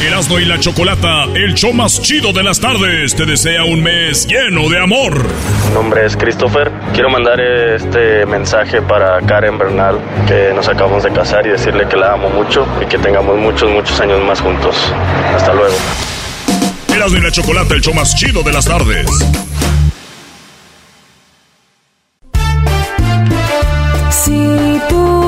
Erasmo y la Chocolata, el show más chido de las tardes, te desea un mes lleno de amor. Mi nombre es Christopher. Quiero mandar este mensaje para Karen Bernal, que nos acabamos de casar y decirle que la amo mucho y que tengamos muchos, muchos años más juntos. Hasta luego. Erasmo y la Chocolata, el show más chido de las tardes. Si tú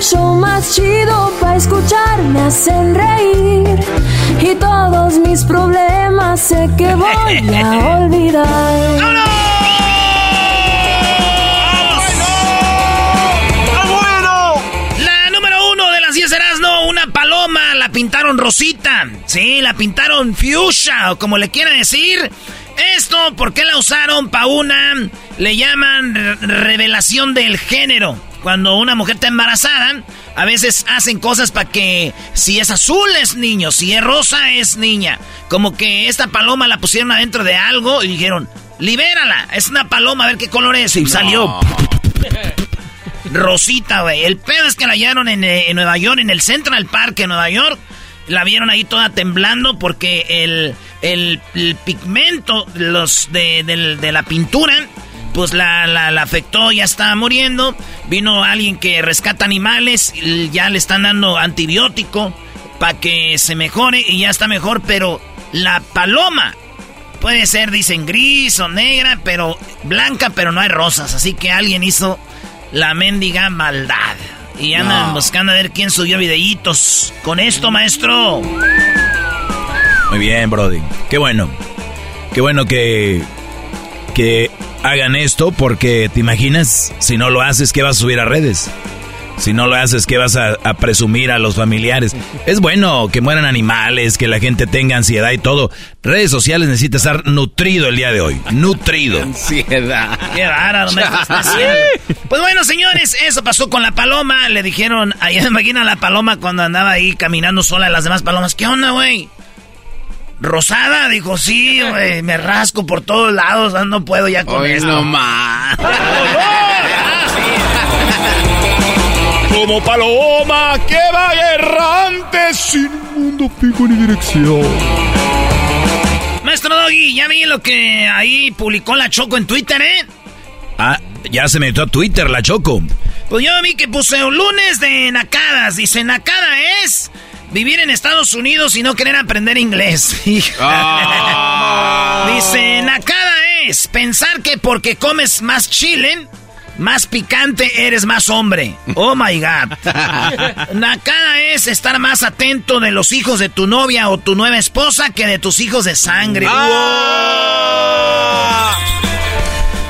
El show más chido para escuchar me hacen reír. Y todos mis problemas sé que voy a olvidar. La número uno de las 10 Erasmo, una paloma, la pintaron rosita. Sí, la pintaron fuchsia, o como le quieran decir. Esto, ¿por qué la usaron para una? Le llaman re- revelación del género. Cuando una mujer está embarazada, a veces hacen cosas para que si es azul es niño, si es rosa es niña. Como que esta paloma la pusieron adentro de algo y dijeron, libérala, es una paloma, a ver qué color es. Y salió Rosita, güey. El pedo es que la hallaron en, eh, en Nueva York, en el Central Park de Nueva York. La vieron ahí toda temblando porque el, el, el pigmento los de, de la pintura, pues la, la, la afectó, ya estaba muriendo. Vino alguien que rescata animales, ya le están dando antibiótico para que se mejore y ya está mejor, pero la paloma Puede ser, dicen, gris o negra, pero blanca, pero no hay rosas. Así que alguien hizo la mendiga maldad. Y andan No. buscando a ver quién subió videitos. Con esto, maestro. Muy bien, Brody. Qué bueno. Qué bueno que, que hagan esto porque te imaginas, si no lo haces, ¿qué vas a subir a redes? Si no lo haces, ¿qué vas a, a presumir a los familiares? Es bueno que mueran animales, que la gente tenga ansiedad y todo. Redes sociales necesita estar nutrido el día de hoy. Nutrido. Ansiedad. Qué bárbaro. Pues bueno, señores, eso pasó con la paloma. Le dijeron, ahí imagina la paloma cuando andaba ahí caminando sola las demás palomas. ¿Qué onda, güey? Rosada, dijo, sí, me rasco por todos lados, no puedo ya con Hoy esto. no más. Como paloma que va errante sin mundo fijo ni dirección. Maestro Doggy, ya vi lo que ahí publicó la Choco en Twitter, ¿eh? Ah, ya se metió a Twitter la Choco. Pues yo vi que puse un lunes de nacadas. Dice, nacada es vivir en Estados Unidos y no querer aprender inglés. Ah. Dice, nacada es pensar que porque comes más chile, más picante eres más hombre. Oh my God. Nacada es estar más atento de los hijos de tu novia o tu nueva esposa que de tus hijos de sangre.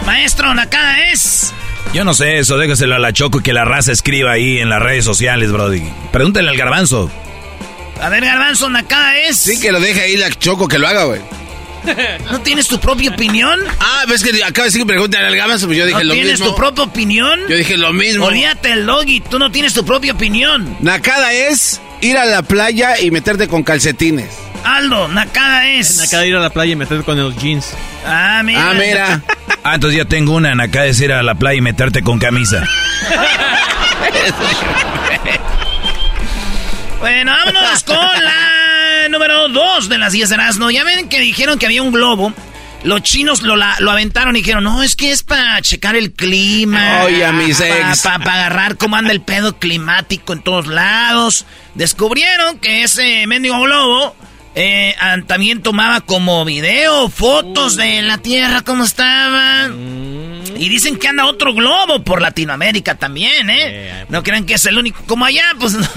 Maestro, nacada es. Yo no sé eso, déjaselo a la Choco y que la raza escriba ahí en las redes sociales, Brody. Pregúntale al garbanzo. A ver, Garbanzo, nacada es. Sí, que lo deje ahí la choco que lo haga, güey. ¿No tienes tu propia opinión? Ah, ves que acaba de decir que pregúntale al gabazo, pues yo dije ¿No lo tienes mismo. tu propia opinión? Yo dije lo mismo. Olvídate el doggy, tú no tienes tu propia opinión. Nakada es ir a la playa y meterte con calcetines. Aldo, Nakada es. Acá de ir a la playa y meterte con los jeans. Ah, mira. Ah, mira. Ah, entonces ya tengo una. Acá de ir a la playa y meterte con camisa. Bueno, vámonos con la número 2 de las 10 de Erasmo. Ya ven que dijeron que había un globo. Los chinos lo, la- lo aventaron y dijeron, no, es que es para checar el clima. Oye, a mis ex. Para agarrar cómo anda el pedo climático en todos lados. Descubrieron que ese mendigo globo eh, también tomaba como video fotos de la Tierra, cómo estaba. Y dicen que anda otro globo por Latinoamérica también, ¿eh? No crean que es el único. Como allá, pues no.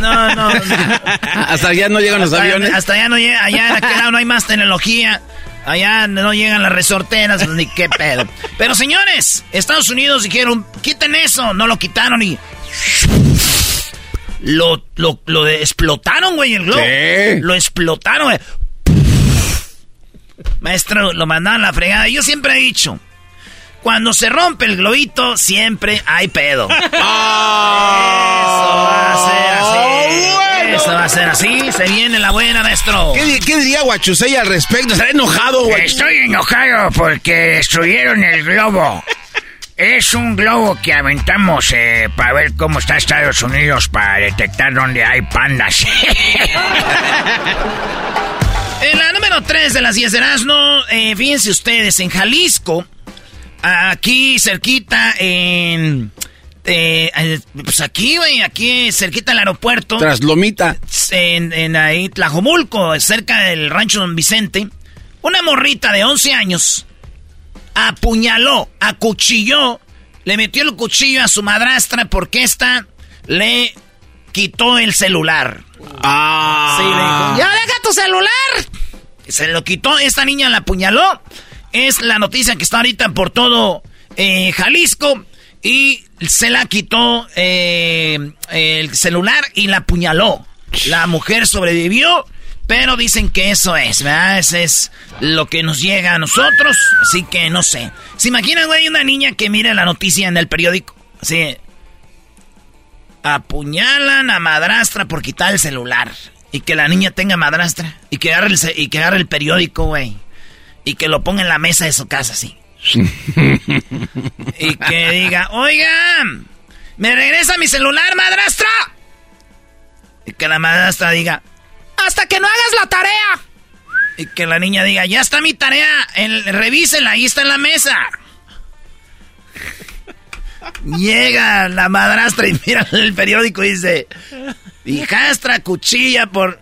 No, no. no. Hasta allá no llegan los Hasta- aviones. Hasta allá no llega, allá de aquel lado no hay más tecnología. Allá no llegan las resorteras, ni qué pedo. Pero señores, Estados Unidos dijeron, quiten eso, no lo quitaron y. Lo, lo, lo de- explotaron, güey, el globo. Sí. Lo explotaron, güey. Maestro, lo mandaron a la fregada. Yo siempre he dicho, cuando se rompe el globito, siempre hay pedo. Eso va a ser así. Eso va a ser así. Se viene la buena, maestro. ¿Qué, di- qué diría Guachusei al respecto? ¿Estará enojado, Guachusei? Estoy enojado porque destruyeron el globo. Es un globo que aventamos eh, para ver cómo está Estados Unidos, para detectar dónde hay pandas. En la número 3 de las 10 de Erasmo, eh, fíjense ustedes, en Jalisco, aquí cerquita, en. eh, pues aquí, güey, aquí cerquita del aeropuerto. Tras Lomita. en, en ahí, Tlajomulco, cerca del rancho Don Vicente, una morrita de 11 años apuñaló, acuchilló, le metió el cuchillo a su madrastra porque esta le quitó el celular. Ah. Sí, le dijo, ya deja tu celular. Se lo quitó, esta niña la apuñaló. Es la noticia que está ahorita por todo eh, Jalisco. Y se la quitó eh, el celular y la apuñaló. La mujer sobrevivió, pero dicen que eso es, ¿verdad? Ese es lo que nos llega a nosotros. Así que no sé. ¿Se imaginan, güey, una niña que mira la noticia en el periódico? Así, apuñalan a madrastra por quitar el celular. Y que la niña tenga madrastra. Y que agarre el, y que agarre el periódico, güey. Y que lo ponga en la mesa de su casa, así. y que diga, oigan, ¿me regresa mi celular, madrastra? Y que la madrastra diga, hasta que no hagas la tarea. Y que la niña diga, ya está mi tarea, el, revísela, ahí está en la mesa. Llega la madrastra y mira el periódico y dice, hijastra, cuchilla por...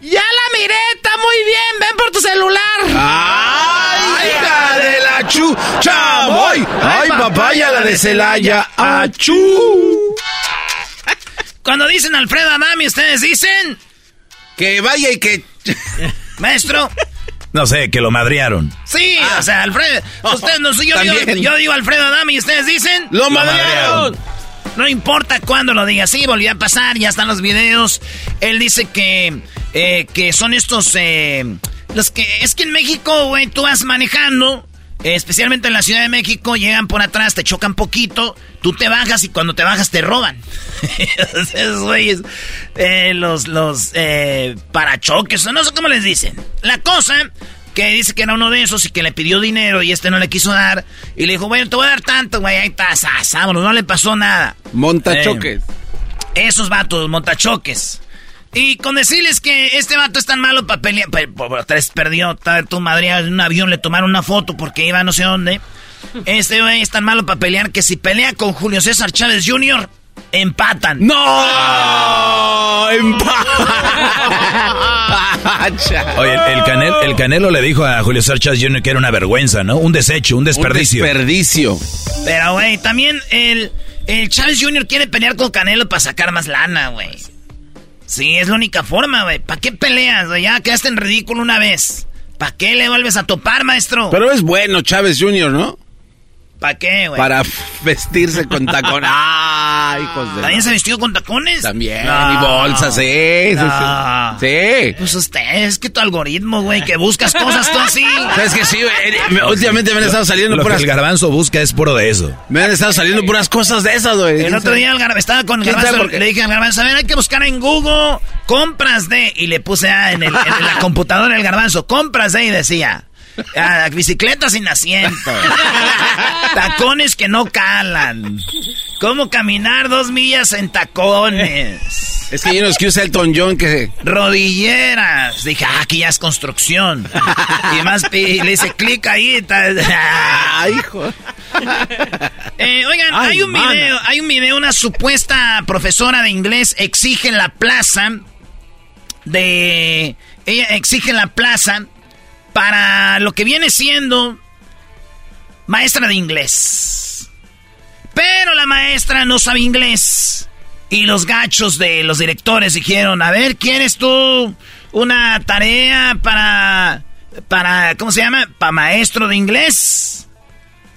Ya la miré, está muy bien, ven por tu celular. ¡Ay, hija de la chu! ¡Chamoy! ¡Ay, papaya, la de Celaya! ¡Achú! Cuando dicen Alfredo Adami, ustedes dicen, Que vaya y que... maestro, No sé, que lo madrearon. sí, o sea, Alfredo, ustedes no yo digo, yo digo Alfredo Adami y ustedes dicen, ¡Lo madrearon! No importa cuándo lo diga, sí, volvió a pasar, ya están los videos. Él dice que, eh, que son estos, eh, los que, es que en México, güey, tú vas manejando, especialmente en la Ciudad de México, llegan por atrás, te chocan poquito, tú te bajas y cuando te bajas te roban. Esos güeyes, eh, los, los, eh, parachoques, no sé cómo les dicen. La cosa que dice que era uno de esos y que le pidió dinero y este no le quiso dar. Y le dijo, bueno, te voy a dar tanto, güey, ahí está, vámonos, no le pasó nada. Montachoques. Eh, esos vatos, montachoques. Y con decirles que este vato es tan malo para pelear, tres perdió, tu madre en un avión le tomaron una foto porque iba no sé dónde. Este güey es tan malo para pelear que si pelea con Julio César Chávez Jr., empatan. ¡No! ¡Empacha! Oye, el, el Canel- el Canelo le dijo a Julio César Chávez Jr. que era una vergüenza, ¿no? Un desecho, un desperdicio. Un desperdicio. Pero, güey, también el, el Chávez Jr. quiere pelear con Canelo para sacar más lana, güey. Sí, es la única forma, güey. ¿Para qué peleas, güey? Ya quedaste en ridículo una vez. ¿Para qué le vuelves a topar, maestro? Pero es bueno Chávez Jr., ¿no? ¿Para qué, güey? Para vestirse con tacón. ¡Ah, hijos de... ¿También se vistió con tacones? También, No. y bolsas, sí. No. Sí. Pues usted, es que tu algoritmo, güey, que buscas cosas tú así. Es que sí, güey, eh, me- últimamente me han estado saliendo Lo que puras... el garbanzo busca es puro de eso. Me han estado saliendo puras cosas de esas, güey. El otro día el Garbanzo, estaba con el ¿Quién sabe Garbanzo, le dije al Garbanzo, a ver, hay que buscar en Google compras de, y le puse ah, en, el- en la computadora el Garbanzo, compras de, y decía, ah, bicicleta sin asiento, tacones que no calan, cómo caminar dos millas en tacones. Es que yo no es que usa Elton John que... Rodilleras. Dije, ah, aquí ya es construcción. y más, y le hice clic ahí. tal. ¡Ah, hijo! Eh, oigan, Ay, hay un mana. video, hay un video, una supuesta profesora de inglés exige en la plaza de... Ella exige en la plaza para lo que viene siendo maestra de inglés. Pero la maestra no sabe inglés. Y los gachos de los directores dijeron, a ver, ¿quieres tú una tarea para... para ¿cómo se llama? Para maestro de inglés?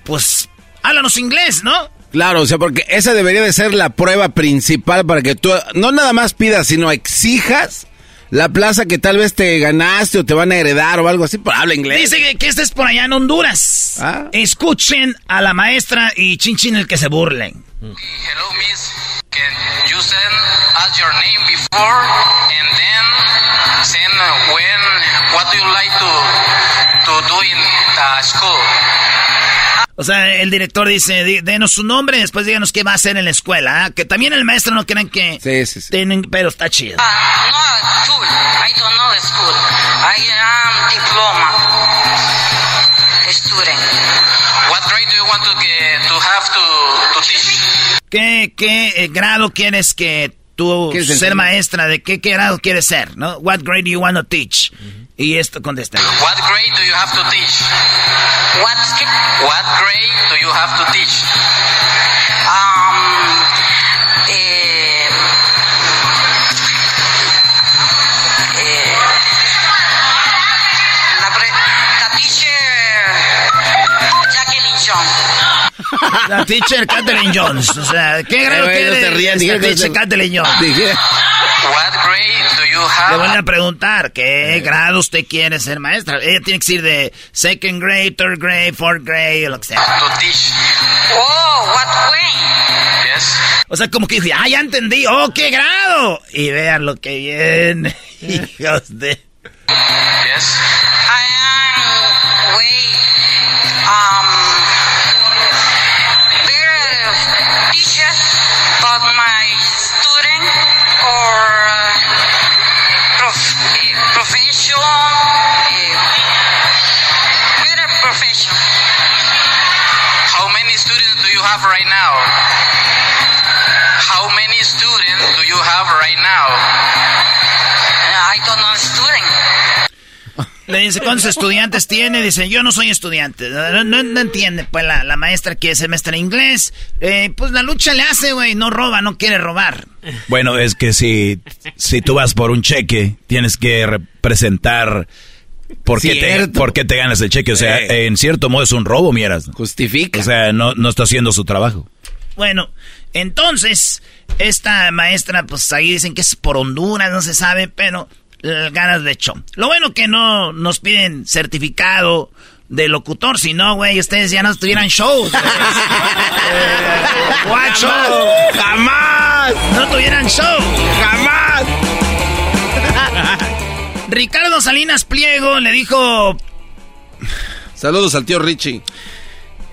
Pues, háblanos inglés, ¿no? Claro, o sea, porque esa debería de ser la prueba principal para que tú no nada más pidas, sino exijas la plaza que tal vez te ganaste o te van a heredar o algo así, pero habla inglés. Dice que, que este es por allá en Honduras. Ah. Escuchen a la maestra y chin chin el que se burlen. Hello, miss. Can you send us your name before and then send uh, when what do you like to to do in the school? O sea, el director dice, "Di- denos su nombre y después díganos qué va a hacer en la escuela. ¿ah? Que también el maestro no crean que... Sí, sí, sí. tienen- pero está chido. Uh, no school. I don't know the school. I am diploma student. What grade do you want to get, to have to to teach? ¿Qué, qué eh, grado quieres que tú ¿Quieres ser maestra? ¿De qué, qué grado quieres ser? ¿no? What grade do you want to teach? Y esto contesta. What grade do you have to teach? What What grade do you have to teach? Um, eh, eh, La teacher Catherine Jones. O sea, ¿qué grado Eh, güey, no quiere se rían, esta teacher se- Catherine Jones? Dije, What grade do you Le have? vuelven a preguntar, ¿qué grado usted quiere ser maestra? Ella tiene que ir de second grade, third grade, fourth grade, o lo que sea. To teach. Oh, what grade? Yes. O sea, como que dice, ah, ya entendí, oh, qué grado. Y vean lo que viene, hijos de... Yes. I am wait. Um, taught my student or uh, prof, eh, profession. eh, better profession. How many students do you have right now? How many students do you have right now? Le dice, ¿cuántos estudiantes tiene? Dice, yo no soy estudiante. No, no- no entiende, pues, la, la maestra que es maestra inglés. Eh, pues la lucha le hace, güey, no roba, no quiere robar. Bueno, es que si, si tú vas por un cheque, tienes que representar por qué, te, Cierto. por qué te ganas el cheque. O sea, Eh. en cierto modo es un robo, mieras. justifica. O sea, no, no está haciendo su trabajo. Bueno, entonces, esta maestra, pues ahí dicen que es por Honduras, no se sabe, pero ganas de hecho. Lo bueno que no nos piden certificado de locutor, si no, güey, ustedes ya no tuvieran shows. Eh, show? ¡Jamás! No tuvieran show. ¡Jamás! Ricardo Salinas Pliego le dijo, Saludos al tío Richie.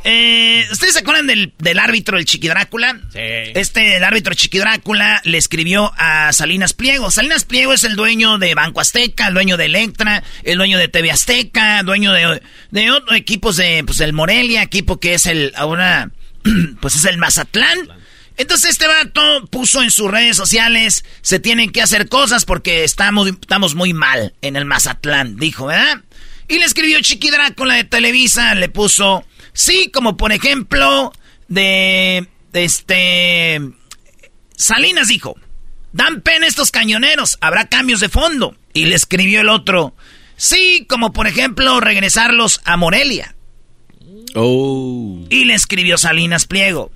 Eh, ¿ustedes se acuerdan del, del árbitro, el Chiqui Drácula? Sí. Este, el árbitro Chiqui Drácula le escribió a Salinas Pliego. Salinas Pliego es el dueño de Banco Azteca, el dueño de Electra, el dueño de TV Azteca, dueño de, de otros equipos de, pues, el Morelia, equipo que es el, ahora, pues es el Mazatlán. Entonces este vato puso en sus redes sociales, se tienen que hacer cosas porque estamos, estamos muy mal en el Mazatlán, dijo, ¿verdad? Y le escribió Chiqui Drácula de Televisa, le puso, sí, como por ejemplo, de, de este, Salinas dijo, dan pena estos cañoneros, habrá cambios de fondo. Y le escribió el otro, sí, como por ejemplo regresarlos a Morelia. Oh. Y le escribió Salinas Pliego.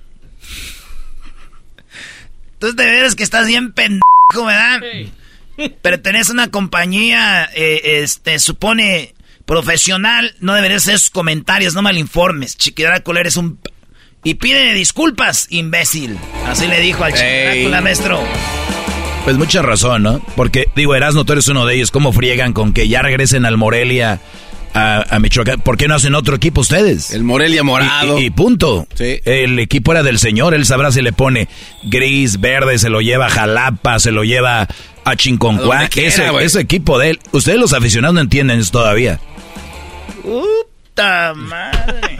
Entonces de veras que estás bien pendejo, ¿verdad? pertenece a una compañía, eh, este, supone profesional, no deberías hacer sus comentarios, no malinformes. Chiquidrácula eres un... Y pide disculpas, imbécil. Así le dijo al Chiquidrácula, maestro. Pues mucha razón, ¿no? Porque, digo, Erasmo, tú eres uno de ellos. ¿Cómo friegan con que ya regresen al Morelia, a, a Michoacán? ¿Por qué no hacen otro equipo ustedes? El Morelia morado. Y, y punto. Sí. El equipo era del señor. Él sabrá si le pone gris, verde, se lo lleva a Jalapa, se lo lleva a Chinconcuá. Ese, equipo de él. Ustedes los aficionados no entienden eso todavía. Puta madre.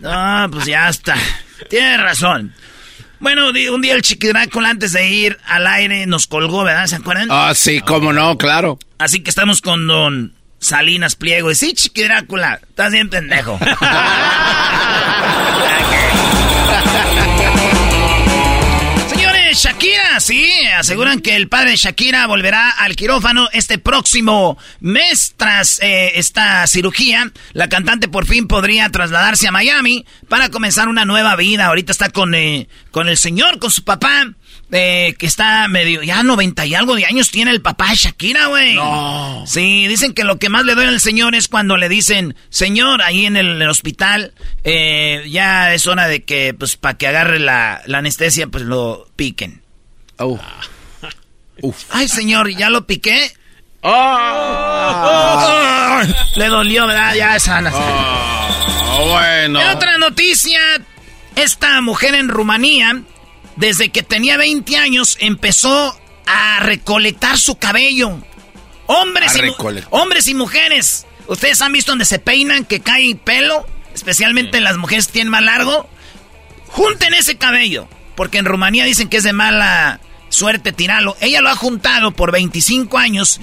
No, pues ya está. Tienes razón. Bueno, un día el Chiquidrácula antes de ir al aire nos colgó, ¿verdad? ¿Se acuerdan? Ah, sí, cómo no, claro. Así que estamos con don Salinas Pliego. Y sí, Chiquidrácula, estás bien pendejo. Señores, Shakira, sí, aseguran que el padre de Shakira volverá al quirófano este próximo mes tras eh, esta cirugía. La cantante por fin podría trasladarse a Miami para comenzar una nueva vida. Ahorita está con, eh, con el señor, con su papá, eh, que está medio, ya 90 y algo de años tiene el papá Shakira, güey. No. Sí, dicen que lo que más le duele al señor es cuando le dicen, señor, ahí en el, hospital, eh, ya es hora de que, pues, para que agarre la, la anestesia, pues lo piquen. Oh. Ay, señor, ¿ya lo piqué? Ah. Le dolió, ¿verdad? Ya esa. Ah, bueno. En otra noticia, esta mujer en Rumanía, desde que tenía 20 años, empezó a recolectar su cabello. Hombres, A y, hombres mujeres. ¿Ustedes han visto donde se peinan que cae pelo? Especialmente las mujeres que tienen más largo. Junten ese cabello. Porque en Rumanía dicen que es de mala suerte tirarlo. Ella lo ha juntado por 25 años.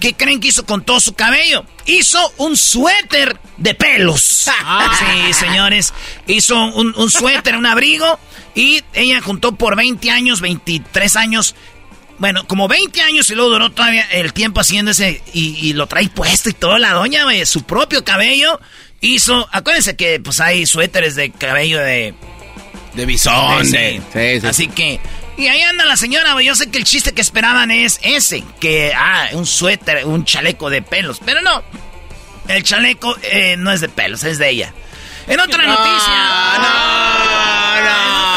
¿Qué creen que hizo con todo su cabello? Hizo un suéter de pelos. Sí, señores. Hizo un, un suéter, un abrigo. Y ella juntó por 20 años, 23 años. Bueno, como 20 años y luego duró todavía el tiempo haciendo ese. Y, y lo trae puesto y todo. La doña, güey, su propio cabello. Hizo. Acuérdense que pues hay suéteres de cabello de. De bisón. Sí, sí. Así que. Y ahí anda la señora. Yo sé que el chiste que esperaban es ese. Que, ah, un suéter, un chaleco de pelos. Pero no. El chaleco eh, no es de pelos, es de ella. En otra noticia. En otra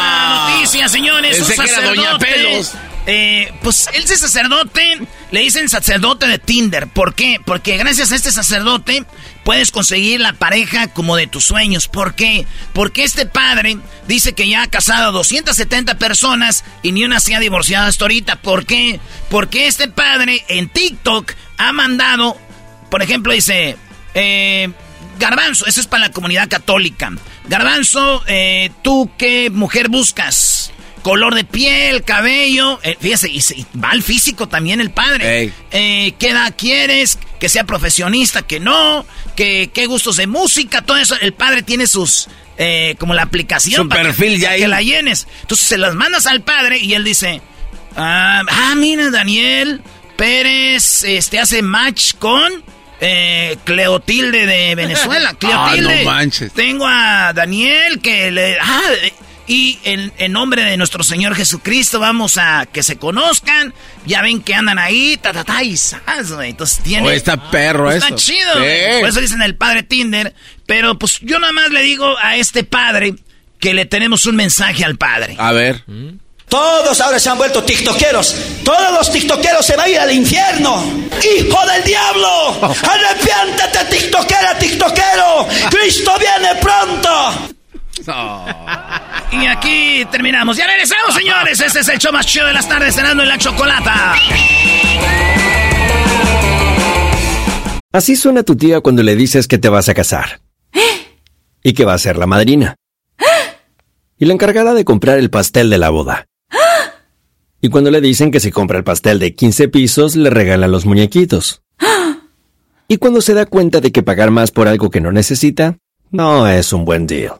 noticia, señores. Pensé un que era Doña Pelos. eh, pues él es sacerdote, le dicen sacerdote de Tinder. ¿Por qué? Porque gracias a este sacerdote puedes conseguir la pareja como de tus sueños. ¿Por qué? Porque este padre dice que ya ha casado a 270 personas y ni una se ha divorciado hasta ahorita. ¿Por qué? Porque este padre en TikTok ha mandado, por ejemplo, dice, eh, Garbanzo, eso es para la comunidad católica. Garbanzo, eh, ¿tú qué mujer buscas? Color de piel, cabello. eh, fíjese, y, y va al físico también el padre. Eh, ¿Qué edad quieres? Que sea profesionista, que no. Que, ¿Qué gustos de música? Todo eso. El padre tiene sus. eh, como la aplicación. Su para que- perfil ya para ahí. Que la llenes. Entonces se las mandas al padre y él dice. Ah, ah, mira, Daniel Pérez este, hace match con eh, Cleotilde de Venezuela. Cleotilde. Ah, no manches. Tengo a Daniel que le... ah, y en, en nombre de nuestro Señor Jesucristo vamos a que se conozcan. Ya ven que andan ahí, ta, ta, ta, y zas, güey. Entonces tiene... Oh, está perro Pues eso. Está chido, Sí. güey. Por eso dicen el padre Tinder. Pero pues yo nada más le digo a este padre que le tenemos un mensaje al padre. A ver. Todos ahora se han vuelto tiktokeros. Todos los tiktokeros se van a ir al infierno. ¡Hijo del diablo! ¡Arrepiéntete, tiktokera, tiktokero! ¡Cristo viene pronto! Y aquí terminamos. Ya regresamos, señores. Este es el show más chido de las tardes, cenando en la chocolata. Así suena tu tía cuando le dices que te vas a casar. Y que va a ser la madrina. Y la encargada de comprar el pastel de la boda. Y cuando le dicen que si compra el pastel de 15 pisos, le regalan los muñequitos. Y cuando se da cuenta de que pagar más por algo que no necesita, no es un buen deal.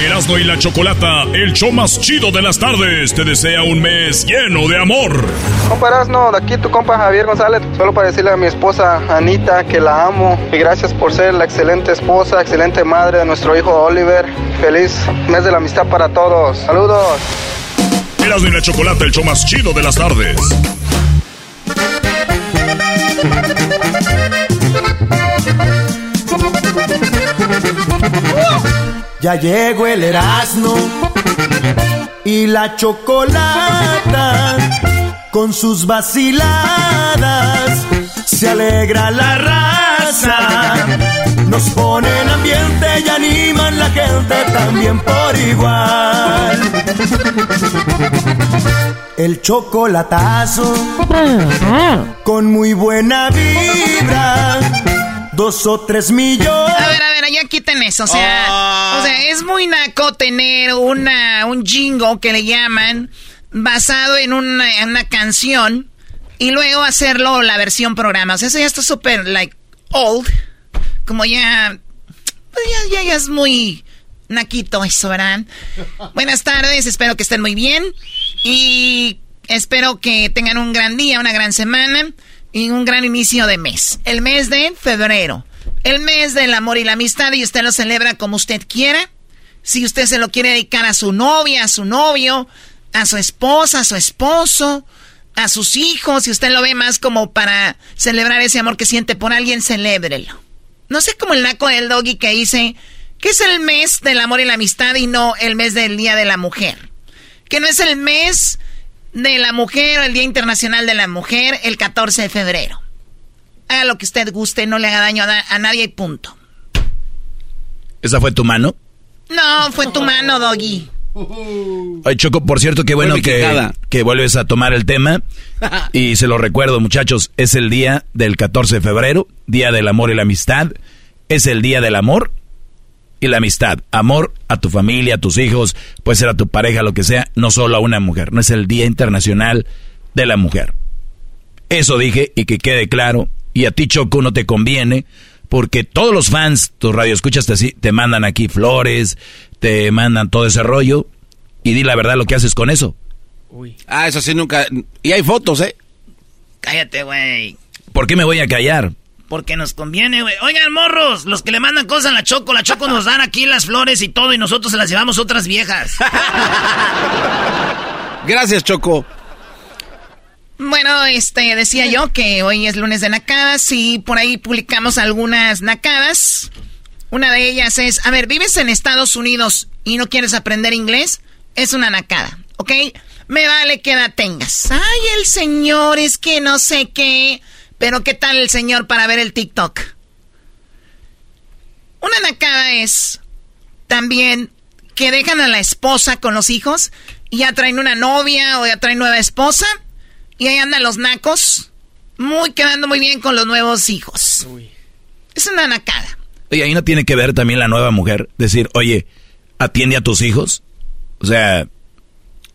Erasmo y la Chocolata, el show más chido de las tardes, te desea un mes lleno de amor. Compa Erasno, de aquí tu compa Javier González, solo para decirle a mi esposa Anita que la amo y gracias por ser la excelente esposa, excelente madre de nuestro hijo Oliver. Feliz mes de la amistad para todos. Saludos. Erasmo y la Chocolata, el show más chido de las tardes. Ya llegó el Erasmo y la chocolata con sus vaciladas. Se alegra la raza, nos ponen ambiente y animan la gente también por igual. El chocolatazo con muy buena vibra, dos o tres millones. Ya quiten eso. O sea, o sea, es muy naco tener una, un jingo que le llaman basado en una, una canción y luego hacerlo la versión programa. O sea, eso ya está súper, like, old. Como ya, pues ya, ya, ya es muy naquito eso, ¿verdad? Buenas tardes, espero que estén muy bien y espero que tengan un gran día, una gran semana y un gran inicio de mes. El mes de febrero. El mes del amor y la amistad y usted lo celebra como usted quiera. Si usted se lo quiere dedicar a su novia, a su novio, a su esposa, a su esposo, a sus hijos, si usted lo ve más como para celebrar ese amor que siente por alguien, celébrelo. No sé como el naco del doggy que dice que es el mes del amor y la amistad y no el mes del Día de la Mujer. Que no es el mes de la mujer o el Día Internacional de la Mujer el 14 de febrero. Haga lo que usted guste, no le haga daño a, a nadie y punto. ¿Esa fue tu mano? No, fue tu mano, doggy. Ay, Choco, por cierto, qué bueno que, que vuelves a tomar el tema. Y se lo recuerdo, muchachos, es el día del 14 de febrero, Día del Amor y la Amistad. Es el Día del Amor y la Amistad. Amor a tu familia, a tus hijos, puede ser a tu pareja, lo que sea, no solo a una mujer. No es el Día Internacional de la Mujer. Eso dije y que quede claro. Y a ti, Choco, no te conviene porque todos los fans, tus radioescuchas te, te mandan aquí flores, te mandan todo ese rollo. Y di la verdad lo que haces con eso. Ah, eso sí nunca. Y hay fotos, ¿eh? Cállate, güey. ¿Por qué me voy a callar? Porque nos conviene, güey. Oigan, morros, los que le mandan cosas a la Choco, la Choco nos dan aquí las flores y todo y nosotros se las llevamos otras viejas. Gracias, Choco. Bueno, este, decía yo que hoy es lunes de nacadas y por ahí publicamos algunas nacadas. Una de ellas es, a ver, ¿vives en Estados Unidos y no quieres aprender inglés? Es una nacada, ¿ok? Me vale que edad tengas. Ay, el señor es que no sé qué. Pero ¿qué tal el señor para ver el TikTok? Una nacada es también que dejan a la esposa con los hijos y ya traen una novia o ya traen nueva esposa y ahí andan los nacos muy quedando muy bien con los nuevos hijos. Es una nacada. Oye, ahí no tiene que ver también la nueva mujer. Decir, oye, atiende a tus hijos. O sea...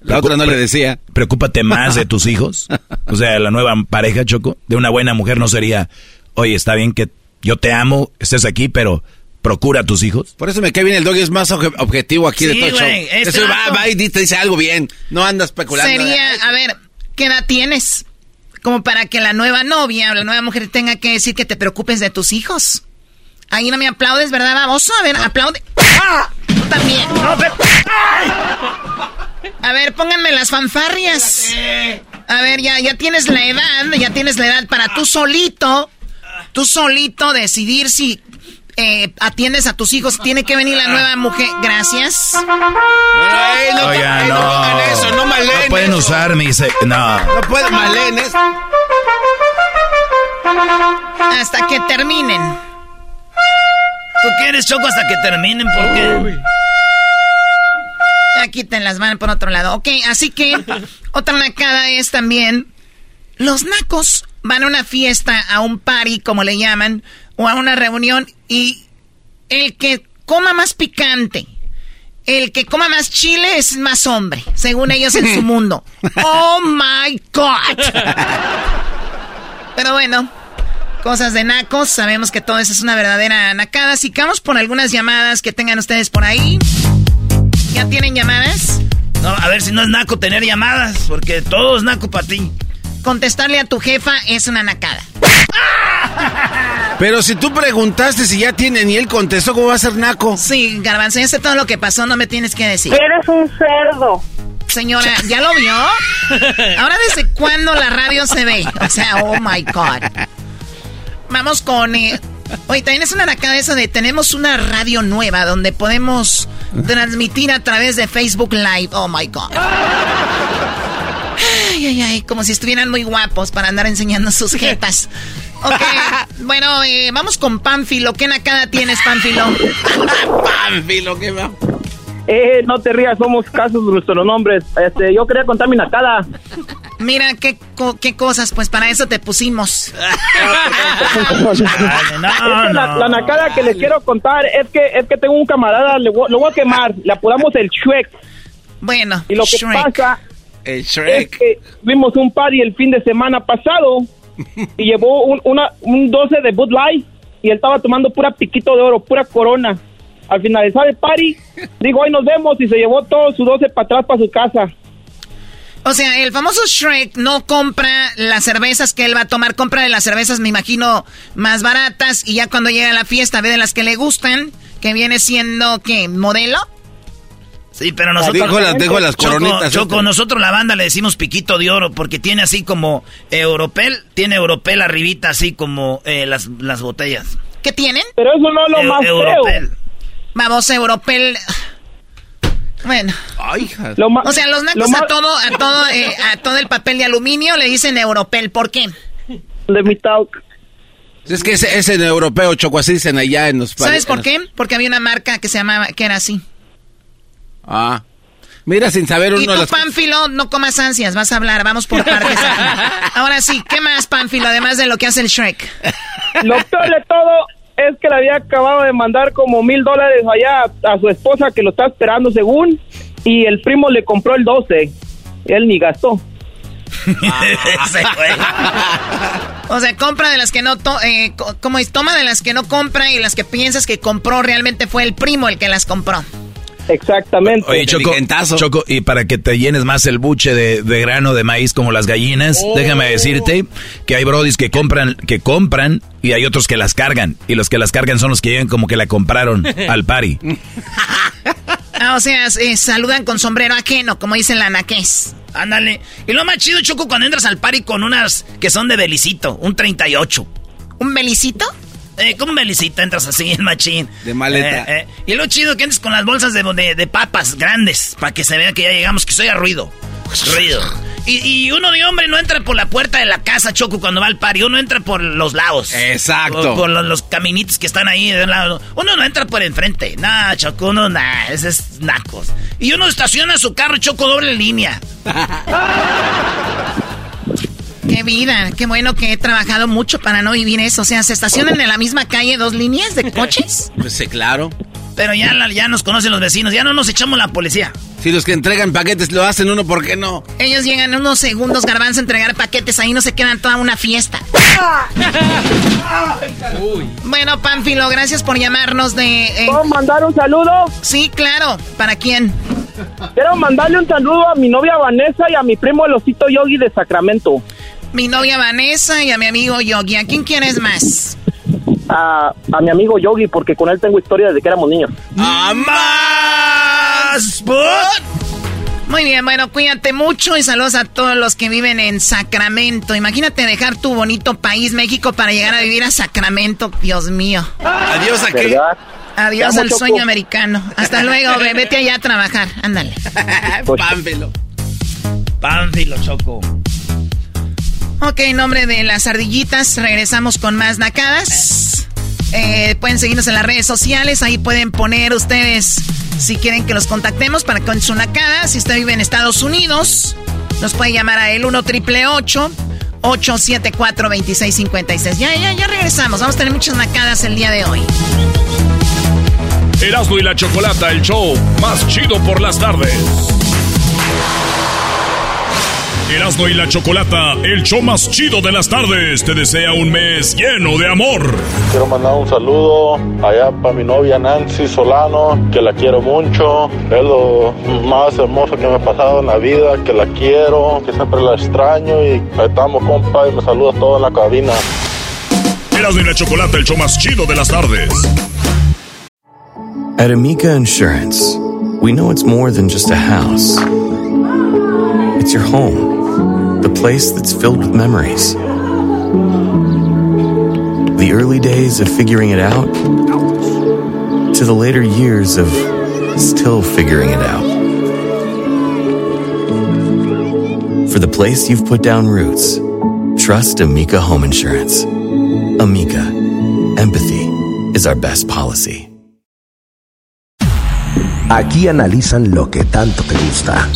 La otra no le decía. Preocúpate más de tus hijos. O sea, la nueva pareja, Choco, de una buena mujer no sería, oye, está bien que yo te amo, estés aquí, pero procura a tus hijos? Por eso me cae bien el doggy, es más obje- objetivo aquí de Sí, todo el show. este Eso va, va y te dice algo bien. No anda especulando. Sería, a ver, ¿qué edad tienes? Como para que la nueva novia o la nueva mujer tenga que decir que te preocupes de tus hijos. Ahí no me aplaudes, ¿verdad, baboso? A ver, aplaude. ¡Ah! Tú también. A ver, pónganme las fanfarrias. A ver, ya, ya tienes la edad, ya tienes la edad para tú solito, tú solito decidir si eh, atiendes a tus hijos. Tiene que venir la nueva mujer. Gracias. Ay, no, no. eso, no maleen No pueden eso. usar mis... No. No pueden malenes. Hasta que terminen. ¿Tú quieres, Choco, hasta que terminen? ¿Por qué? Ya quiten las manos por otro lado. Ok, así que otra nacada es también... Los nacos van a una fiesta, a un party, como le llaman, o a una reunión, y el que coma más picante, el que coma más chile es más hombre, según ellos en su mundo. ¡Oh, my God! Pero bueno, cosas de nacos. Sabemos que todo eso es una verdadera nacada. Así que vamos por algunas llamadas que tengan ustedes por ahí. ¿Ya tienen llamadas? No, a ver si no es naco tener llamadas, porque todo es naco para ti. Contestarle a tu jefa es una nacada. Pero si tú preguntaste si ya tienen y él contestó, ¿cómo va a ser naco? Sí, Garbanzo, ya sé todo lo que pasó, no me tienes que decir. Eres un cerdo. Señora, ¿ya lo vio? Ahora, ¿desde cuándo la radio se ve? O sea, oh my God. Vamos con. eh, Oye, también es una nacada eso de tenemos una radio nueva donde podemos transmitir a través de Facebook Live. Oh my God. Ay, ay, ay, como si estuvieran muy guapos para andar enseñando sus jetas. Ok, bueno, eh, vamos con Pánfilo. ¿Qué nacada tienes, Pánfilo? Pánfilo, ¿qué va? Eh, no te rías, somos casos de nuestros nombres. Este, yo quería contar mi nacada. Mira, qué, co- qué cosas, pues para eso te pusimos. Es que la, la nacada que les quiero contar es que es que tengo un camarada, le voy- lo voy a quemar, le apodamos el Shrek. Bueno, Y lo que Shrek. pasa El es Shrek. que vimos un party el fin de semana pasado y llevó un, una, un 12 de Bud Light y él estaba tomando pura piquito de oro, pura corona. Al finalizar el party, digo, ahí nos vemos y se llevó todo su 12 para atrás para su casa. O sea, el famoso Shrek no compra las cervezas que él va a tomar, compra de las cervezas, me imagino, más baratas y ya cuando llega a la fiesta ve de las que le gustan, que viene siendo, ¿qué? ¿Modelo? Sí, pero nosotros. Dijo las- dijo las Choco, coronitas Choco, nosotros la banda le decimos piquito de oro porque tiene así como Europel, tiene Europel arribita así como eh, las, las botellas. ¿Qué tienen? Pero eso no es lo Eu- más Europel. feo. Vamos, Europel. Bueno. Ay, hija. O sea, los lo nacos a todo, a todo, eh, a todo el papel de aluminio le dicen Europel. ¿Por qué? Let me talk. Es que ese, ese en europeo, Choco, así dicen allá en los ¿Sabes por qué? Porque había una marca que se llamaba, que era así. Ah. Mira, sin saber Y uno de tú, las Pánfilo, no comas ansias, vas a hablar, vamos por partes. Ahora sí, ¿qué más, Pánfilo, además de lo que hace el Shrek? Lo peor de todo es que le había acabado de mandar como mil dólares allá a su esposa que lo está esperando según y el primo le compró el 12. Él ni gastó. O sea, compra de las que no, to eh, co- como es, toma de las que no compra y las que piensas que compró realmente fue el primo el que las compró. Exactamente. Oye, Choco, Choco, y para que te llenes más el buche de, de grano de maíz como las gallinas, Oh. déjame decirte que hay brodis que compran, que compran y hay otros que las cargan. Y los que las cargan son los que llegan como que la compraron al pari. Ah, o sea, eh, saludan con sombrero ajeno, como dice la naqués. Ándale. Y lo más chido, Choco, cuando entras al party con unas que son de belicito, un 38. ¿Un belicito? Eh, como un belicito, entras así, el machín. De maleta. Eh, eh. Y lo chido que entres con las bolsas de, de- de papas grandes, para que se vea que ya llegamos, que se oiga ruido. Ruido. Y, y uno de hombre no entra por la puerta de la casa, Choco, cuando va al party. Uno entra por los lados. Exacto. Por, por los, los caminitos que están ahí de un lado. Uno no entra por enfrente. Nah, Choco, uno, nah, ese es nacos. Y uno estaciona su carro, Choco, doble línea. Qué vida, qué bueno que he trabajado mucho para no vivir eso. O sea, ¿se estacionan en la misma calle dos líneas de coches? Pues sí, claro. Pero ya, ya nos conocen los vecinos, ya no nos echamos la policía. Si los que entregan paquetes lo hacen uno, ¿por qué no? Ellos llegan unos segundos, garbanzo, a entregar paquetes. Ahí no se quedan toda una fiesta. Bueno, Pánfilo, gracias por llamarnos de... eh, ¿Puedo mandar un saludo? Sí, claro. ¿Para quién? Quiero mandarle un saludo a mi novia Vanessa y a mi primo el osito Yogi de Sacramento. Mi novia Vanessa y a mi amigo Yogi. ¿A quién quieres más? A, a mi amigo Yogi, porque con él tengo historia desde que éramos niños. ¡Más! Muy bien, bueno, cuídate mucho y saludos a todos los que viven en Sacramento. Imagínate dejar tu bonito país, México, para llegar a vivir a Sacramento. Dios mío. Adiós a qué. ¿Verdad? Adiós al Choco. sueño americano. Hasta luego, ve- vete allá a trabajar. Ándale. Pánfilo. Pánfilo, Choco. Ok, en nombre de las ardillitas, regresamos con más nacadas. Eh, pueden seguirnos en las redes sociales, ahí pueden poner ustedes si quieren que los contactemos para con su nacada. Si usted vive en Estados Unidos, nos puede llamar a el 1 triple 874 2656. Ya, ya, ya regresamos. Vamos a tener muchas nacadas el día de hoy. Erasmo y la Chocolata, el show más chido por las tardes. Erasmo y la Chocolata, el show más chido de las tardes, te desea un mes lleno de amor. Quiero mandar un saludo allá para mi novia Nancy Solano, que la quiero mucho. Es lo más hermoso que me ha pasado en la vida, que la quiero, que siempre la extraño y ahí estamos, compa, y me saluda toda la cabina. Erasmo y la Chocolata, el show más chido de las tardes. At Amica Insurance, we know it's more than just a house. It's your home, the place that's filled with memories. The early days of figuring it out to the later years of still figuring it out. For the place you've put down roots, trust Amica Home Insurance. Amica, empathy is our best policy. Aquí analizan lo que tanto te gusta.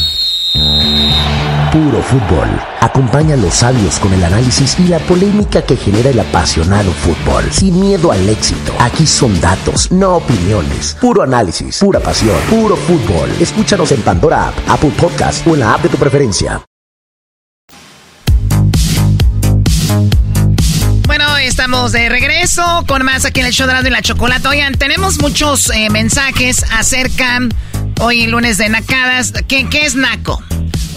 Puro fútbol. Acompaña a los sabios con el análisis y la polémica que genera el apasionado fútbol. Sin miedo al éxito. Aquí son datos, no opiniones. Puro análisis, pura pasión, puro fútbol. Escúchanos en Pandora App, Apple Podcast o en la app de tu preferencia. Bueno, estamos de regreso con más aquí en el show de y la Chocolata. Oigan, tenemos muchos eh, mensajes acerca, hoy lunes de nacadas. ¿Qué, qué es naco?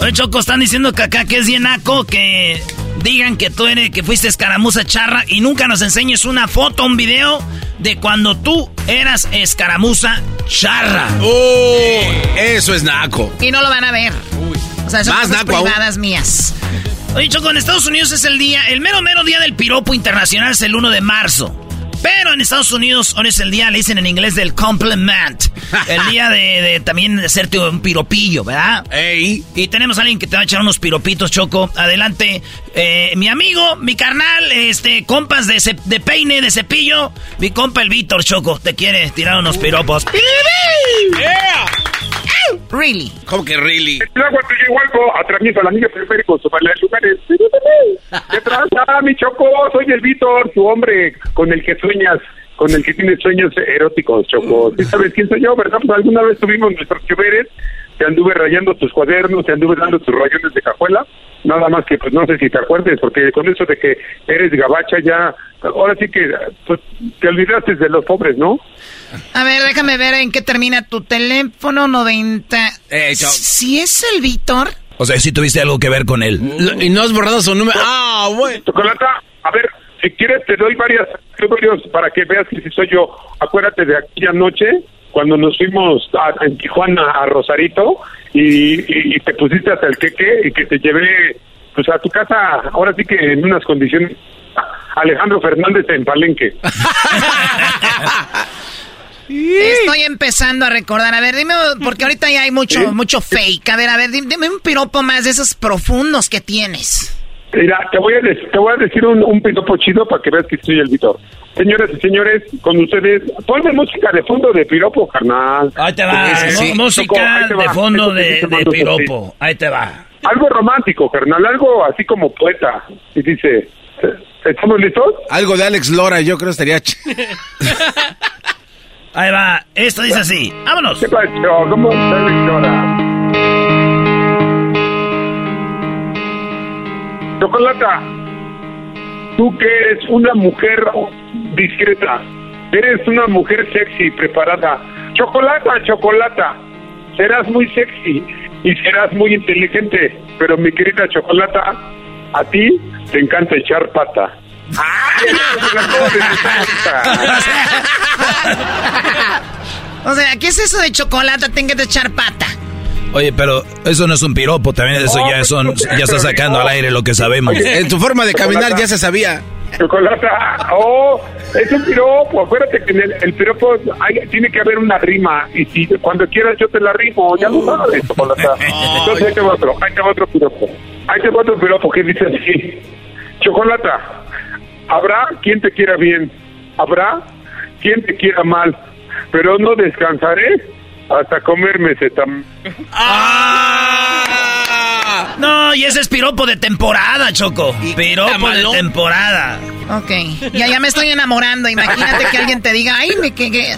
Oye, Choco, están diciendo que acá que es bien naco, que digan que tú eres, que fuiste escaramuza charra y nunca nos enseñes una foto, un video de cuando tú eras escaramuza charra. Uy, eso es naco. Y no lo van a ver. O sea, son Más cosas naco aún. privadas mías. Oye, Choco, en Estados Unidos es el día, el mero mero día del piropo internacional es el 1 de marzo. Pero en Estados Unidos hoy es el día, le dicen en inglés, del compliment. El día de, de también hacerte un piropillo, ¿verdad? Y tenemos a alguien que te va a echar unos piropitos, Choco. Adelante, eh, mi amigo, mi carnal, este, compas de, ce- de peine, de cepillo. Mi compa el Víctor, Choco, te quiere tirar unos piropos. Really? ¿Cómo que really? El agua te llegó algo, atraviesa la niña periférico sobre los lugares. ¿Qué trata, mi choco? Soy el Víctor, tu hombre con el que sueñas, con el que tienes sueños eróticos, Choco. ¿Sí sabes quién soy yo, verdad? Pues alguna vez tuvimos nuestros choveres, te anduve rayando tus cuadernos, te anduve dando tus rayones de cajuela. Nada más que, pues no sé si te acuerdes, porque con eso de que eres gabacha ya, ahora sí que pues, te olvidaste de los pobres, ¿no? A ver, déjame ver en qué termina tu teléfono 90. Si es el Víctor. O sea, si tuviste algo que ver con él. Y no has borrado su número. Ah, bueno. Chocolata, a ver, si quieres te doy varias varios para que veas que si soy yo. Acuérdate de aquella noche cuando nos fuimos a- en Tijuana a Rosarito y, y- y te pusiste hasta el queque y que te llevé pues a tu casa, ahora sí que en unas condiciones Alejandro Fernández en Palenque. Estoy empezando a recordar. A ver, dime, porque ahorita ya hay mucho, mucho fake. A ver, a ver, dime, dime un piropo más de esos profundos que tienes. Mira, te voy a, te voy a decir un, un piropo chido para que veas que soy el Víctor. Señoras y señores, con ustedes, ponme música de fondo de piropo, carnal. Ahí te va, mu- música de fondo de, de piropo. Ahí te va. Algo romántico, carnal, algo así como poeta. Y dice, ¿estamos listos? Algo de Alex Lora, yo creo estaría ch- Ahí va, esto dice así. ¡Vámonos! ¿Qué pasó? ¿Cómo está Victoria? Chocolata, tú que eres una mujer discreta, eres una mujer sexy, preparada. Chocolata, chocolata, serás muy sexy y serás muy inteligente, pero mi querida Chocolata, a ti te encanta echar pata. O sea, ¿qué es eso de chocolate? Tenga que echar pata. Oye, pero eso no es un piropo, también eso ya son, ya está sacando al aire lo que sabemos. En tu forma de caminar ya se sabía. Chocolata, oh, es un piropo. Acuérdate que en el, el piropo hay- tiene que haber una rima. Y si cuando quieras yo te la rimo, ya lo sabes, Chocolata. Entonces ahí te va otro, ahí te va otro piropo. Ahí te va otro piropo que dice así. Chocolata, habrá quien te quiera bien, habrá quien te quiera mal, pero no descansaré hasta comerme ese tam. No, y ese es piropo de temporada, Choco. Piropo de temporada. Ok. Ya, ya me estoy enamorando. Imagínate que alguien te diga, ay, me que, que-".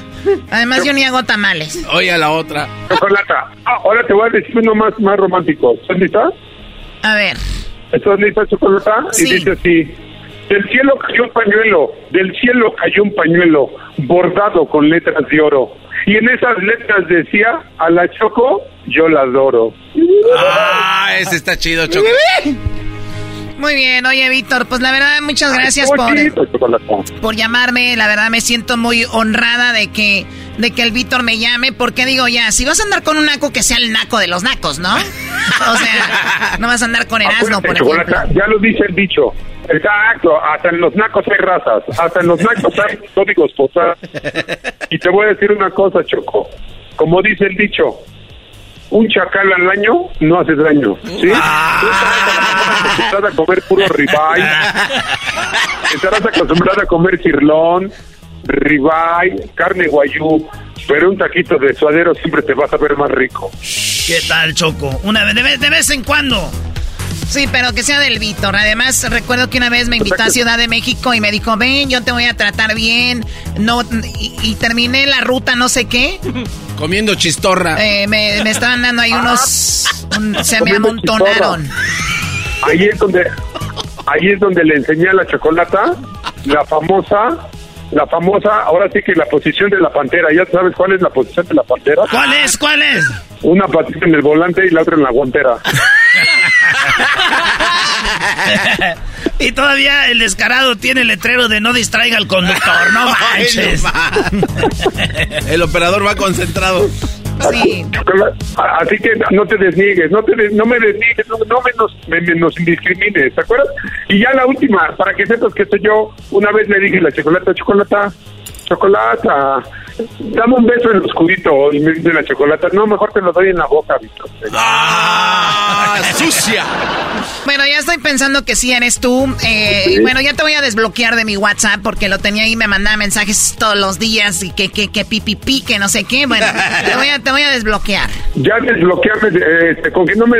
Además, yo ni hago tamales. Oye, a la otra. Chocolata, ah, ahora te voy a decir uno más, más romántico. ¿Estás lista? A ver. ¿Estás lista, Chocolata? Sí. Y dice así. Del cielo cayó un pañuelo, del cielo cayó un pañuelo bordado con letras de oro. Y en esas letras decía, a la Choco, yo la adoro. Ah, ese está chido, Choco. Muy bien, oye, Víctor, pues la verdad, muchas gracias por, por llamarme. La verdad, me siento muy honrada de que, de que el Víctor me llame. Porque digo, ya, si vas a andar con un naco, que sea el naco de los nacos, ¿no? O sea, no vas a andar con Erasmo, por ejemplo. ya lo dice el dicho. Exacto, hasta en los nacos hay razas, hasta en los nacos hay códigos postales. Y te voy a decir una cosa, Choco. Como dice el dicho, un chacal al año no hace daño. ¿sí? Ah. Tú estarás acostumbrada a comer puro ribeye, estarás acostumbrada a comer cirlón, ribeye, carne guayú, pero un taquito de suadero siempre te vas a ver más rico. ¿Qué tal, Choco? Una vez, de vez, de vez en cuando. Sí, pero que sea del Víctor. Además, recuerdo que una vez me invitó a Ciudad de México y me dijo, ven, yo te voy a tratar bien. No, y, y terminé la ruta no sé qué. Comiendo chistorra. Eh, me, me estaban dando ahí unos... un- se me amontonaron. Ahí es donde, ahí es donde le enseñé a la chocolata la famosa, la famosa, ahora sí que la posición de la pantera. ¿Ya sabes cuál es la posición de la pantera? ¿Cuál es? ¿Cuál es? Una patita en el volante y la otra en la guantera. y todavía el descarado tiene el letrero de no distraiga al conductor, no manches. El operador va concentrado. Sí. Así que no te desniegues, no te des- no me desniegues, no, no me, nos, me, me nos indiscrimines, ¿te acuerdas? Y ya la última, para que sepas que soy yo, una vez le dije la chocolata, chocolata, chocolata, dame un beso en el oscurito, y me dice la chocolata, no, mejor te lo doy en la boca, Víctor. ¡Ah! ¡Sucia! Bueno, ya estoy pensando que sí eres tú. Eh, y bueno, ya te voy a desbloquear de mi WhatsApp porque lo tenía ahí, me mandaba mensajes todos los días y que, que, que pipi, pi, que no sé qué. Bueno, te voy a, te voy a desbloquear. Ya desbloquearme, de- este, con que no me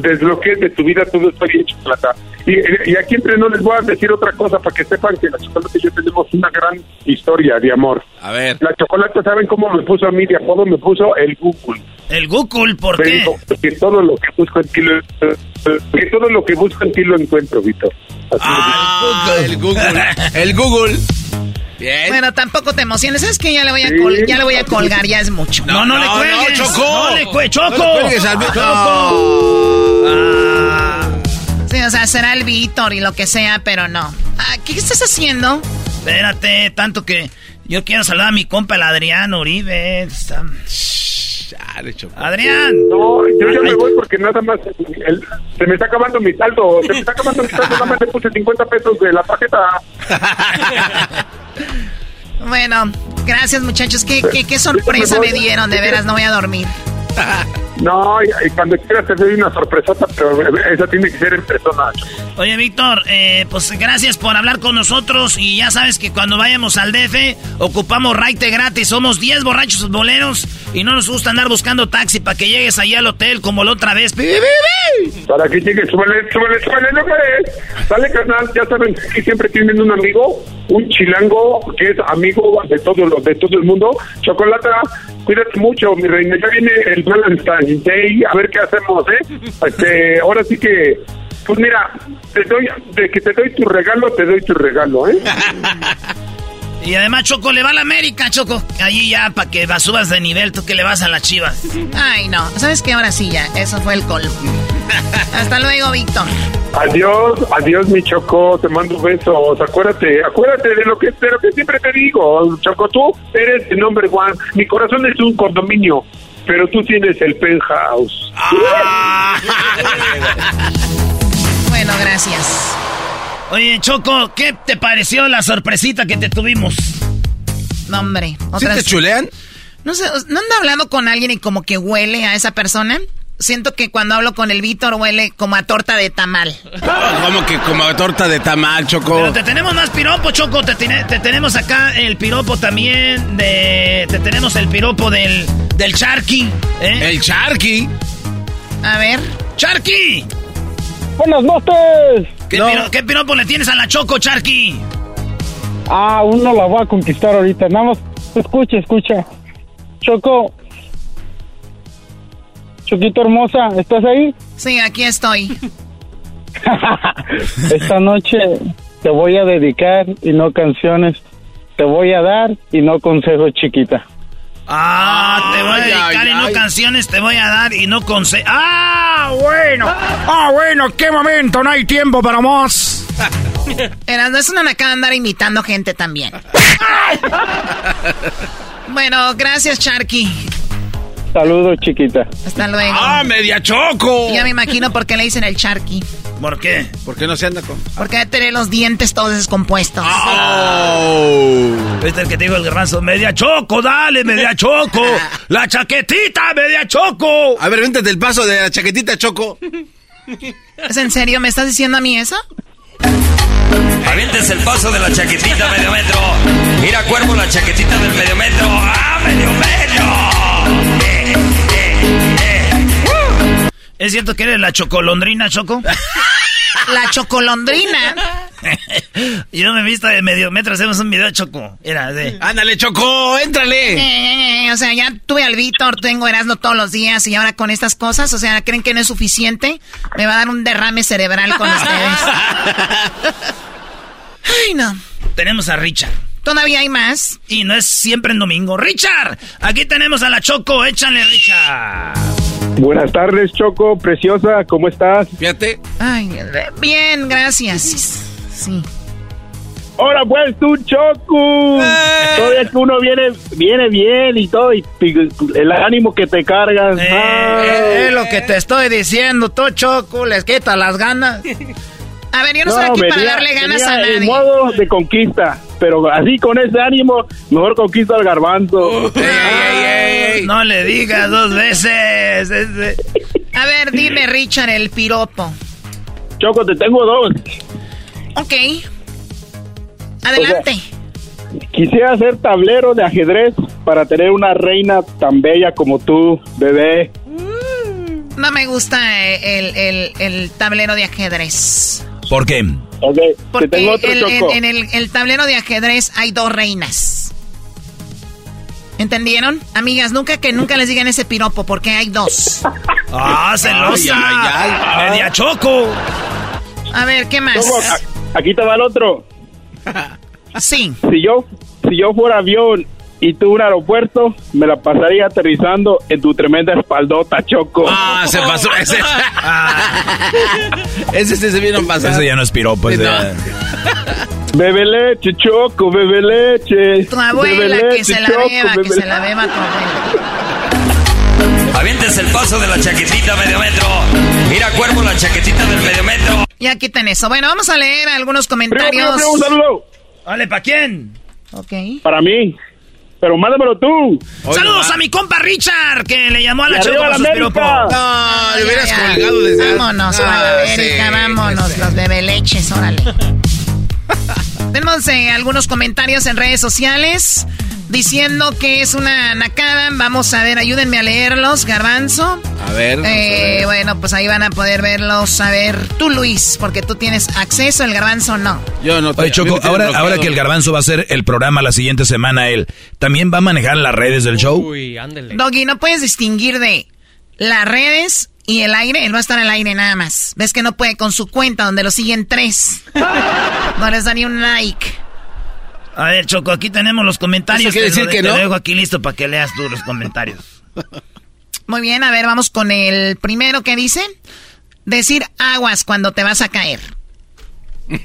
desbloquees de tu vida, todo está bien, chocolata. Y, y aquí entre no les voy a decir otra cosa para que sepan que la chocolata y yo tenemos una gran historia de amor. A ver. La chocolata, ¿saben cómo me puso a mí de apodo? Me puso el Google. El Google, ¿por Me qué? dijo que todo lo que busco en ti lo, que todo lo que busco en ti lo encuentro, Víctor. Así Ah, el Google. El Google. Bien. Bueno, tampoco te emociones. ¿Sabes qué? Ya le voy a, Sí. ya le voy a colgar, ya es mucho. No, no, le no, cuelgues. Choco. No le cuelgues, Choco. No le cuelgues al Víctor. Choco. Ah. Sí, o sea, será el Víctor y lo que sea, pero no. Ah, ¿Qué estás haciendo? Espérate, tanto que yo quiero saludar a mi compa, el Adrián Uribe. Está- Chale, Choco. Adrián. No, yo ya me voy porque nada más el- se me está acabando mi saldo, se me está acabando mi saldo, nada más le puse 50 pesos de la tarjeta. Bueno, gracias muchachos. ¿Qué, qué, qué sorpresa me dieron? De veras, no voy a dormir. No, y, cuando quieras te doy una sorpresota, pero esa tiene que ser en persona. Oye, Víctor, eh, pues gracias por hablar con nosotros y ya sabes que cuando vayamos al DF ocupamos raite gratis. Somos 10 borrachos boleros y no nos gusta andar buscando taxi para que llegues allá al hotel como la otra vez. Para que llegue, súbele, súbele, súbele, no puedes. Sale, carnal, ya saben que siempre tienen un amigo, un chilango que es amigo de todo, de todo el mundo. Chocolata, cuídate mucho, mi reina. Ya viene el Valentine's Day, a ver qué hacemos, ¿eh? Este, ahora sí que, pues mira, te doy, de que te doy tu regalo, te doy tu regalo, ¿eh? Y además Choco le va a la América, Choco. Allí ya para que vas- subas de nivel, tú que le vas a las chivas. Ay, no. ¿Sabes qué? Ahora sí ya. Eso fue el colmo. Hasta luego, Víctor. Adiós, adiós, mi Choco, te mando besos. Acuérdate, acuérdate de lo que, de lo que siempre te digo, Choco, tú eres el number one. Mi corazón es un condominio, pero tú tienes el penthouse. Bueno, gracias. Oye, Choco, ¿qué te pareció la sorpresita que te tuvimos? No, hombre. ¿Sí te chulean? No sé, ¿no anda hablando con alguien y como que huele a esa persona? Siento que cuando hablo con el Víctor huele como a torta de tamal. Como que como torta de tamal, Choco. Pero te tenemos más piropo, Choco. Te, tiene- te tenemos acá el piropo también de... Te tenemos el piropo del, del Charqui. ¿eh? El Charqui. A ver. ¡Charqui! Buenas noches. ¿Qué, piro- qué piropo le tienes a la Choco, Charqui? Ah, uno la voy a conquistar ahorita. Nada más, escucha, escucha. Choco. Choquito hermosa, ¿estás ahí? Sí, aquí estoy. Esta noche te voy a dedicar y no canciones. Te voy a dar y no consejos, chiquita. Ah, te voy a dedicar ay, y no ay. canciones, te voy a dar y no conse... ¡Ah, bueno! Ah, bueno, qué momento, no hay tiempo para más. Era, no es una nacada andar imitando gente también. bueno, gracias, Charky. Saludos, chiquita. Hasta luego. ¡Ah, media choco! Ya me imagino por qué le dicen el Charky. ¿Por qué? ¿Por qué no se anda con...? Porque debe tener los dientes todos descompuestos. ¿Viste el que te digo el garbanzo? ¡Media choco, dale, media choco! ¡La chaquetita, media choco! A ver, véntate el paso de la chaquetita, Choco. ¿Es en serio? ¿Me estás diciendo a mí eso? Avientes el paso de la chaquetita medio metro. Mira, cuervo, la chaquetita del medio metro. ¡Ah, medio metro! ¿Es cierto que eres la chocolondrina, Choco? La chocolondrina. Yo me he visto de medio metro, hacemos un video, Choco. Era de... Ándale, Choco, éntrale. Eh, eh, o sea, ya tuve al Víctor, tengo Erasmo todos los días y ahora con estas cosas, o sea, ¿creen que no es suficiente? Me va a dar un derrame cerebral con ustedes. Ay, no. Tenemos a Richard. Todavía hay más. Y no es siempre en domingo. ¡Richard! Aquí tenemos a la Choco, échale, Richard. Buenas tardes, Choco, preciosa, ¿cómo estás? Fíjate. Ay, bien, gracias. Sí. Ahora pues tú, Choco. Todavía que uno viene, viene bien y todo, y y el ánimo que te cargas. Eh, es lo que te estoy diciendo, tú, Choco, les quita las ganas. A ver, yo no, estoy aquí para darle ganas a nadie. en modo de conquista, pero así con ese ánimo, mejor conquista al garbanzo. No le digas dos veces. A ver, dime, Richard, el piropo. Choco, te tengo dos. Ok. Adelante. Quisiera ser tablero de ajedrez para tener una reina tan bella como tú, bebé. No me gusta eh, el, el- el tablero de ajedrez. ¿Por qué? Ok, Porque te tengo otro, el- en, Choco. en el, el tablero de ajedrez hay dos reinas. ¿Entendieron? Amigas, nunca que nunca les digan ese piropo porque hay dos. ¡Ah, celosa! Ay, ay, ¡Media Choco! A ver, ¿qué más? Aquí te va el otro. Sí. Si yo, si yo fuera avión y tú un aeropuerto, me la pasaría aterrizando en tu tremenda espaldota, Choco. Ah, se pasó. Ese, ese sí se vino a pasar. Ese ya no es piropo, ese ya- Bebe leche, Choco, bebe leche. Tu abuela, Bebe que se la Choco, beba, que se la beba tu abuela. Avientes el paso de la chaquetita medio metro. Mira, cuervo, la chaquetita del medio metro. Ya quiten eso. Bueno, vamos a leer algunos comentarios. Primo, primo, un saludo. Vale, ¿para quién? Ok. Para mí. Pero mándamelo tú. Saludos a mi compa Richard, que le llamó a la Choco la sus piropos. No, le hubieras colgado desde Vámonos, Ah, para América, sí, vámonos, sí. los bebeleches, órale. Tenemos eh, algunos comentarios en redes sociales diciendo que es una nacada. Vamos a ver, ayúdenme a leerlos, Garbanzo. A ver. a Eh, ver. bueno, pues ahí van a poder verlos. A ver, tú, Luis, porque tú tienes acceso, el Garbanzo no. Yo no Oye, Choco, ahora, ahora que el garbanzo va a hacer el programa la siguiente semana, él también va a manejar las redes del show. Uy, ándele. Doggy, no puedes distinguir de las redes Y el aire, él va a estar al aire nada más. Ves que no puede con su cuenta donde lo siguen tres. No les da ni un like. A ver, Choco, aquí tenemos los comentarios. ¿Eso quiere decir que te no? Lo dejo aquí listo para que leas tú los comentarios. Muy bien, a ver, vamos con el primero que dice. Decir aguas cuando te vas a caer.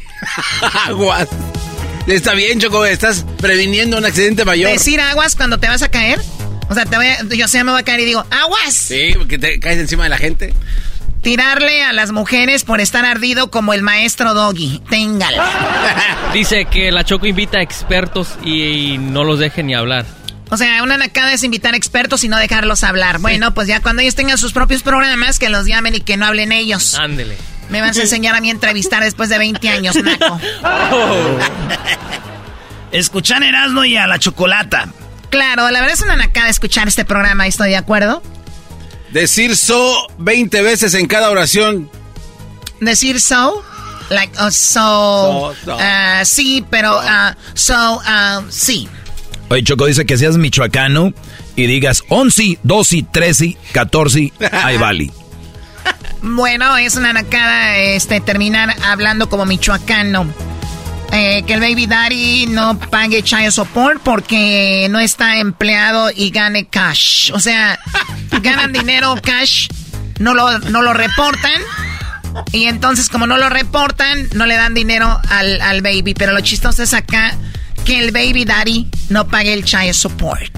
Aguas. Está bien, Choco, estás previniendo un accidente mayor. Decir aguas cuando te vas a caer. O sea, te voy a- yo sé, me voy a caer y digo, aguas. Sí, porque te caes encima de la gente. Tirarle a las mujeres por estar ardido como el maestro Doggy. Téngala. Dice que la Choco invita a expertos y, y no los deje ni hablar. O sea, una nacada es invitar expertos y no dejarlos hablar. Bueno, pues ya cuando ellos tengan sus propios programas, que los llamen y que no hablen ellos. Ándele. Me vas a enseñar a mí a entrevistar después de 20 años, naco. Escuchar Erasmo y a la Chocolata. Claro, la verdad es una nacada escuchar este programa, ¿estoy de acuerdo? Decir so 20 veces en cada oración. Decir so, like, oh, so, So, so. ah, sí, pero, ah, so, ah, sí. Oye, Choco dice que seas michoacano y digas 11, 12, 13, 14, ahí vale. Bueno, es una nacada este, terminar hablando como michoacano. Eh, que el baby daddy no pague child support porque no está empleado y gane cash. O sea, ganan dinero cash, no lo, no lo reportan. Y entonces, como no lo reportan, no le dan dinero al, al baby. Pero lo chistoso es acá que el baby daddy no pague el child support.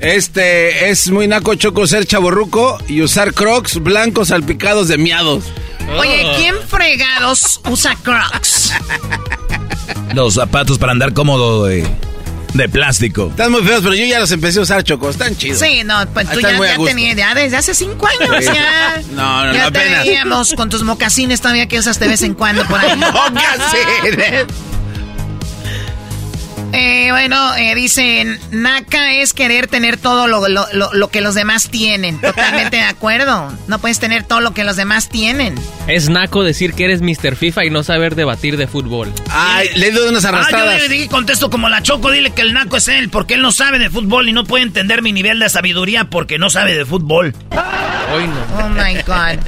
Este es muy naco choco ser chaborruco y usar crocs blancos salpicados de miados. Oye, ¿quién fregados usa crocs? Los zapatos para andar cómodo de, de plástico. Están muy feos, pero yo ya los empecé a usar, Choco. Están chidos. Sí, no, pues tú Están ya, tenías, ya desde hace cinco años, Sí. ya. No, no, ya no, te apenas. veíamos con tus mocasines todavía que usas de vez en cuando por ahí. Mocasines. Eh, bueno, eh, dicen, Naka es querer tener todo lo, lo- lo- lo que los demás tienen. Totalmente de acuerdo. No puedes tener todo lo que los demás tienen. Es naco decir que eres Mr. FIFA y no saber debatir de fútbol. Ay, le doy unas Ah, arrastradas. yo le dije, contesto como la Choco, dile que el naco es él, porque él no sabe de fútbol y no puede entender mi nivel de sabiduría porque no sabe de fútbol. Hoy no. Oh my God.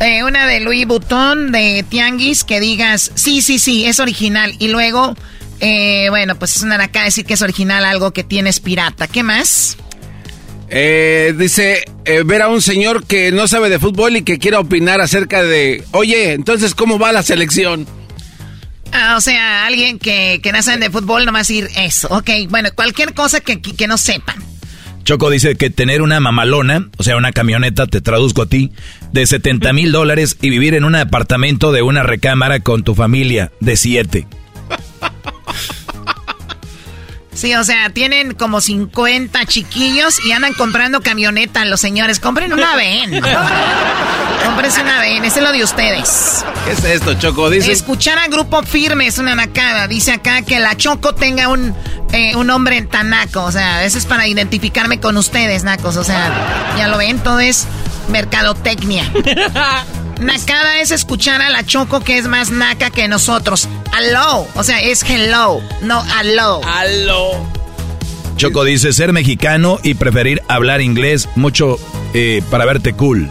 Eh, una de Louis Vuitton de Tianguis que digas, sí, sí, sí, es original. Y luego, eh, bueno, pues es una acá decir que es original algo que tienes pirata. ¿Qué más? Eh, dice, eh, ver a un señor que no sabe de fútbol y que quiera opinar acerca de, oye, entonces, ¿cómo va la selección? Ah, o sea, alguien que, que no sabe de fútbol, nomás decir eso. Ok, bueno, cualquier cosa que, que- que no sepan. Choco dice que tener una mamalona, o sea, una camioneta, te traduzco a ti, de 70 mil dólares y vivir en un apartamento de una recámara con tu familia de siete. Sí, o sea, tienen como 50 chiquillos y andan comprando camioneta los señores. Compren una VEN. Cómprense una ese es lo de ustedes. ¿Qué es esto, Choco? Dice, Escuchar a Grupo Firme es una nacada. Dice acá que la Choco tenga un, eh, un hombre tan naco. O sea, eso es para identificarme con ustedes, nacos. O sea, ya lo ven, todo es mercadotecnia. Nacada es escuchar a la Choco que es más naca que nosotros. Hello. O sea, es hello, no hello. Aló. Choco dice ser mexicano y preferir hablar inglés mucho eh, para verte cool.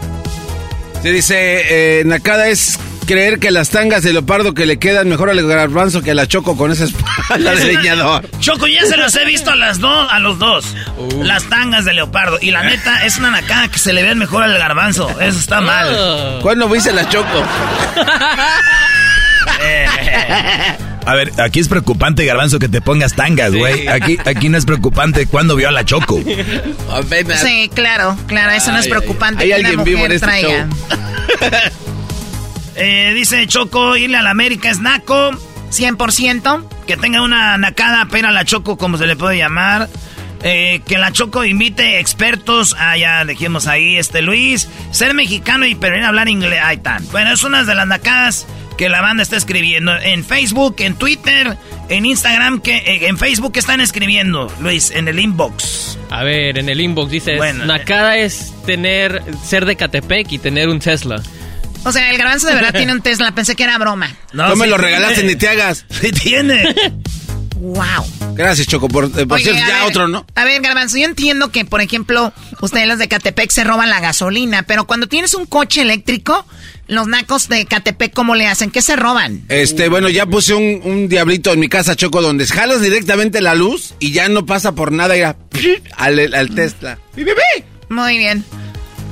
se dice, eh, Nakada es creer que las tangas de leopardo que le quedan mejor al garbanzo que a la Choco con esa espalda de leñador. Choco, ya se los he visto a las dos, a los dos. Las tangas de leopardo. Y la neta, es una nacada que se le ve mejor al garbanzo. Eso está mal. ¿Cuándo viste la Choco? A ver, aquí es preocupante, Garbanzo, que te pongas tangas, güey. Aquí, aquí no es preocupante cuando vio a la Choco. Sí, claro, claro, eso no es preocupante que hay una alguien vivo en este traiga. Eh, dice Choco, irle a la América es naco. 100%. Que tenga una nacada, pena la Choco, como se le puede llamar. Eh, que la Choco invite expertos. Ah, ya dijimos ahí, este Luis. Ser mexicano y pero hablar inglés. Ahí está. Bueno, es una de las nacadas que la banda está escribiendo. En Facebook, en Twitter, en Instagram, que eh, en Facebook están escribiendo, Luis, en el inbox. A ver, en el inbox dice, Bueno, Nakada es tener, ser de Catepec y tener un Tesla. O sea, el garbanzo de verdad tiene un Tesla, pensé que era broma. No, me lo regalaste ni te hagas. Sí tiene. Wow. Gracias, Choco. Por, eh, cierto, ya otro, ¿no? A ver, Garbanzo, yo entiendo que, por ejemplo, ustedes los de Catepec se roban la gasolina, pero cuando tienes un coche eléctrico, los nacos de Catepec, ¿cómo le hacen? ¿Qué se roban? Este, bueno, ya puse un, diablito en mi casa, Choco, donde jalas directamente la luz y ya no pasa por nada ir al, al Tesla. Muy bien.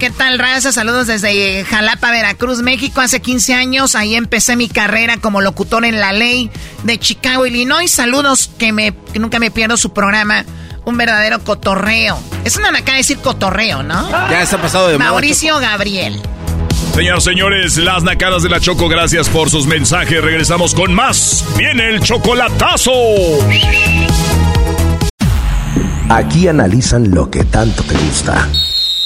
¿Qué tal, raza? Saludos desde Jalapa, Veracruz, México. Hace 15 años ahí empecé mi carrera como locutor en la ley de Chicago, Illinois. Saludos que, me, nunca me pierdo su programa. Un verdadero cotorreo. Es una acá decir cotorreo, ¿no? Ya está pasado de Mauricio Gabriel. Señoras, señores, las nacadas de la Choco, gracias por sus mensajes. Regresamos con más. Viene el chocolatazo. Aquí analizan lo que tanto te gusta.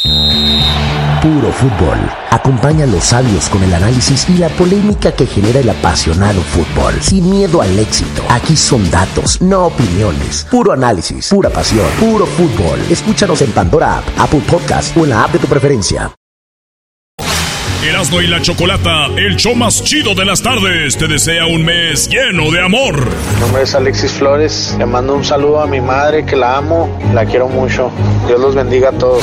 Puro fútbol. Acompaña a los sabios con el análisis y la polémica que genera el apasionado fútbol. Sin miedo al éxito. Aquí son datos, no opiniones. Puro análisis, pura pasión, puro fútbol. Escúchanos en Pandora App, Apple Podcast o en la app de tu preferencia. Erasmo y la Chocolata, el show más chido de las tardes, te desea un mes lleno de amor. Mi nombre es Alexis Flores. Le mando un saludo a mi madre que la amo, la quiero mucho. Dios los bendiga a todos.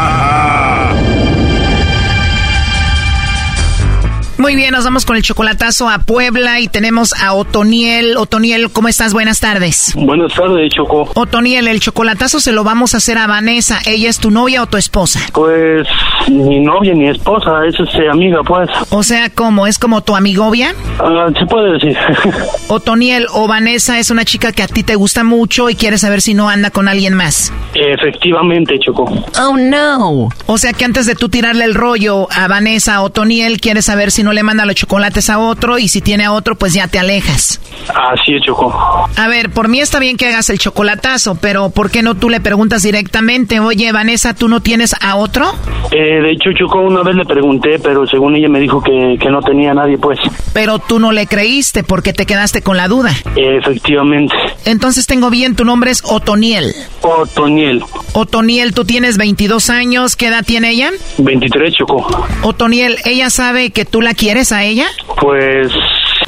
Muy bien, nos vamos con el chocolatazo a Puebla y tenemos a Otoniel. Otoniel, ¿cómo estás? Buenas tardes. Buenas tardes, Choco. Otoniel, el chocolatazo se lo vamos a hacer a Vanessa. ¿Ella es tu novia o tu esposa? Pues ni novia ni esposa, es este, amiga, pues. O sea, ¿cómo? ¿Es como tu amigovia? Ah, se puede decir. Otoniel o Vanessa es una chica que a ti te gusta mucho y quieres saber si no anda con alguien más. Efectivamente, Choco. Oh, no. O sea que antes de tú tirarle el rollo a Vanessa o Otoniel, quieres saber si no le manda los chocolates a otro y si tiene a otro, pues ya te alejas. Así es, Choco. A ver, por mí está bien que hagas el chocolatazo, pero ¿por qué no tú le preguntas directamente, oye, Vanessa, ¿tú no tienes a otro? Eh, de hecho, Choco, una vez le pregunté, pero según ella me dijo que, que no tenía nadie, pues. Pero tú no le creíste porque te quedaste con la duda. Efectivamente. Entonces tengo bien, tu nombre es Otoniel. Otoniel. Otoniel, tú tienes 22 años, ¿qué edad tiene ella? 23, Choco. Otoniel, ¿ella sabe que tú la quieres a ella? Pues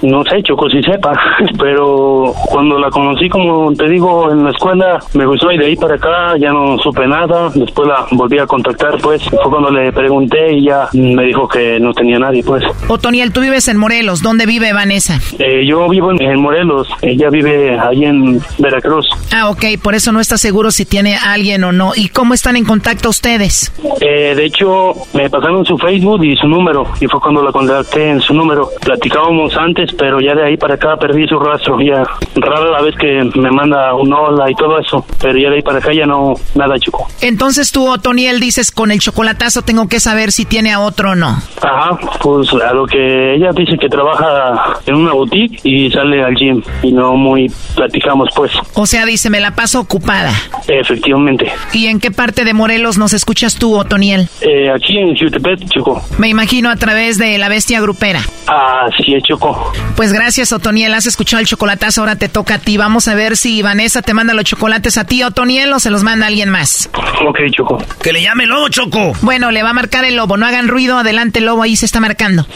no sé, Choco, si sepa, pero cuando la conocí, como te digo, en la escuela, me gustó y de ahí para acá ya no supe nada. Después la volví a contactar, pues fue cuando le pregunté y ya me dijo que no tenía nadie, pues. Otoniel, tú vives en Morelos. ¿Dónde vive Vanessa? Eh, yo vivo en, Morelos. Ella vive ahí en Veracruz. Ah, ok, por eso no está seguro si tiene alguien o no. ¿Y cómo están en contacto ustedes? Eh, de hecho, me pasaron su Facebook y su número, y fue cuando la contacté en su número. Platicábamos antes, pero ya de ahí para acá perdí su rastro. Ya rara la vez que me manda un hola y todo eso, pero ya de ahí para acá ya no, nada, chico. Entonces tú, Otoniel, dices con el chocolatazo tengo que saber si tiene a otro o no. Ajá, pues a lo que ella dice que trabaja en una boutique y sale al gym y no muy platicamos pues. O sea, dice, me la paso ocupada. Efectivamente. ¿Y en qué parte de Morelos nos escuchas tú, Otoniel? Eh, aquí en Jutepet, Choco. Me imagino a través de la bestia grupera. Así es, Choco. Pues gracias, Otoniel. Has escuchado el chocolatazo, ahora te toca a ti. Vamos a ver si Vanessa te manda los chocolates a ti, Otoniel, o se los manda alguien más. Ok, Choco. Que le llame el lobo, Choco. Bueno, le va a marcar el lobo. No hagan ruido. Adelante, el lobo. Ahí se está marcando.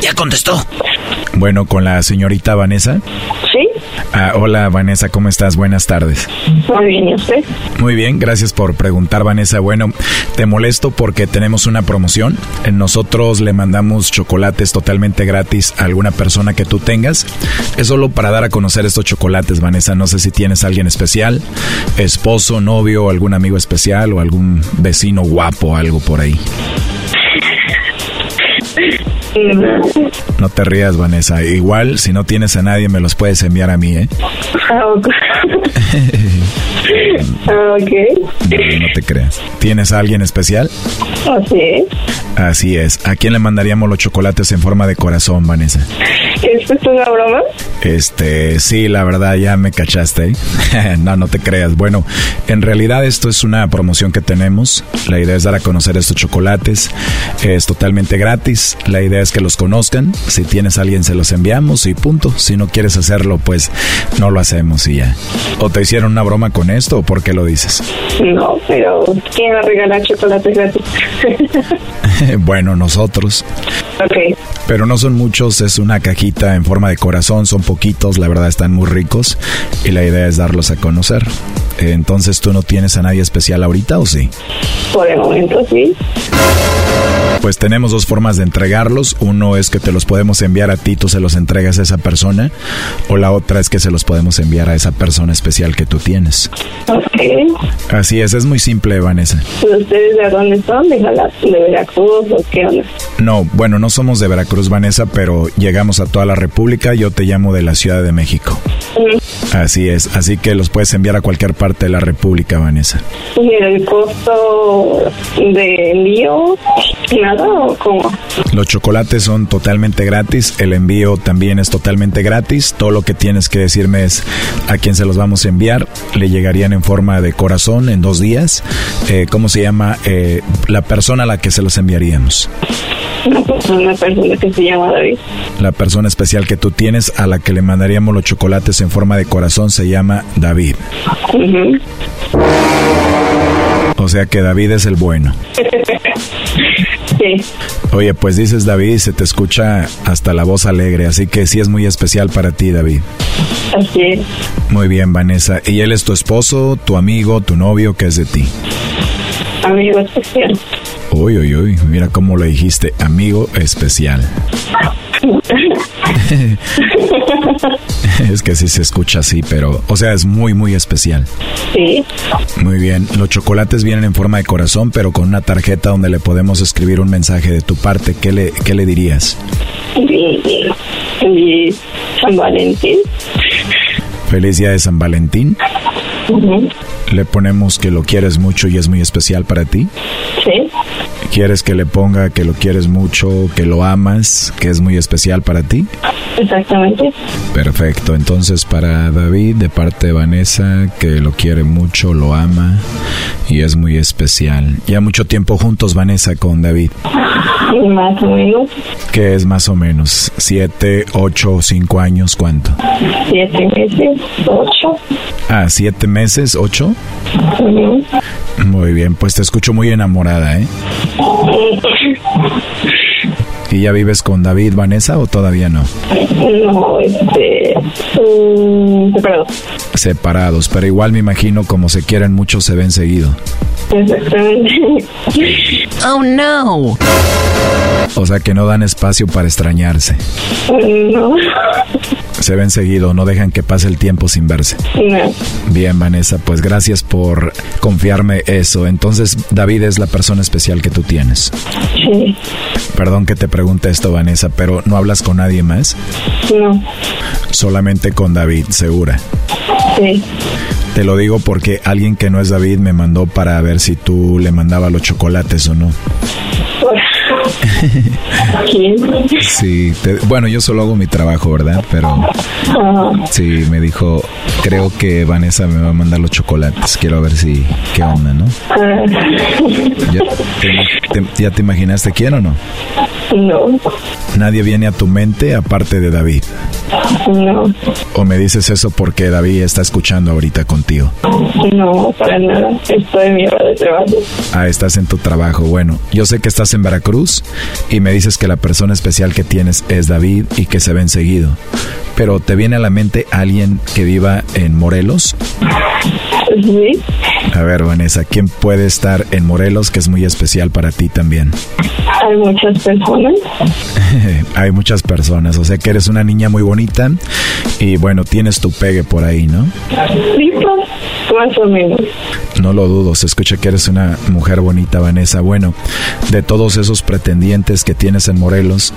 Ya contestó. Bueno, con la señorita Vanessa. Ah, hola Vanessa, ¿cómo estás? Buenas tardes. Muy bien, ¿y usted? Muy bien, gracias por preguntar Vanessa. Bueno, te molesto porque tenemos una promoción. Nosotros le mandamos chocolates totalmente gratis a alguna persona que tú tengas. Es solo para dar a conocer estos chocolates, Vanessa. No sé si tienes alguien especial, esposo, novio, algún amigo especial o algún vecino guapo, algo por ahí. No te rías, Vanessa. Igual, si no tienes a nadie, me los puedes enviar a mí, ¿eh? Ah, ok. Ah, no, no te creas. ¿Tienes a alguien especial? Así es. Así es. ¿A quién le mandaríamos los chocolates en forma de corazón, Vanessa? ¿Esto es una broma? Este, sí, la verdad ya me cachaste. no, no te creas. Bueno, en realidad esto es una promoción que tenemos. La idea es dar a conocer estos chocolates. Es totalmente gratis. La idea es que los conozcan. Si tienes a alguien se los enviamos y punto. Si no quieres hacerlo, pues no lo hacemos y ya. ¿O te hicieron una broma con esto o por qué lo dices? No, pero ¿quién va a regalar chocolates gratis? bueno, nosotros. ok. Pero no son muchos, es una cajita en forma de corazón, son poquitos, la verdad están muy ricos y la idea es darlos a conocer. Entonces, ¿tú no tienes a nadie especial ahorita o sí? Por el momento sí. Pues tenemos dos formas de entregarlos. Uno es que te los podemos enviar a ti, tú se los entregas a esa persona. O la otra es que se los podemos enviar a esa persona especial que tú tienes. Ok. Así es, es muy simple, Vanessa. ¿Pero ustedes de dónde son? ¿De, Jala- de Veracruz o qué onda? No, bueno, no somos de Veracruz, Vanessa, pero llegamos a toda la República. Yo te llamo de la Ciudad de México. Así es, así que los puedes enviar a cualquier parte de la República, Vanessa. ¿Y el costo de envío? ¿Nada o cómo? Los chocolates son totalmente gratis, el envío también es totalmente gratis. Todo lo que tienes que decirme es a quién se los vamos a enviar. Le llegarían en forma de corazón en dos días. Eh, ¿Cómo se llama eh, la persona a la que se los enviaríamos? Una persona, una persona que se llama David. La persona especial que tú tienes a la que le mandaríamos los chocolates en forma de corazón se llama David. O sea que David es el bueno. sí. Oye, pues dices David y se te escucha hasta la voz alegre, así que sí es muy especial para ti, David. Así es. Muy bien, Vanessa. ¿Y él es tu esposo, tu amigo, tu novio? ¿Qué es de ti? Amigo especial. Uy, uy, uy, mira cómo lo dijiste, amigo especial. es que sí se escucha así, pero, o sea, es muy, muy especial. Sí. Muy bien, los chocolates vienen en forma de corazón, pero con una tarjeta donde le podemos escribir un mensaje de tu parte. ¿Qué le, qué le dirías? Y San Valentín. Feliz día de San Valentín. Ujú. Le ponemos que lo quieres mucho y es muy especial para ti. Sí. ¿Quieres que le ponga que lo quieres mucho, que lo amas, que es muy especial para ti? Exactamente. Perfecto, entonces para David de parte de Vanessa, que lo quiere mucho, lo ama y es muy especial. Ya mucho tiempo juntos Vanessa con David. Más o menos ¿Qué es más o menos? ¿Siete, ocho, cinco años? ¿Cuánto? siete meses, ocho. Ah, siete meses, ocho. Muy bien, pues te escucho muy enamorada, ¿eh? ¿Y ya vives con David, Vanessa, o todavía no? No, este. mm, separado. Separados, pero igual me imagino como se quieren mucho se ven seguido. Exactamente. Oh no. O sea que no dan espacio para extrañarse. No. Se ven seguido, no dejan que pase el tiempo sin verse. No. Bien, Vanessa, pues gracias por confiarme eso. Entonces, David es la persona especial que tú tienes. Sí. Perdón que te pregunte esto, Vanessa, pero ¿no hablas con nadie más? No. Solamente con David, segura. Sí. Te lo digo porque alguien que no es David me mandó para ver si tú le mandabas los chocolates o no. Sí, te- bueno, yo solo hago mi trabajo, ¿verdad? Pero sí, me dijo, creo que Vanessa me va a mandar los chocolates. Quiero ver si, qué onda, ¿no? ah, ¿Ya te, te- ya te imaginaste quién o no? no. Nadie viene a tu mente aparte de David. No. ¿O me dices eso porque David está escuchando ahorita contigo? No, para nada. Estoy en mi hora de trabajo. Ah, estás en tu trabajo. Bueno, yo sé que estás en Veracruz y me dices que la persona especial que tienes es David y que se ven seguido. Pero ¿te viene a la mente alguien que viva en Morelos? Sí. A ver, Vanessa, ¿quién puede estar en Morelos que es muy especial para ti también? Hay muchas personas. Hay muchas personas, o sea que eres una niña muy bonita y bueno, tienes tu pegue por ahí, ¿no? Sí, pues, más o menos. No lo dudo, se escucha que eres una mujer bonita, Vanessa. Bueno, de todos esos pretendientes que tienes en Morelos,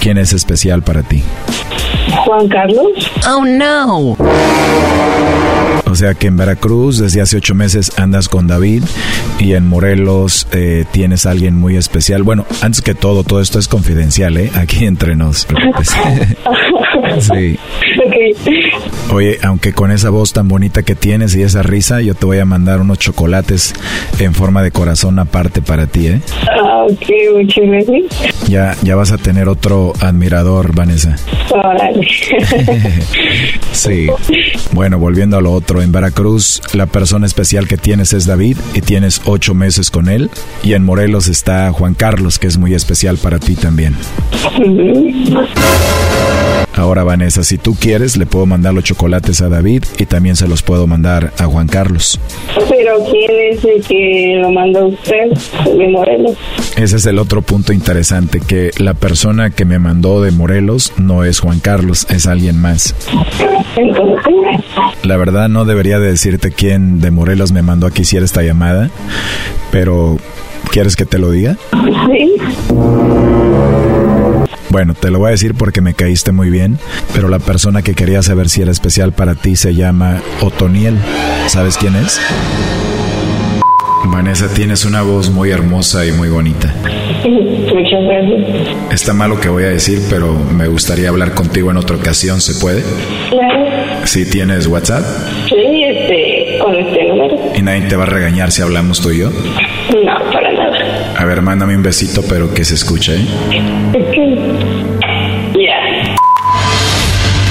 ¿quién es especial para ti? Juan Carlos. Oh no. O sea que en Veracruz desde hace ocho meses andas con David y en Morelos eh, tienes a alguien muy especial. Bueno, antes que todo, todo esto es confidencial, ¿eh? Aquí entre nos. sí. Oye, aunque con esa voz tan bonita que tienes y esa risa, yo te voy a mandar unos chocolates en forma de corazón aparte para ti, ¿eh? Ah, ok, muchas gracias. Ya, ya vas a tener otro admirador, Vanessa. Sí. Bueno, volviendo a lo otro, en Veracruz la persona especial que tienes es David y tienes ocho meses con él. Y en Morelos está Juan Carlos, que es muy especial para ti también. Ahora, Vanessa, si tú quieres, le puedo mandar los chocolates a David y también se los puedo mandar a Juan Carlos. Pero ¿quién es el que lo manda usted de Morelos? Ese es el otro punto interesante, que la persona que me mandó de Morelos no es Juan Carlos, es alguien más. La verdad no debería de decirte quién de Morelos me mandó a que hiciera esta llamada, pero ¿quieres que te lo diga? Sí. Bueno, te lo voy a decir porque me caíste muy bien, pero la persona que quería saber si era especial para ti se llama Otoniel. ¿Sabes quién es? Vanessa, tienes una voz muy hermosa y muy bonita. Muchas gracias. Está mal lo que voy a decir, pero me gustaría hablar contigo en otra ocasión, ¿se puede? Claro. Si tienes WhatsApp Sí, este, con este número. y nadie te va a regañar si hablamos tú y yo. No, para nada. A ver, mándame un besito, pero que se escuche, ¿eh?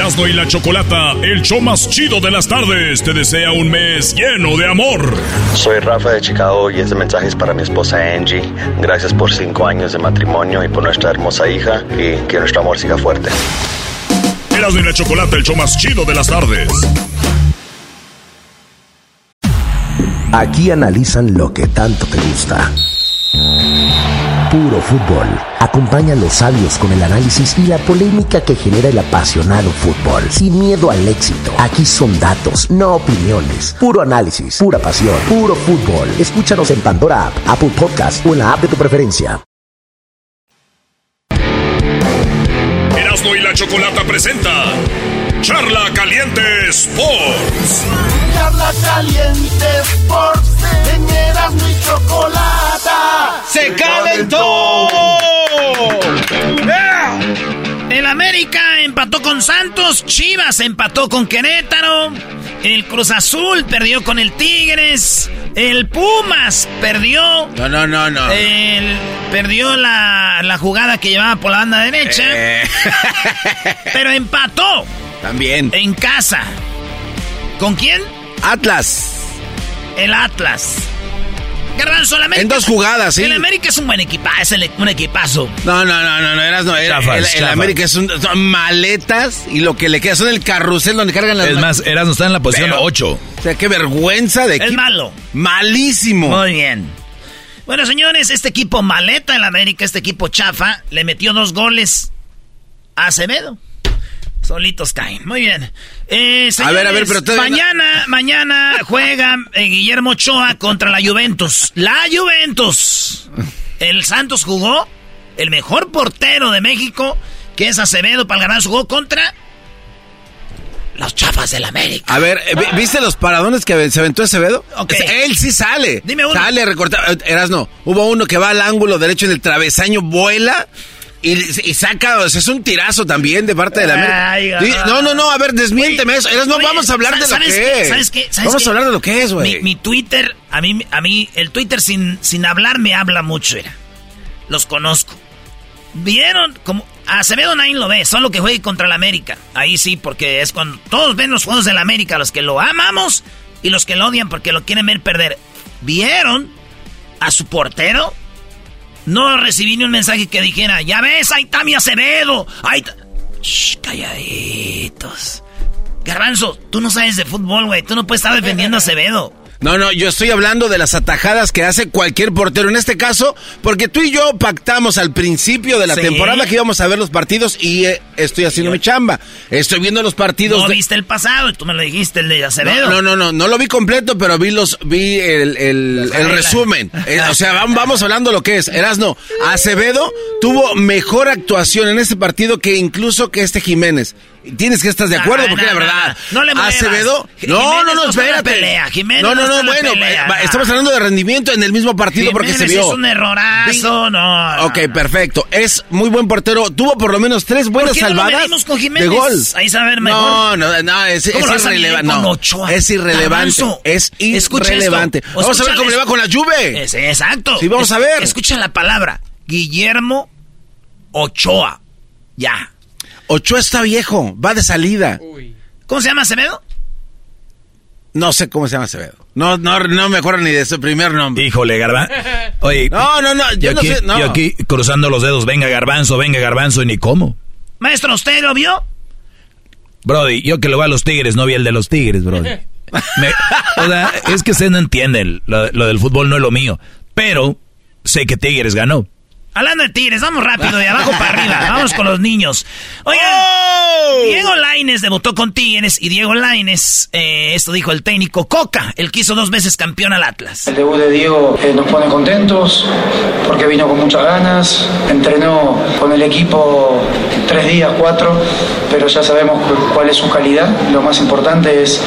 Erasno y la Chocolata, el show más chido de las tardes, te desea un mes lleno de amor. Soy Rafa de Chicago y este mensaje es para mi esposa Angie. Gracias por cinco años de matrimonio y por nuestra hermosa hija y que nuestro amor siga fuerte. Erasno y la Chocolata, el show más chido de las tardes. Aquí analizan lo que tanto te gusta. Puro fútbol. Acompaña a los sabios con el análisis y la polémica que genera el apasionado fútbol. Sin miedo al éxito. Aquí son datos, no opiniones. Puro análisis, pura pasión, puro fútbol. Escúchanos en Pandora App, Apple Podcast o en la app de tu preferencia. Erasno y la Chocolata presenta Charla Caliente Sports. Charla caliente Sports, en Erasmo y Chocolata. ¡Se calentó! El América empató con Santos, Chivas empató con Querétaro, el Cruz Azul perdió con el Tigres, el Pumas perdió. No, no, no, no. El- perdió la, la jugada que llevaba por la banda derecha, Eh. pero empató También. en casa. ¿Con quién? Atlas. El Atlas. Garbanzo, el América. En dos jugadas, sí. El América es un buen equipazo, es el- un equipazo. No, no, no, no, no, eras no. era- Chafas, el. América es un- son maletas y lo que le queda son el carrusel donde cargan las Es más, Erasmo está en la posición Pero- 8. O sea, qué vergüenza de Es malo. Malísimo. Muy bien. Bueno, señores, este equipo maleta el América, este equipo chafa, le metió dos goles a Acevedo. Solitos caen. Muy bien. Eh, A ver, a ver, señores, pero todavía mañana, mañana juega eh, Guillermo Ochoa contra la Juventus. La Juventus. El Santos jugó, el mejor portero de México, que es Acevedo Palgarán, jugó contra los chafas del América. A ver, eh, vi- ¿viste los paradones que se aventó Acevedo? Ok. Es- Él sí sale. Dime uno. Sale recortado. Eras no. Hubo uno que va al ángulo derecho en el travesaño, vuela. Y, y saca, o sea, es un tirazo también de parte de la América. ah. No, no, no, a ver, desmiénteme eso. No, Oye, vamos a hablar de lo ¿sabes que qué? es. ¿Sabes qué? ¿Sabes vamos qué? a hablar de lo que es, güey. mi Twitter, a mí, a mí, el Twitter sin, sin hablar me habla mucho, era. Los conozco. ¿Vieron? Como Acevedo nadie lo ve, solo que juegue contra el América. Ahí sí, porque es cuando todos ven los juegos del América, los que lo amamos y los que lo odian porque lo quieren ver perder. ¿Vieron a su portero? No recibí ni un mensaje que dijera, ya ves, ahí está mi Acevedo. Ahí está-". Shh, calladitos. Garbanzo, tú no sabes de fútbol, güey. Tú no puedes estar defendiendo a Acevedo. No, no, yo estoy hablando de las atajadas que hace cualquier portero. En este caso, porque tú y yo pactamos al principio de la Sí. temporada que íbamos a ver los partidos y eh, estoy haciendo mi chamba. Estoy viendo los partidos. No de- viste el pasado, tú me lo dijiste, el de Acevedo. No, no, no, no, no lo vi completo, pero vi los, vi el, el, el resumen. Eh, o sea, vam- vamos hablando lo que es. Erasno, Acevedo tuvo mejor actuación en este partido que incluso que este Jiménez. Tienes que estar de acuerdo, porque la verdad. no. No le muevas. Acevedo. Jiménez No, no, no espérate. pelea. Jiménez no, no no, bueno. pelea. Estamos hablando de rendimiento en el mismo partido porque se vio. es un errorazo, no. no. Ok, perfecto. Es muy buen portero. Tuvo por lo menos tres buenas ¿Por qué no lo salvadas medimos con Jiménez? de gol. Ahí ver mejor. No, no, no, es, ¿Cómo es lo vas a medir irrelevante. no, es irrelevante. Es irrelevante. Vamos a ver cómo le va con la Juve. Es- exacto. Sí, vamos Es- a ver. Escucha la palabra. Guillermo Ochoa. Ya. Ochoa está viejo, va de salida. ¿Cómo se llama Acevedo? No sé cómo se llama Acevedo. No, no, no me acuerdo ni de su primer nombre. Híjole, Garbanzo. Oye. No, no, no, yo no aquí, sé, no. y aquí cruzando los dedos, venga Garbanzo, venga Garbanzo, y ni cómo. Maestro, ¿usted lo vio? Brody, yo que lo voy a los Tigres, no vi el de los Tigres, Brody. Me- o sea, es que usted no entiende, lo, lo del fútbol no es lo mío. Pero sé que Tigres ganó. Hablando de Tigres, vamos rápido, de abajo para arriba. Vamos con los niños. Oigan, ¡Oh! Diego Laines debutó con Tigres y Diego Laines, eh, esto dijo el técnico Coca, el que hizo dos veces campeón al Atlas. El debut de Diego eh, nos pone contentos porque vino con muchas ganas, entrenó con el equipo tres días, cuatro, pero ya sabemos cu- cuál es su calidad. Lo más importante es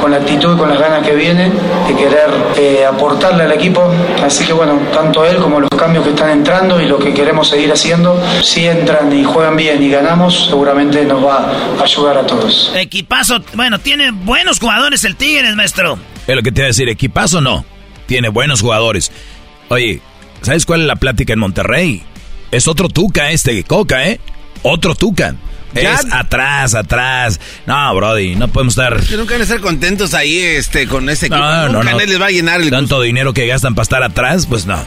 con la actitud y con las ganas que viene de querer eh, aportarle al equipo. Así que bueno, tanto él como los cambios que están entrando y lo que queremos seguir haciendo, si entran y juegan bien y ganamos, seguramente nos va a ayudar a todos. Equipazo, bueno, tiene buenos jugadores el Tigres, maestro. Es lo que te iba a decir, equipazo no. Tiene buenos jugadores. Oye, ¿sabes cuál es la plática en Monterrey? Es otro Tuca este, Coca, ¿eh? Otro Tuca. Ya- Es atrás, atrás. No, Brody, no podemos estar... Que nunca van a estar contentos ahí este, con ese equipo. No, no, nunca no. les va a llenar el Tanto dinero que gastan para estar atrás, pues no.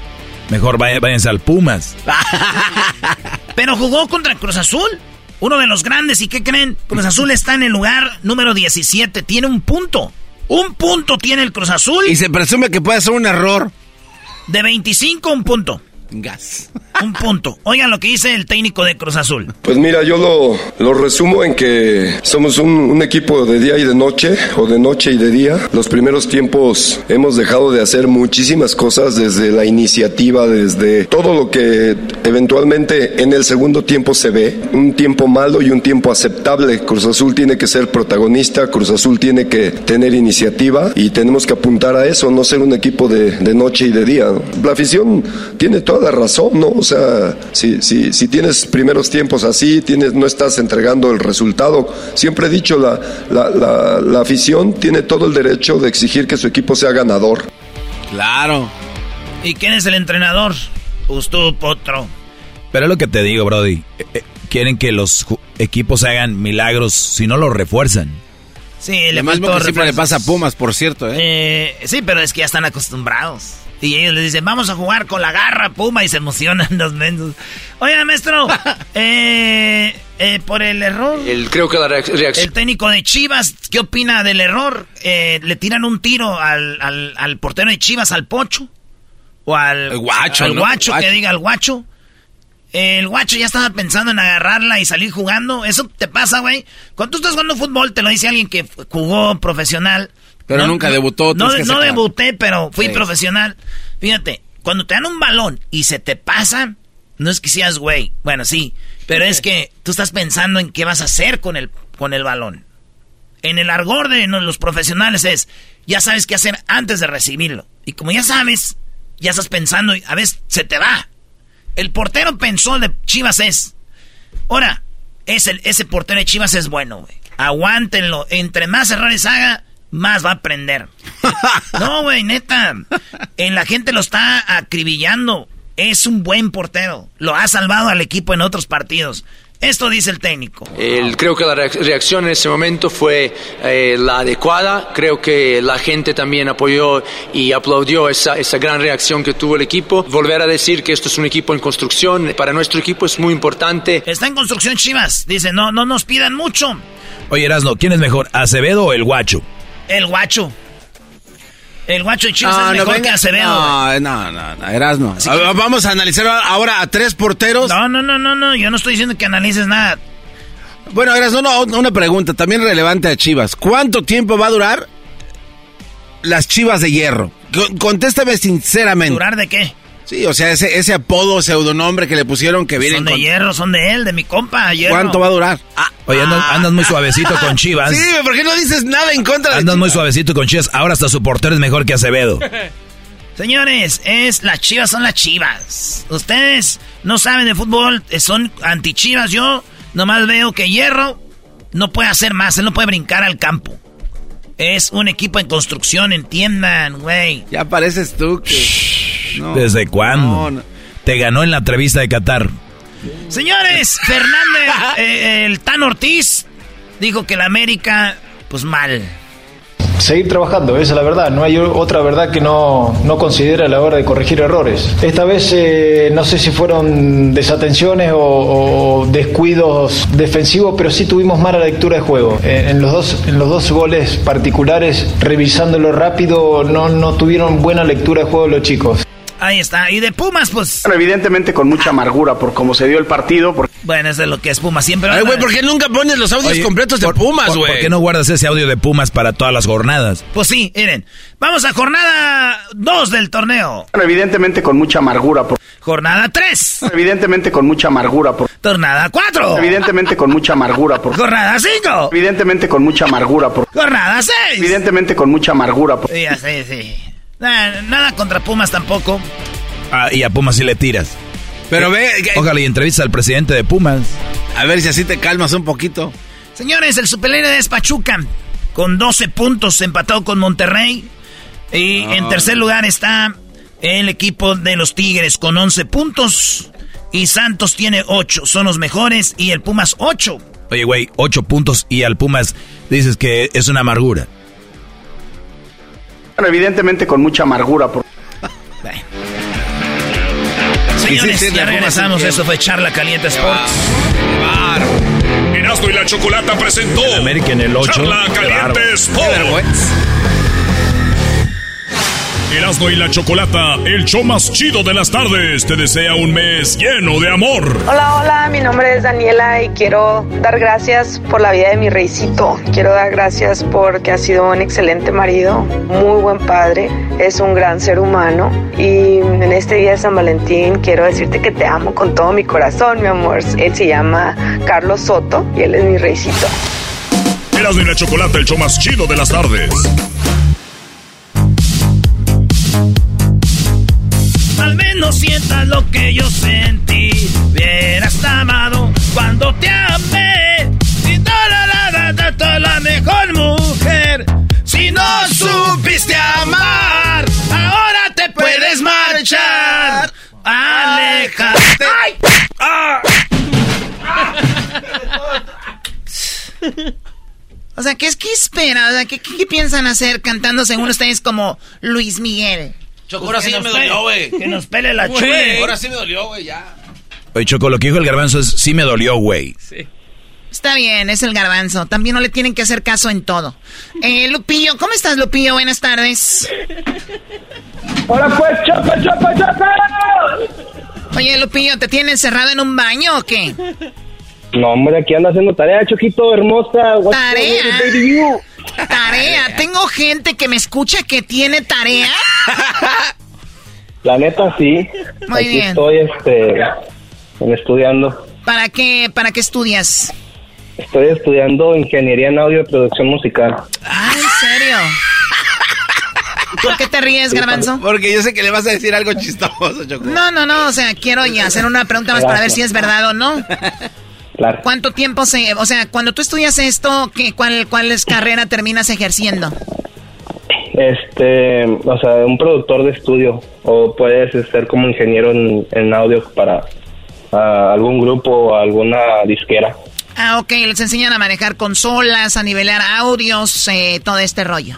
Mejor vaya- váyanse al Pumas. Pero jugó contra Cruz Azul, uno de los grandes. ¿Y qué creen? Cruz Azul está en el lugar número 17, tiene un punto. Un punto tiene el Cruz Azul. Y se presume que puede ser un error. De 25, un punto. Gas. Un punto. Oigan lo que dice el técnico de Cruz Azul. Pues mira, yo lo, lo resumo en que somos un, un equipo de día y de noche, o de noche y de día. Los primeros tiempos hemos dejado de hacer muchísimas cosas desde la iniciativa, desde todo lo que eventualmente en el segundo tiempo se ve. Un tiempo malo y un tiempo aceptable. Cruz Azul tiene que ser protagonista, Cruz Azul tiene que tener iniciativa y tenemos que apuntar a eso, no ser un equipo de, de noche y de día. La afición tiene toda la razón, ¿no? O sea, si, si, si tienes primeros tiempos así, tienes, no estás entregando el resultado. Siempre he dicho, la, la, la afición tiene todo el derecho de exigir que su equipo sea ganador. Claro. ¿Y quién es el entrenador? Tú, Potro. Pero es lo que te digo, Brody. Eh, eh, Quieren que los equipos hagan milagros si no los refuerzan. Sí, le faltó que siempre le pasa a Pumas, por cierto, ¿eh? Eh, sí, pero es que ya están acostumbrados. Y ellos les dicen, vamos a jugar con la garra, puma, y se emocionan los mensos. Oiga, maestro, eh, eh, por el error. El, creo que la reac- reacción... El técnico de Chivas, ¿qué opina del error? Eh, ¿Le tiran un tiro al, al, al portero de Chivas, al Pocho? ¿O al El guacho, Al ¿no? guacho, Guacho. que diga al guacho. El guacho ya estaba pensando en agarrarla y salir jugando. Eso te pasa, güey. Cuando tú estás jugando fútbol, te lo dice alguien que jugó profesional. Pero nunca debutó, No, que no debuté, pero fui Sí. profesional. Fíjate, cuando te dan un balón y se te pasa, no es que seas güey. Bueno, sí. Pero es que tú estás pensando en qué vas a hacer con el, con el balón. En el argor de los profesionales es, ya sabes qué hacer antes de recibirlo. Y como ya sabes, ya estás pensando y a veces se te va. El portero pensó de Chivas es, ahora, ese, ese portero de Chivas es bueno, güey. Aguántenlo. Entre más errores haga, más va a aprender. no, güey, neta. En la gente lo está acribillando. Es un buen portero. Lo ha salvado al equipo en otros partidos. Esto dice el técnico. El- creo que la reac- reacción en ese momento fue eh, la adecuada. Creo que la gente también apoyó y aplaudió esa, esa gran reacción que tuvo el equipo. Volver a decir que esto es un equipo en construcción. Para nuestro equipo es muy importante. Está en construcción Chivas. Dice, no, no nos pidan mucho. Oye, Erasno, ¿quién es mejor, Acevedo o el Guacho? El guacho. El guacho de Chivas es mejor que Acevedo. No, no, no, no Erasmo. Vamos a analizar ahora a tres porteros. No, no, no, no, no. Yo no estoy diciendo que analices nada. Bueno, Erasmo, no, una pregunta también relevante a Chivas. ¿Cuánto tiempo va a durar las Chivas de Hierro? Contéstame sinceramente. ¿Durar de qué? Sí, o sea, ese, ese apodo, pseudonombre que le pusieron que viene. Son de hierro, son de él, de mi compa. Hierro. ¿Cuánto va a durar? Ah, Oye, andas, muy suavecito con Chivas. Sí, ¿por qué no dices nada en contra de Andas muy suavecito con Chivas. Ahora hasta su portero es mejor que Acevedo. Señores, es las Chivas son las Chivas. Ustedes no saben de fútbol, son anti-Chivas. Yo nomás veo que Hierro no puede hacer más, él no puede brincar al campo. Es un equipo en construcción, entiendan, güey. Ya pareces tú que... ¿Desde cuándo? Te ganó en la entrevista de Qatar. Señores, Fernández, eh, el Tan Ortiz dijo que la América, pues mal. Seguir trabajando, esa es la verdad. No hay otra verdad que no, no considera a la hora de corregir errores. Esta vez eh, no sé si fueron desatenciones o, descuidos defensivos, pero sí tuvimos mala lectura de juego. en, los dos, en los dos goles particulares, revisándolo rápido, no, no tuvieron buena lectura de juego los chicos. Ahí está. Y de Pumas, pues. evidentemente con mucha amargura por cómo se dio el partido. Bueno, eso es lo que es Pumas siempre. Ay, güey, ¿por qué nunca pones los audios completos de Pumas, güey? Por, qué no guardas ese audio de Pumas para todas las jornadas? Pues sí, miren. Vamos a jornada 2 del torneo. evidentemente con mucha amargura por. Jornada 3. Evidentemente con mucha amargura por. Jornada 4. Evidentemente con mucha amargura por. Jornada 5. Evidentemente con mucha amargura por. Jornada 6. Evidentemente con mucha amargura por. Sí, sí, sí. Nada, contra Pumas tampoco. Ah, y a Pumas sí le tiras. Pero ve. Ojalá y entrevista al presidente de Pumas. A ver si así te calmas un poquito. Señores, el superlíder es Pachuca. Con 12 puntos empatado con Monterrey. Y en tercer lugar está el equipo de los Tigres con 11 puntos. Y Santos tiene 8. Son los mejores. Y el Pumas 8. Oye, güey, 8 puntos y al Pumas dices que es una amargura. Bueno, evidentemente con mucha amargura. Por... Señores, ya regresamos. Eso fue Charla Caliente Sports. Erasmo y la Chocolata presentó América en el 8. Charla Caliente Sports. Erasmo y la Chocolata, el show más chido de las tardes, te desea un mes lleno de amor. Hola, hola, mi nombre es Daniela y quiero dar gracias por la vida de mi reycito. Quiero dar gracias porque ha sido un excelente marido, muy buen padre, es un gran ser humano y en este día de San Valentín quiero decirte que te amo con todo mi corazón, mi amor. Él se llama Carlos Soto y él es mi reycito. Erasmo y la Chocolata, el show más chido de las tardes. Lo que yo sentí. Hubieras amado cuando te amé. Si toda la, la, la, la mejor mujer. Si no supiste amar, ahora te puedes marchar. Alejate. ¡Ay! ¡Ah! O sea, ¿qué es que espera? O sea, ¿qué, ¿qué, piensan hacer cantando según ustedes como Luis Miguel? Choco, ahora sí me dolió, güey. Que nos pele la chule. Ahora sí me dolió, güey, ya. Oye, Choco, lo que dijo el garbanzo es sí me dolió, güey. Sí. Está bien, es el garbanzo. También no le tienen que hacer caso en todo. Eh, Lupillo, ¿cómo estás, Lupillo? Buenas tardes. Hola, pues, Choco, Choco, Choco. Oye, Lupillo, ¿te tienen encerrado en un baño o qué? No, hombre, aquí anda haciendo tarea, Choquito, hermosa. Tarea. Tarea. Tengo gente que me escucha que tiene tarea. La neta, sí. Muy aquí bien. Estoy, este, estudiando. ¿Para qué, ¿Para qué estudias? Estoy estudiando ingeniería en audio y producción musical. Ah, ¿en serio? ¿Por qué te ríes, Garbanzo? Porque yo sé que le vas a decir algo chistoso, Choco. No, no, no, o sea, quiero ya hacer una pregunta más para ver si es verdad o no. Claro. ¿Cuánto tiempo se, o sea, cuando tú estudias esto, ¿qué, cuál, cuál es carrera terminas ejerciendo? Este, o sea, un productor de estudio o puedes ser como ingeniero en, en audio para algún grupo o alguna disquera. Ah, ok, les enseñan a manejar consolas, a nivelar audios, eh, todo este rollo.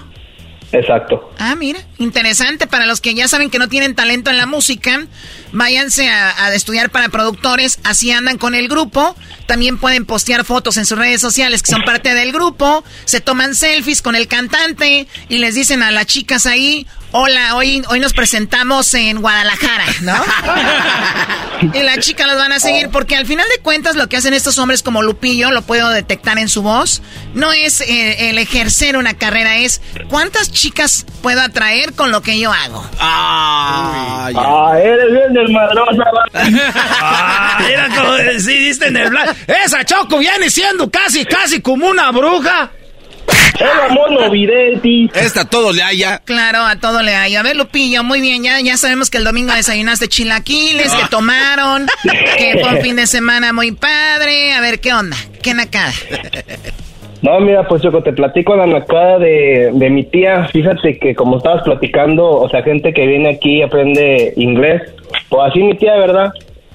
Exacto. Ah, mira, interesante. Para los que ya saben que no tienen talento en la música, váyanse a, a, estudiar para productores, así andan con el grupo. También pueden postear fotos en sus redes sociales que son parte del grupo. Se toman selfies con el cantante y les dicen a las chicas ahí, hola, hoy, hoy nos presentamos en Guadalajara, ¿no? y la chica los van a seguir porque al final de cuentas lo que hacen estos hombres como Lupillo, lo puedo detectar en su voz, no es eh, el ejercer una carrera, es cuántas chicas puedo atraer con lo que yo hago. Ah, ah eres bien desmadrosa. ah, era como decidiste en el blanco. Esa Choco viene siendo casi, casi como una bruja. El mono vidente. Esta todo le haya. Claro, a todo le haya. A ver, Lupillo, muy bien. Ya, ya sabemos que el domingo desayunaste chilaquiles, que tomaron, que fue un fin de semana muy padre. A ver, ¿qué onda? ¿Qué nacada? No, mira, pues yo te platico la nacada de, de mi tía. Fíjate que como estabas platicando, o sea, gente que viene aquí y aprende inglés. Pues así mi tía, ¿verdad?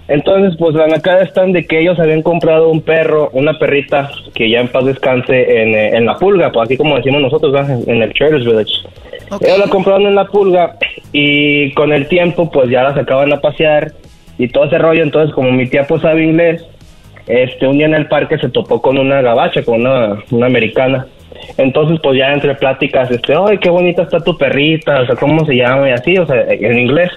Entonces, pues la nacada están de que ellos habían comprado un perro, una perrita, que ya en paz descanse en, eh, en la pulga, pues así como decimos nosotros, en el Traders Village. Ellos la compraron en la pulga y con el tiempo, pues ya la sacaban a pasear y todo ese rollo. Entonces, como mi tía pues sabe inglés, este, un día en el parque se topó con una gabacha, con una, una americana. Entonces, pues ya entre pláticas, este, ay, qué bonita está tu perrita, o sea, ¿cómo se llama? Y así, o sea, en inglés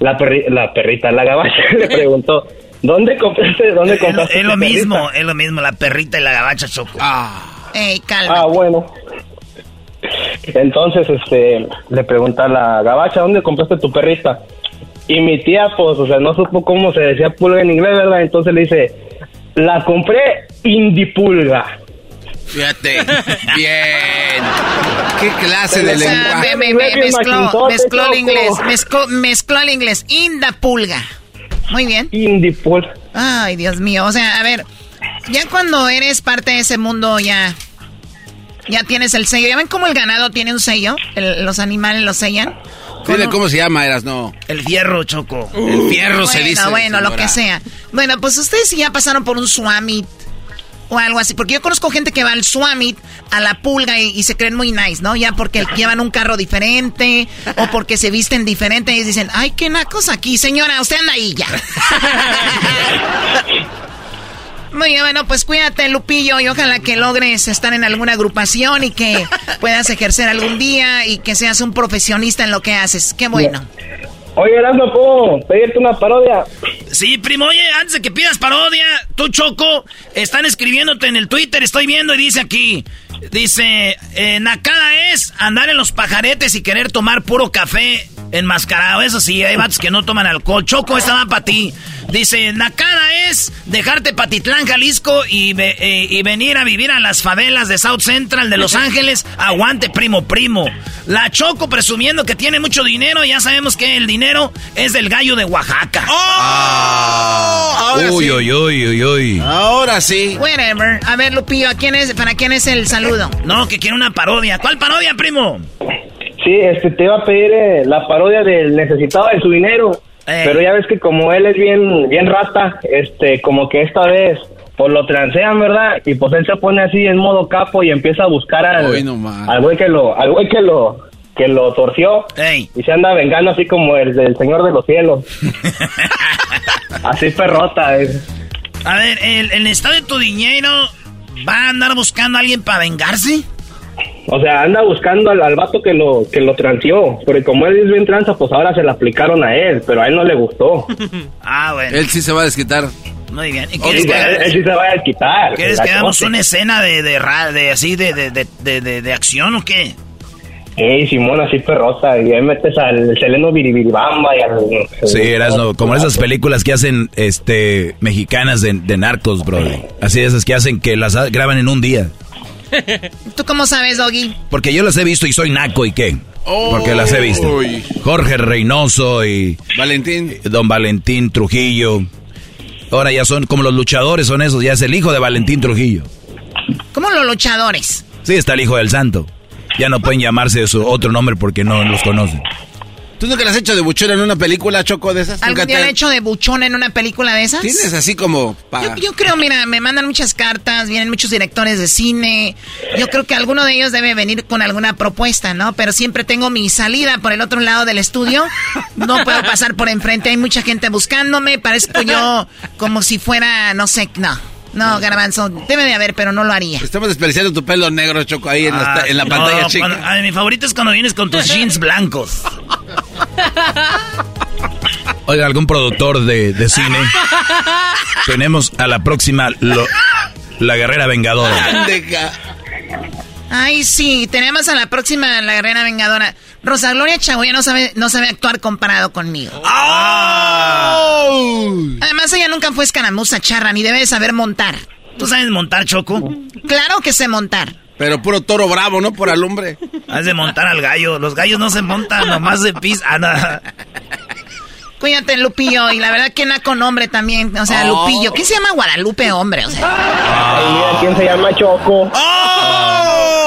la, la perrita, la gabacha, le preguntó, ¿dónde compraste, dónde compraste Es, lo mismo, es lo mismo, la perrita y la gabacha, Choco. Ah, Ey, calma. Ah, bueno. Entonces, este, le pregunta a la gabacha, ¿dónde compraste tu perrita? Y mi tía, pues, o sea, no supo cómo se decía pulga en inglés, ¿verdad? Entonces le dice, la compré indipulga. Fíjate, bien. ¿Qué clase de lenguaje? mezcló, mezcló el inglés, mezcló, el inglés. Inda pulga. Muy bien. Indipulga. Ay, Dios mío. O sea, a ver, ya cuando eres parte de ese mundo, ya, ya tienes el sello. ¿Ya ven cómo el ganado tiene un sello? los animales lo sellan. Dile cómo se llama, Eras, no. El fierro, Choco. el fierro se dice. Bueno, lo que sea. Bueno, pues ustedes ya pasaron por un swamit o algo así. Porque yo conozco gente que va al Swamit, a la pulga y, se creen muy nice, ¿no? Ya porque llevan un carro diferente o porque se visten diferente y dicen, ay, qué nacos aquí, señora, usted anda ahí ya. Muy bien, bueno, pues cuídate, Lupillo, y ojalá que logres estar en alguna agrupación y que puedas ejercer algún día y que seas un profesionista en lo que haces. Qué bueno. Oye, Erasmo, ¿puedo pedirte una parodia? Sí, primo, oye, antes de que pidas parodia, tú, Choco, están escribiéndote en el Twitter, estoy viendo y dice aquí, dice, eh, Nakada es andar en los pajaretes y querer tomar puro café enmascarado. Eso sí, hay vatos que no toman alcohol. Choco, esta va para ti. Dice, Nakada es dejarte Patitlán, Jalisco y, eh, y, venir a vivir a las favelas de South Central de Los Ángeles. Aguante, primo, primo. La Choco presumiendo que tiene mucho dinero. Ya sabemos que el dinero es del gallo de Oaxaca. ¡Oh! uy, uy, uy, uy, uy. Ahora sí. Whatever. A ver, Lupillo, ¿a quién es, ¿para quién es el saludo? No, que quiere una parodia. ¿Cuál parodia, primo? Sí, este, te iba a pedir eh, la parodia del necesitado de su dinero. Pero ya ves que como él es bien, bien rata, este, como que esta vez pues lo transean, ¿verdad? Y pues él se pone así en modo capo y empieza a buscar al, al güey que lo, al güey que lo, que lo torció y se anda vengando así como el del Señor de los Cielos. así perrota es. A ver, ¿el, el estado de tu dinero va a andar buscando a alguien para vengarse? O sea, anda buscando al, al, vato que lo que lo transió. Porque como él es bien tranza, pues ahora se la aplicaron a él. Pero a él no le gustó. ah, bueno. Él sí se va a desquitar. Muy bien. ¿Y quieres que él, sí se va a desquitar. ¿Quieres que hagamos una escena de, de, de así de, de, de, de, acción o qué? Ey, Simón, así perrosa. Y ahí metes al Seleno Biribiribamba y al... Sí, eras no, como esas películas que hacen este mexicanas de, de narcos, bro. Así esas que hacen que las graban en un día. ¿Tú cómo sabes, Doggy? Porque yo las he visto y soy naco y qué. Porque las he visto. Jorge Reynoso y... Valentín. Don Valentín Trujillo. Ahora ya son como los luchadores, son esos. Ya es el hijo de Valentín Trujillo. ¿Cómo los luchadores? Sí, está el hijo del santo. Ya no pueden llamarse su otro nombre porque no los conocen. ¿Tú nunca le has hecho de buchón en una película, Choco, de esas? ¿Algún día hecho de buchón en una película de esas? Tienes así como... Yo, creo, mira, me mandan muchas cartas, vienen muchos directores de cine. Yo creo que alguno de ellos debe venir con alguna propuesta, ¿no? Pero siempre tengo mi salida por el otro lado del estudio. No puedo pasar por enfrente, hay mucha gente buscándome. Parezco yo como si fuera, no sé, no. No, garbanzo, debe de haber, pero no lo haría. Estamos desperdiciando tu pelo negro, Choco, ahí en, la, Ah, en la no, pantalla chica. cuando- ay, mi favorito es cuando vienes con tus jeans blancos. Oiga, algún productor de, de cine. Tenemos a la próxima lo- la guerrera vengadora. Ay, sí, tenemos a la próxima la guerrera vengadora. Rosa Gloria Chagoya no sabe, no sabe actuar comparado conmigo. Además, ella nunca fue escaramuza charra, ni debe de saber montar. ¿Tú sabes montar, Choco? Claro que sé montar. Pero puro toro bravo, ¿no? Por alumbre. Has de montar al gallo. Los gallos no se montan, nomás se pisan. Ah, no. Cuídate, Lupillo. Y la verdad que naco nombre también. O sea, Oh. Lupillo. ¿Quién se llama Guadalupe, hombre? O sea. Ay, mira quién se llama Choco.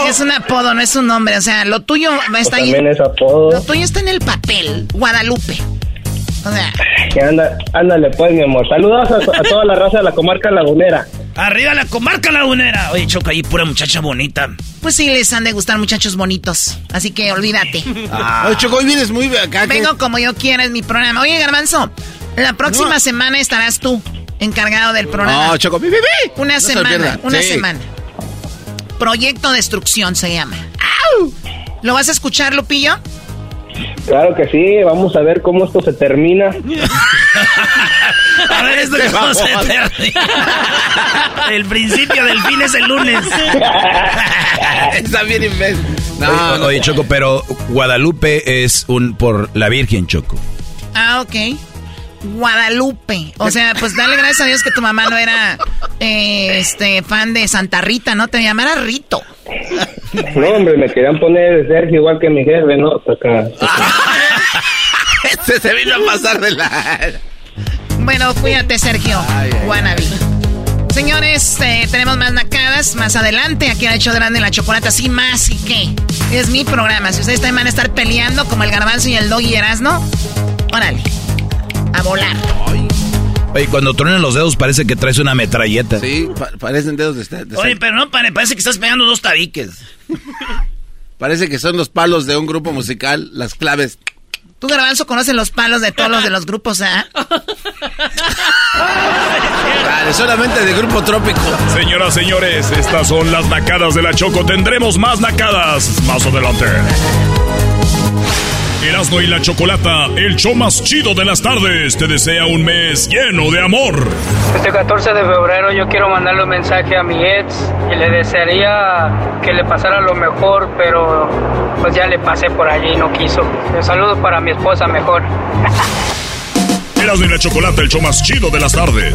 Es un apodo, no es un nombre. O sea, lo tuyo estar ahí. También es apodo. Lo tuyo está en el papel. Guadalupe. O sea. Anda, ándale pues, mi amor. Saludos a, a toda la raza de la comarca lagunera. Arriba la comarca lagunera. Oye, Choco, ahí pura muchacha bonita. Pues sí, les han de gustar muchachos bonitos. Así que olvídate. Oye, Choco, hoy vienes muy acá. que- Vengo como yo quiera, es mi programa. Oye, Garbanzo, la próxima semana estarás tú encargado del programa. No, Choco, pi, pi, pi. Una No semana, una Sí. semana. Proyecto Destrucción se llama. ¡Au! ¿Lo vas a escuchar, Lupillo? Claro que sí, vamos a ver cómo esto se termina. A ver, esto cómo se termina. El principio del fin es el lunes. Está bien imbécil. oye, oye, Choco, pero Guadalupe es un por la Virgen, Choco. Ah, ok. Guadalupe. O sea, pues dale gracias a Dios que tu mamá no era eh, este fan de Santa Rita, ¿no? Te llamara Rito. No, hombre, me querían poner Sergio igual que mi jefe, ¿no? Acá. Este se vino a pasar de la... Bueno, cuídate, Sergio. Wannabe. Señores, eh, tenemos más nacadas más adelante. Aquí el hecho grande la chocolata, sí, más y qué. Es mi programa. Si ustedes también van a estar peleando como el garbanzo y el dog y Erasno, órale. A volar. Oye, cuando truenan los dedos parece que traes una metralleta. Sí, pa- parecen dedos de, de Oye, pero no, pare- parece que estás pegando dos tabiques. Parece que son los palos de un grupo musical, las claves. Tú, garbanzo, conoces los palos de todos los de los grupos, ¿ah? Vale, solamente de grupo trópico. Señoras, señores, estas son las nacadas de la Choco. Tendremos más nacadas más adelante. Erasmo y la Chocolata, el show más chido de las tardes, te desea un mes lleno de amor. Este 14 de febrero yo quiero mandarle un mensaje a mi ex y le desearía que le pasara lo mejor, pero pues ya le pasé por allí y no quiso. Un saludo para mi esposa mejor. Erasmo y la Chocolata, el show más chido de las tardes.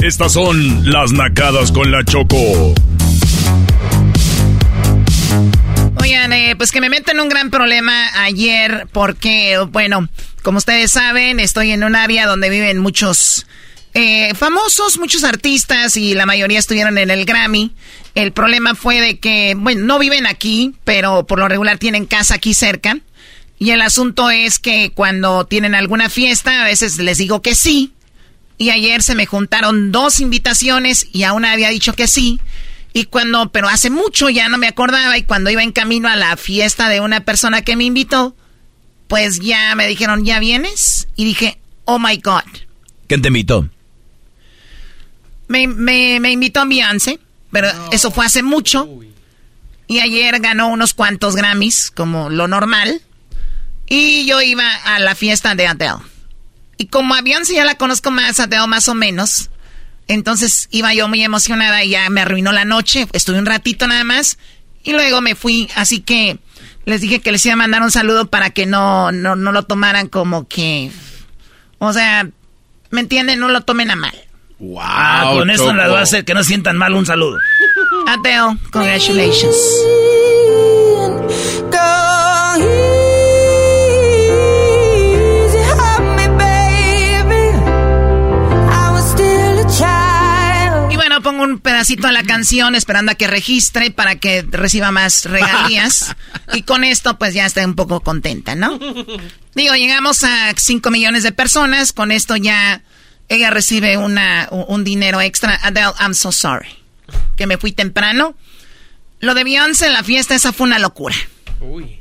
Estas son las nacadas con la Choco. Eh, pues que me meten en un gran problema ayer porque, bueno, como ustedes saben, estoy en un área donde viven muchos eh, famosos, muchos artistas y la mayoría estuvieron en el Grammy. El problema fue de que, bueno, no viven aquí, pero por lo regular tienen casa aquí cerca. Y el asunto es que cuando tienen alguna fiesta, a veces les digo que sí. Y ayer se me juntaron dos invitaciones y a una había dicho que sí. Y cuando, pero hace mucho ya no me acordaba y cuando iba en camino a la fiesta de una persona que me invitó, pues ya me dijeron, ¿ya vienes? Y dije, oh my God. ¿Quién te invitó? Me, me, me invitó a Beyoncé, pero eso fue hace mucho. Y ayer ganó unos cuantos Grammys, como lo normal. Y yo iba a la fiesta de Adele. Y como a Beyoncé ya la conozco más, Adele más o menos, entonces iba yo muy emocionada y ya me arruinó la noche. Estuve un ratito nada más y luego me fui. Así que les dije que les iba a mandar un saludo para que no, no, no lo tomaran como que... O sea, ¿me entienden? No lo tomen a mal. Wow, Ah, con eso las va a hacer que no sientan mal un saludo. Adele, congratulations. Un pedacito a la canción esperando a que registre para que reciba más regalías. y con esto pues ya estoy un poco contenta, ¿no? Digo, llegamos a 5 millones de personas, con esto ya ella recibe una, un, dinero extra. Adele, I'm so sorry. Que me fui temprano. Lo de Beyoncé en la fiesta, esa fue una locura. Uy.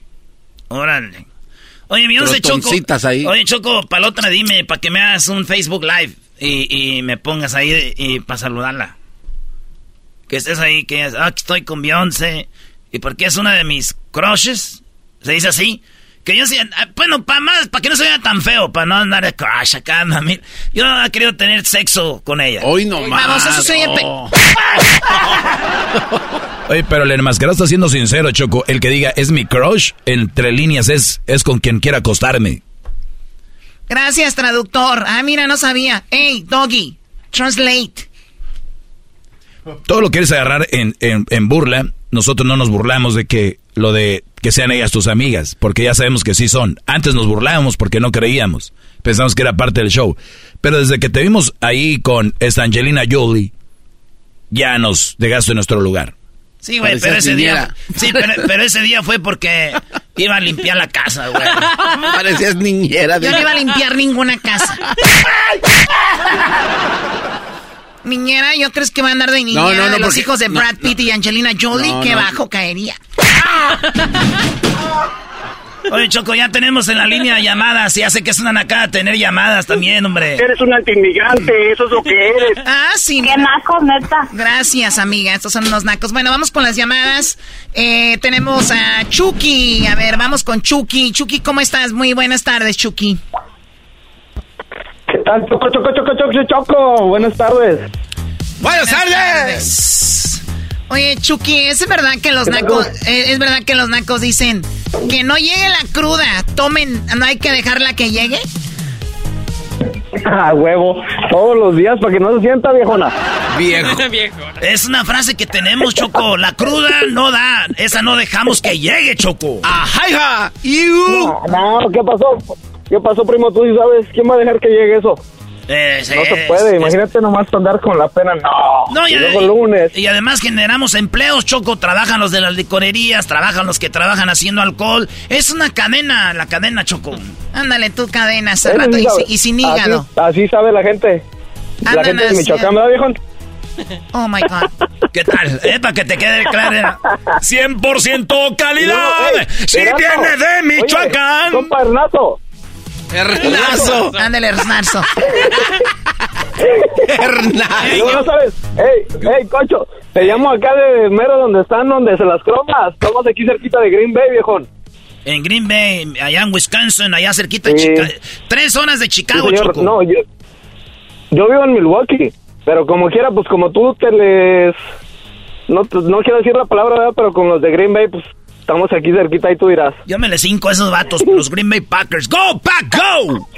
Órale. Oye, once Choco. Ahí. Oye, Choco, para otra dime, para que me hagas un Facebook Live y, me pongas ahí y para saludarla. Que estés ahí, que ah, estoy con Beyoncé. Y porque es una de mis crushes. ¿Se dice así? Que yo sea, ah, bueno, para más, para que no se vea tan feo, para no andar de crush acá, mami. Yo no he querido tener sexo con ella. Hoy no más. Vamos, eso se oye. Oye, pero el enmascarado está siendo sincero, Choco. El que diga es mi crush, entre líneas es, es con quien quiera acostarme. Gracias, traductor. Ah, mira, no sabía. Hey, doggy, translate. Todo lo quieres agarrar en, en, en burla. Nosotros no nos burlamos de que lo de que sean ellas tus amigas, porque ya sabemos que sí son. Antes nos burlábamos porque no creíamos, pensamos que era parte del show. Pero desde que te vimos ahí con esta Angelina Jolie, ya nos dejaste en nuestro lugar. Sí, güey, pero ese día. Sí, pero, ese día fue porque iba a limpiar la casa, güey. Parecías niñera. Yo no iba a limpiar ninguna casa. Niñera, ¿yo crees que va a andar de niñera no, no, no, los hijos de Brad Pitt y Angelina Jolie? ¡Qué bajo caería! Oye, Choco, ya tenemos en la línea llamadas. Ya sé que es una nacada tener llamadas también, hombre. Eres un antimigrante, eso es lo que eres. Ah, sí. Qué naco, neta. Gracias, amiga. Estos son unos nacos. Bueno, vamos con las llamadas. Eh, tenemos a Chucky. A ver, vamos con Chucky. Chucky, ¿cómo estás? Muy buenas tardes, Chucky. ¿Qué tal? Choco, choco, choco, choco, choco. Buenas tardes. Buenas tardes. Oye, Chucky, ¿es verdad que los nacos, eh, es verdad que los nacos dicen que no llegue la cruda, tomen, no hay que dejarla que llegue? Ah, huevo, todos los días para que no se sienta viejona. Viejo. Es una frase que tenemos, Choco. La cruda no da, esa no dejamos que llegue, Choco. Ajá, hija. No, no, ¿qué pasó? ¿Qué pasó, primo? Tú sabes quién va a dejar que llegue eso. Eh, no se puede, imagínate nomás andar con la pena, no. no y, lunes. y además generamos empleos, Choco, trabajan los de las licorerías, trabajan los que trabajan haciendo alcohol. Es una cadena, la cadena, Choco. Ándale, tu cadena, hace y, sin hígado. Así, sabe la gente. la gente de Michoacán, ¿verdad, viejo? Oh my God. ¿Qué tal? Eh, para que te quede claro. 100% calidad. si viene de Michoacán. compa Hernato, Hernazo. Ándale, Hernazo. Hernazo. No, sabes. Ey, ey, cocho. Te llamo acá de mero donde están, donde se las cromas. Estamos aquí cerquita de Green Bay, viejón. En Green Bay, allá en Wisconsin, allá cerquita de Chicago. Tres zonas de Chicago, Choco. No, yo, yo vivo en Milwaukee. Pero como quiera, pues como tú te les... No, no quiero decir la palabra, ¿verdad? pero con los de Green Bay, pues Estamos aquí cerquita y tú dirás. Yo me le cinco a esos vatos, los Green Bay Packers. ¡Go, Pack, go!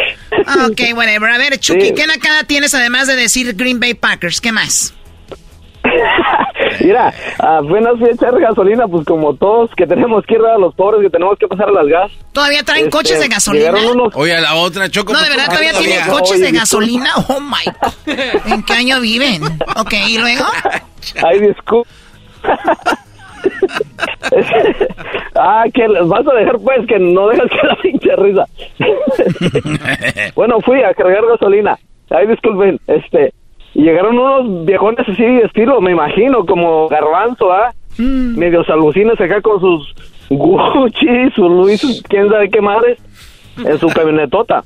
ok, whatever. A ver, Chucky, ¿qué nacada tienes además de decir Green Bay Packers? ¿Qué más? Mira, apenas fui a echar gasolina, pues como todos que tenemos que ir a los pobres, que tenemos que pasar a las gas. ¿Todavía traen este, coches de gasolina? Oye, a la otra, Choco. No, de verdad, todavía tienen coches de gasolina. Oh, my. ¿En qué año viven? Ok, ¿y luego? Ay, disculpa. ah, que vas a dejar pues que no dejas que la pinche risa. bueno, fui a cargar gasolina. Ay, disculpen, este, llegaron unos viejones así de estilo, me imagino, como garbanzo, ¿ah? Mm. Medios acá con sus Gucci, sus Luis, quién sabe qué madres, en su camionetota.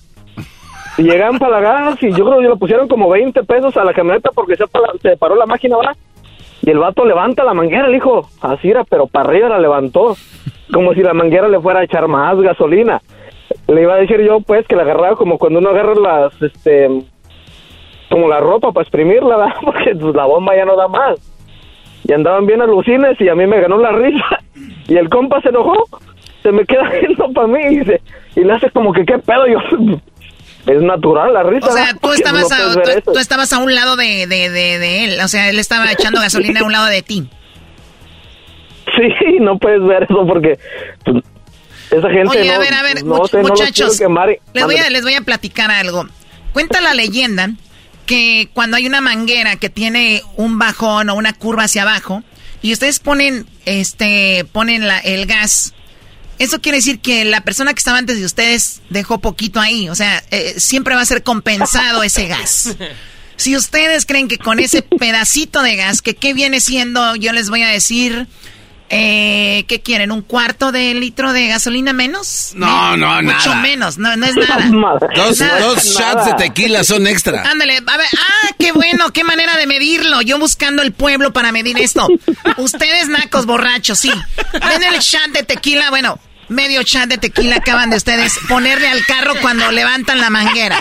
Y llegan para la gas y yo creo que le pusieron como 20 pesos a la camioneta porque se, se paró la máquina, ¿verdad? Y el vato levanta la manguera, el hijo, así era, pero para arriba la levantó, como si la manguera le fuera a echar más gasolina. Le iba a decir yo, pues, que la agarraba como cuando uno agarra las, este, como la ropa para exprimirla, ¿verdad? Porque pues, la bomba ya no da más. Y andaban bien alucines y a mí me ganó la risa. Y el compa se enojó, se me queda viendo para mí y, dice, y le hace como que, ¿qué pedo? Yo, es natural la risa. O sea, tú estabas, a, tú, estabas a un lado de, de, de, él, o sea, él estaba echando gasolina a un lado de ti. Sí, no puedes ver eso porque pues, esa gente Oye, a ver, a ver, muchachos, les, voy a, les voy a platicar algo. Cuenta la leyenda que cuando hay una manguera que tiene un bajón o una curva hacia abajo y ustedes ponen este ponen la, el gas eso quiere decir que la persona que estaba antes de ustedes dejó poquito ahí. O sea, eh, siempre va a ser compensado ese gas. Si ustedes creen que con ese pedacito de gas, que qué viene siendo, yo les voy a decir, Eh, ¿Qué quieren? ¿Un cuarto de litro de gasolina menos? No, no, nada. Mucho menos, no, no es nada. dos, dos shots de tequila son extra. Ándale, a ver, ah, qué bueno, qué manera de medirlo. Yo buscando el pueblo para medir esto. Ustedes, nacos borrachos, sí. Ven el shot de tequila, bueno, medio chat de tequila acaban de ustedes ponerle al carro cuando levantan la manguera.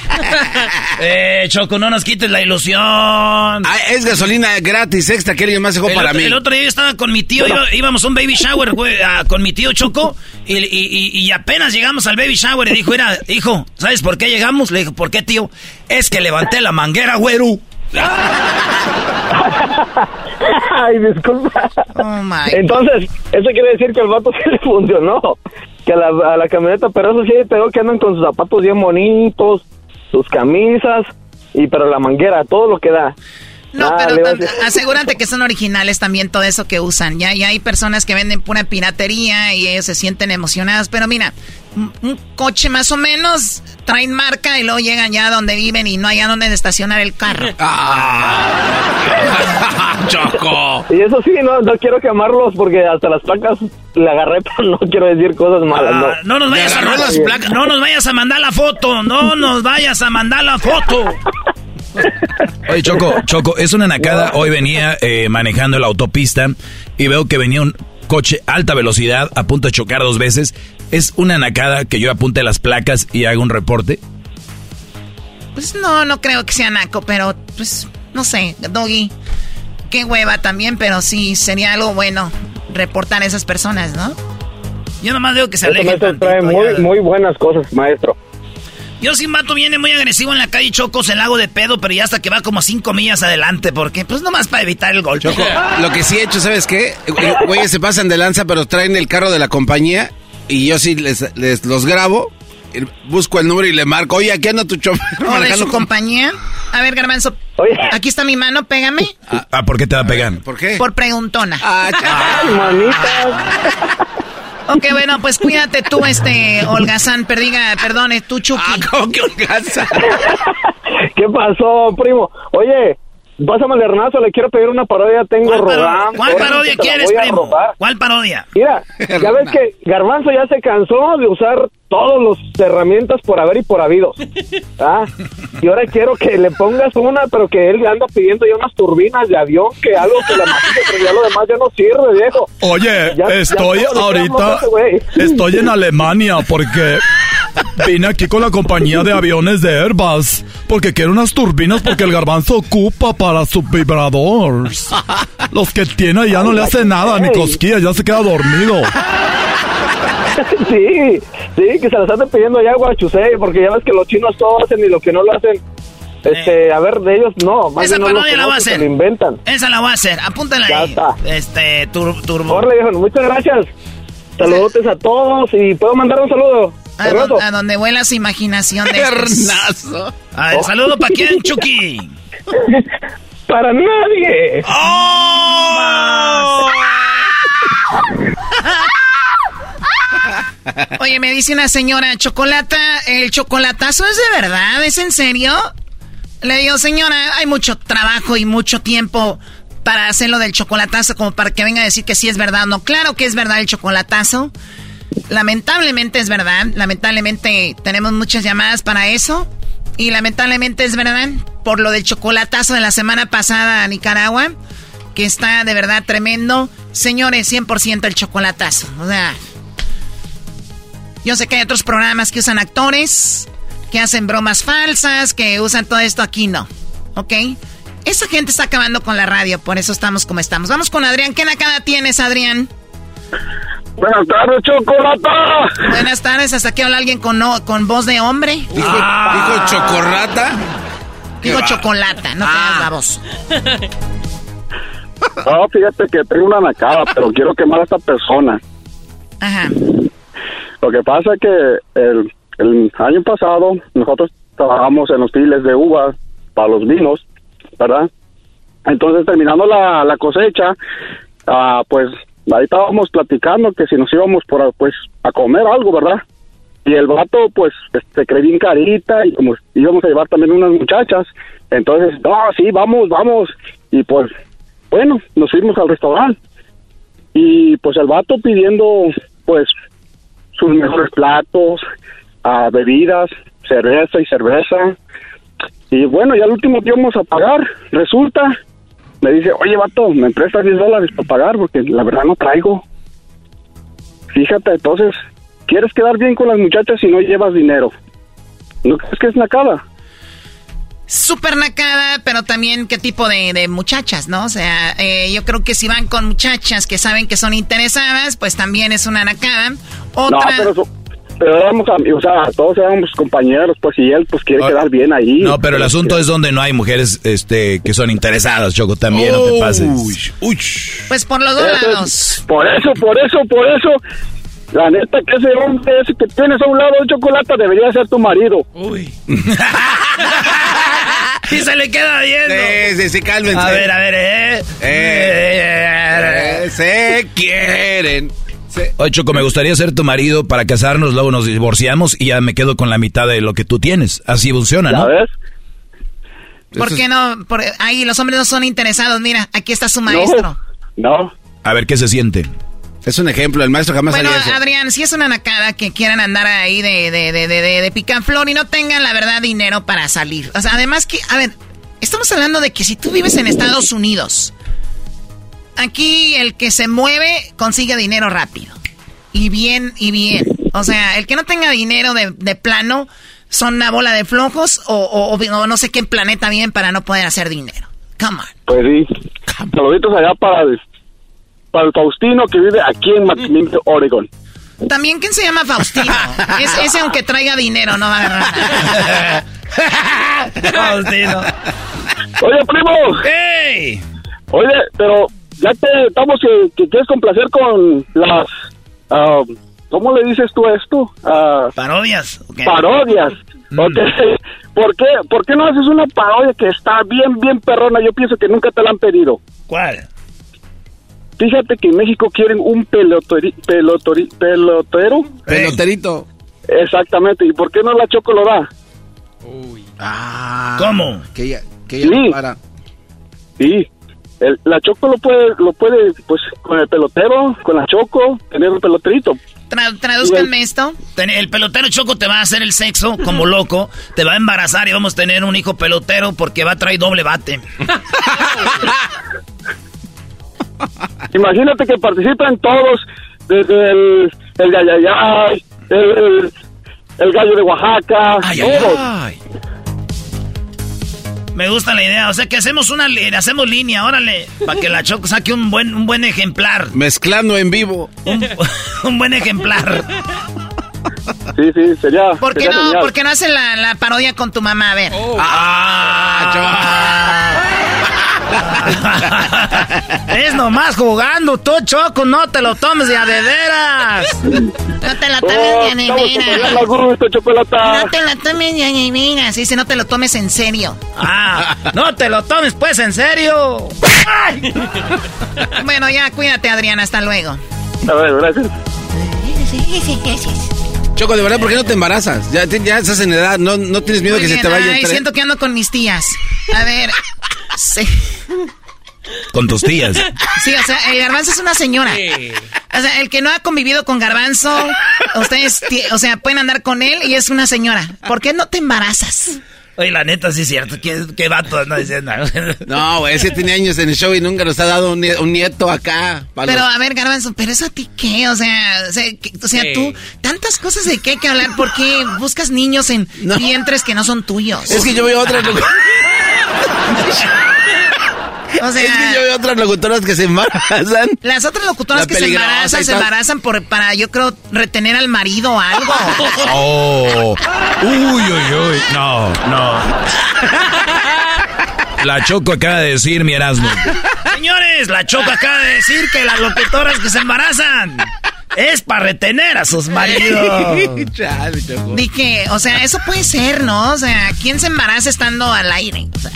eh, Choco, no nos quites la ilusión. Ah, es gasolina gratis extra que alguien más dejó para mí. El otro día yo estaba con mi tío, íbamos a un baby shower, güey, con mi tío Choco, y, y, y, apenas llegamos al baby shower y dijo, era, hijo, ¿sabes por qué llegamos? Le dije, ¿por qué, tío? Es que levanté la manguera, güero. Ay, disculpa. Oh Entonces, eso quiere decir que el vato sí le funcionó. Que a la, a la camioneta, pero eso sí pero que andan con sus zapatos bien bonitos, sus camisas, y pero la manguera, todo lo que da. No, ah, pero asegúrate que son originales también todo eso que usan. Ya, ya hay personas que venden pura piratería y ellos se sienten emocionados. Pero mira, un coche más o menos traen marca y luego llegan ya donde viven y no hay a dónde estacionar el carro. Ah. ¡Choco! Y eso sí, no, no quiero quemarlos porque hasta las placas le agarré, pero no quiero decir cosas malas. no. Ah, no nos vayas a las placas, no nos vayas a mandar la foto, no nos vayas a mandar la foto. Oye, Choco, Choco, es una nacada. Hoy venía eh, manejando la autopista y veo que venía un coche alta velocidad a punto de chocar dos veces. ¿Es una nacada que yo apunte las placas y haga un reporte? Pues no, no creo que sea naco, pero pues no sé, Doggy. Qué hueva también, pero sí sería algo bueno reportar a esas personas, ¿no? Yo nomás digo que se alejen. trae muy, muy buenas cosas, maestro. Yo si mato viene muy agresivo en la calle Chocos, el lago de pedo, pero ya hasta que va como cinco millas adelante, porque pues nomás para evitar el golpe. Choco, lo que sí he hecho, ¿sabes qué? Güeyes se pasan de lanza, pero traen el carro de la compañía y yo sí les, los grabo, busco el número y le marco, oye, aquí anda tu chofer. ¿O de su compañía? A ver, Garbanzo, aquí está mi mano, pégame. Ah, ¿por qué te va a pegar? ¿Por qué? Por preguntona. Ah, manita. Ok, bueno, pues cuídate tú, este, Holgazán, perdiga, perdone, tú, Chucky. Ah, ¿cómo que Holgazán? ¿Qué pasó, primo? Oye, Pásame el hernazo, le quiero pedir una parodia, tengo rodando. ¿Cuál parodia quieres, primo? ¿Cuál parodia? Mira, ya ves que Garbanzo ya se cansó de usar todas las herramientas por haber y por habido. ¿ah? Y ahora quiero que le pongas una, pero que él anda pidiendo ya unas turbinas de avión, que algo que la maquille, pero ya lo demás ya no sirve, viejo. Oye, estoy ahorita, estoy en Alemania porque Vine aquí con la compañía de aviones de Airbus porque quiero unas turbinas porque el garbanzo ocupa para su vibrador. Los que tiene ya no le hace nada ni cosquillas, ya se queda dormido. Sí, sí, que se las están pidiendo ya Guachusei, porque ya ves que los chinos todo hacen y lo que no lo hacen. Este, a ver, de ellos no, más Esa parodia la voy a hacer. inventan. Esa la voy a hacer, apúntala ya ahí. Está. Este, turbo. muchas gracias. Saludos a todos y puedo mandar un saludo. A, donde vuela su imaginación de Hernazo. A ver, saludo para quién, Chucky. para nadie. ¡Oh! Oye, me dice una señora, chocolata, ¿el chocolatazo es de verdad? ¿Es en serio? Le digo, señora, hay mucho trabajo y mucho tiempo para hacerlo del chocolatazo como para que venga a decir que sí es verdad. No, claro que es verdad el chocolatazo. Lamentablemente es verdad. Lamentablemente tenemos muchas llamadas para eso. Y lamentablemente es verdad por lo del chocolatazo de la semana pasada a Nicaragua, que está de verdad tremendo. Señores, 100% el chocolatazo. O sea, yo sé que hay otros programas que usan actores, que hacen bromas falsas, que usan todo esto aquí no. ¿Ok? Esa gente está acabando con la radio, por eso estamos como estamos. Vamos con Adrián. ¿Qué nakada tienes, Adrián? Buenas tardes, Chocolata. Buenas tardes, hasta aquí habla alguien con, con voz de hombre. ¿Dijo, ah. chocorrata? Dijo chocolata, no te das la voz. No, fíjate que tengo una nacada, pero quiero quemar a esta persona. Ajá. Lo que pasa es que el, el año pasado nosotros trabajamos en los files de uvas para los vinos, ¿verdad? Entonces, terminando la, la cosecha, ah, pues ahí estábamos platicando que si nos íbamos por pues a comer algo, ¿verdad? Y el vato pues se este, cree bien carita y como íbamos a llevar también unas muchachas, entonces, no, sí, vamos, vamos. Y pues, bueno, nos fuimos al restaurante. Y pues el vato pidiendo, pues, sus mejores platos, a bebidas, cerveza y cerveza. Y bueno, ya al último íbamos a pagar, resulta, me dice, oye, vato, me prestas 10 dólares para pagar porque la verdad no traigo. Fíjate, entonces, ¿quieres quedar bien con las muchachas si no llevas dinero? ¿No crees que es nacada? Súper nacada, pero también qué tipo de, de muchachas, ¿no? O sea, eh, yo creo que si van con muchachas que saben que son interesadas, pues también es una nacada. Otra... No, pero, so- pero éramos amigos, o sea, todos éramos compañeros, pues, y él, pues, quiere quedar bien ahí. No, pero el asunto es donde no hay mujeres este, que son interesadas, Choco, también, no te pases. Pues por los dos lados. Por eso, por eso, por eso. La neta que ese hombre ese que tienes a un lado de chocolate debería ser tu marido. Uy. y se le queda viendo. Sí, sí, sí, cálmense. A ver, a ver, eh. Eh, se quieren. Oye, Choco, me gustaría ser tu marido para casarnos, luego nos divorciamos y ya me quedo con la mitad de lo que tú tienes. Así funciona, ¿no? ves? ¿Por qué no? Por, ahí los hombres no son interesados. Mira, aquí está su maestro. No. A ver qué se siente. Es un ejemplo, el maestro jamás Bueno, haría eso. Adrián, si es una nacada que quieran andar ahí de, de, de, de, de, de picaflor y no tengan, la verdad, dinero para salir. O sea, además que, a ver, estamos hablando de que si tú vives en Estados Unidos, aquí el que se mueve consigue dinero rápido. Y bien, y bien. O sea, el que no tenga dinero de, de plano son una bola de flojos o, o- o no sé qué planeta bien para no poder hacer dinero. Come on. Pues sí. Saluditos allá para el, para el Faustino que vive aquí en McMinnville, Oregon. También, ¿quién se llama Faustino? Es, ese aunque traiga dinero no va a agarrar nada. Faustino. Oye, primo. ¡Ey! Oye, pero ya que estamos que, que quieres complacer con las... ah, ¿Cómo le dices tú esto? Ah, Parodias. Parodias. Ok. ¿Por qué, ¿Por qué no haces una parodia que está bien, bien perrona? Yo pienso que nunca te la han pedido. ¿Cuál? Fíjate que en México quieren un pelotori, pelotori, pelotero. Peloterito. Exactamente. ¿Y por qué no la Choco lo da? Ah. ¿Cómo? Que ella, que ella Sí. para. Sí. El- la Choco lo puede, lo puede, pues, con el pelotero, con la Choco, tener un peloterito. Tra- tradúzcanme esto. El pelotero choco te va a hacer el sexo como loco, te va a embarazar y vamos a tener un hijo pelotero porque va a traer doble bate. Imagínate que participan todos, desde el, el el, el, el gallo de Oaxaca, todos. Me gusta la idea, o sea que hacemos una li- hacemos línea, órale, para que la choco saque un buen un buen ejemplar, Mezclando en vivo. un, un buen ejemplar. Sí, sí, sería. ¿Por qué sería no, genial. ¿por qué no hacen la, la parodia con tu mamá? A ver. es nomás jugando, tú choco, no te lo tomes de a de veras. No te lo Oh, tomes de a de a. No te lo tomes de a de veras. Dice, no te lo tomes en serio. Ah, no te lo tomes pues en serio. Bueno, ya, cuídate, Adriana. Hasta luego. A ver, gracias. Choco, de verdad, ¿por qué no te embarazas? Ya, ya estás en edad, no, no tienes miedo Muy que se te vaya ay, siento que ando con mis tías. A ver. Sí, Con tus tías. sí, o sea, el garbanzo es una señora. O sea, el que no ha convivido con garbanzo, ustedes, o sea, pueden andar con él y es una señora. ¿Por qué no te embarazas? Oye, la neta sí es cierto, qué, qué vato anda diciendo. No, güey, ese tiene años en el show y nunca nos ha dado un, nie- un nieto acá. para Pero a ver, Garbanzo, ¿pero eso a ti qué? O sea, o sea, que- o sea, Sí. tú, tantas cosas de qué hay que hablar, ¿por qué buscas niños en vientres que no son tuyos? Es que yo veo otras locutoras. O sea, es que yo veo otras locutoras que se embarazan. Las otras locutoras La que se embarazan, se embarazan por, para, yo creo, retener al marido o algo. Oh. Uy, uy, uy. No, no. La Choco acaba de decir, mi Erasmo. Señores, la Choco acaba de decir que las locutoras que se embarazan es para retener a sus maridos. Dije, o sea, eso puede ser, ¿no? O sea, ¿quién se embaraza estando al aire? O sea,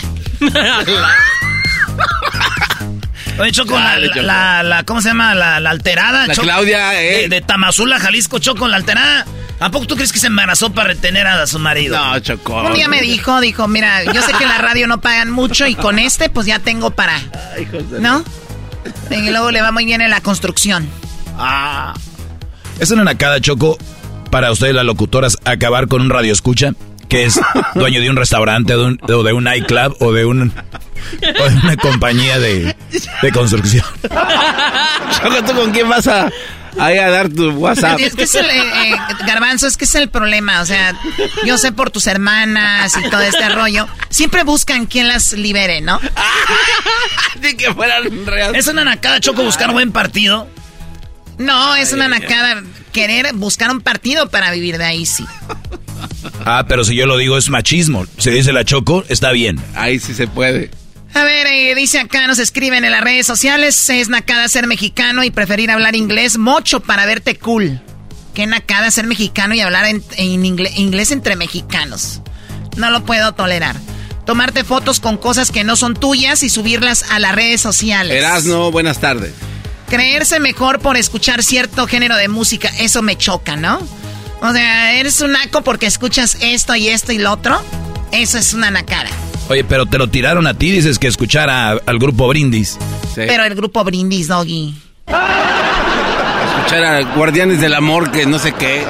Oye, Choco, la, la, la- ¿cómo se llama? La, la alterada. La Choco, Claudia, eh. De, de Tamazula, Jalisco, Choco, la alterada. ¿A poco tú crees que se embarazó para retener a su marido? No, Choco. un día me dijo, dijo, mira, yo sé que en la radio no pagan mucho y con este, pues ya tengo para, ¿no? Y luego le va muy bien en la construcción. Ah. ¿Es una nacada, Choco, para ustedes las locutoras acabar con un radio escucha? Que es dueño de un restaurante o de un, nightclub o de un o de una compañía de, de construcción. Choco, ¿tú con quién vas a, a dar tu WhatsApp. Es que es el, eh, eh, garbanzo, es que es el problema. O sea, yo sé por tus hermanas y todo este rollo. Siempre buscan quien las libere, ¿no? De que fueran reales. ¿Es una nacada, Choco, buscar buen partido? No, es una nacada querer buscar un partido para vivir de ahí, sí. Ah, pero si yo lo digo es machismo. Se dice la Choco, está bien. Ahí sí se puede. A ver, eh, dice acá, nos escriben en las redes sociales, es nacada ser mexicano y preferir hablar inglés mucho para verte cool. Qué nacada ser mexicano y hablar en, inglés, entre mexicanos. No lo puedo tolerar. Tomarte fotos con cosas que no son tuyas y subirlas a las redes sociales. Erasno, buenas tardes. Creerse mejor por escuchar cierto género de música, eso me choca, ¿no? O sea, eres un naco porque escuchas esto y esto y lo otro. Eso es una nacada. Oye, pero te lo tiraron a ti, dices que escuchara al grupo Brindis. Pero el grupo Brindis, Doggy. Escuchar a Guardianes del Amor, que no sé qué.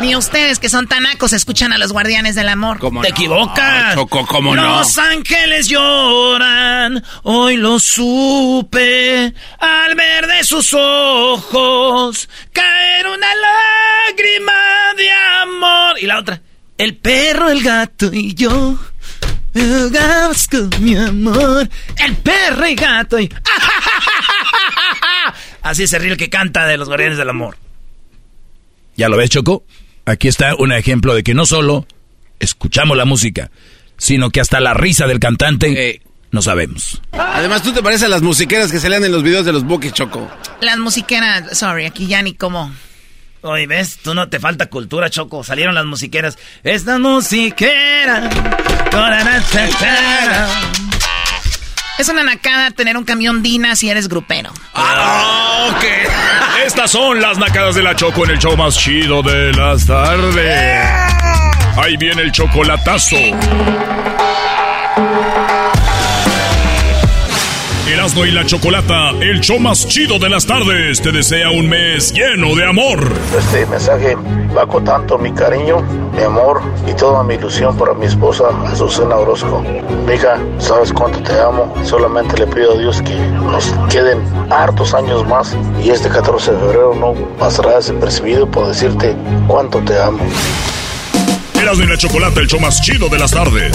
Ni ustedes que son tanacos escuchan a los Guardianes del Amor. ¿Te equivocas? Choco, ¿cómo no? Los ángeles lloran, hoy lo supe, al ver de sus ojos caer una lágrima de amor. Y la otra, el perro, el gato y yo mi amor, el perro y gato. Así es el que canta de los guardianes del amor. ¿Ya lo ves, Choco? Aquí está un ejemplo de que no solo escuchamos la música, sino que hasta la risa del cantante no sabemos. Además, tú te pareces a las musiqueras que salían en los videos de los buques, Choco. Las musiqueras, sorry, aquí ya ni como. Oye, ¿ves? Tú no te falta cultura, Choco. Salieron las musiqueras. Esta musiquera. Es una nacada tener un camión Dina si eres grupero. Ah, ok. Estas son las nacadas de la Choco en el show más chido de las tardes. Ahí viene el chocolatazo. Erasmo y la Chocolata, el show más chido de las tardes, te desea un mes lleno de amor. Este mensaje va con tanto mi cariño, mi amor y toda mi ilusión para mi esposa, Azucena Orozco. Mija, sabes cuánto te amo. Solamente le pido a Dios que nos queden hartos años más y este 14 de febrero no pasará desapercibido por decirte cuánto te amo. Erasmo y la Chocolata, el show más chido de las tardes.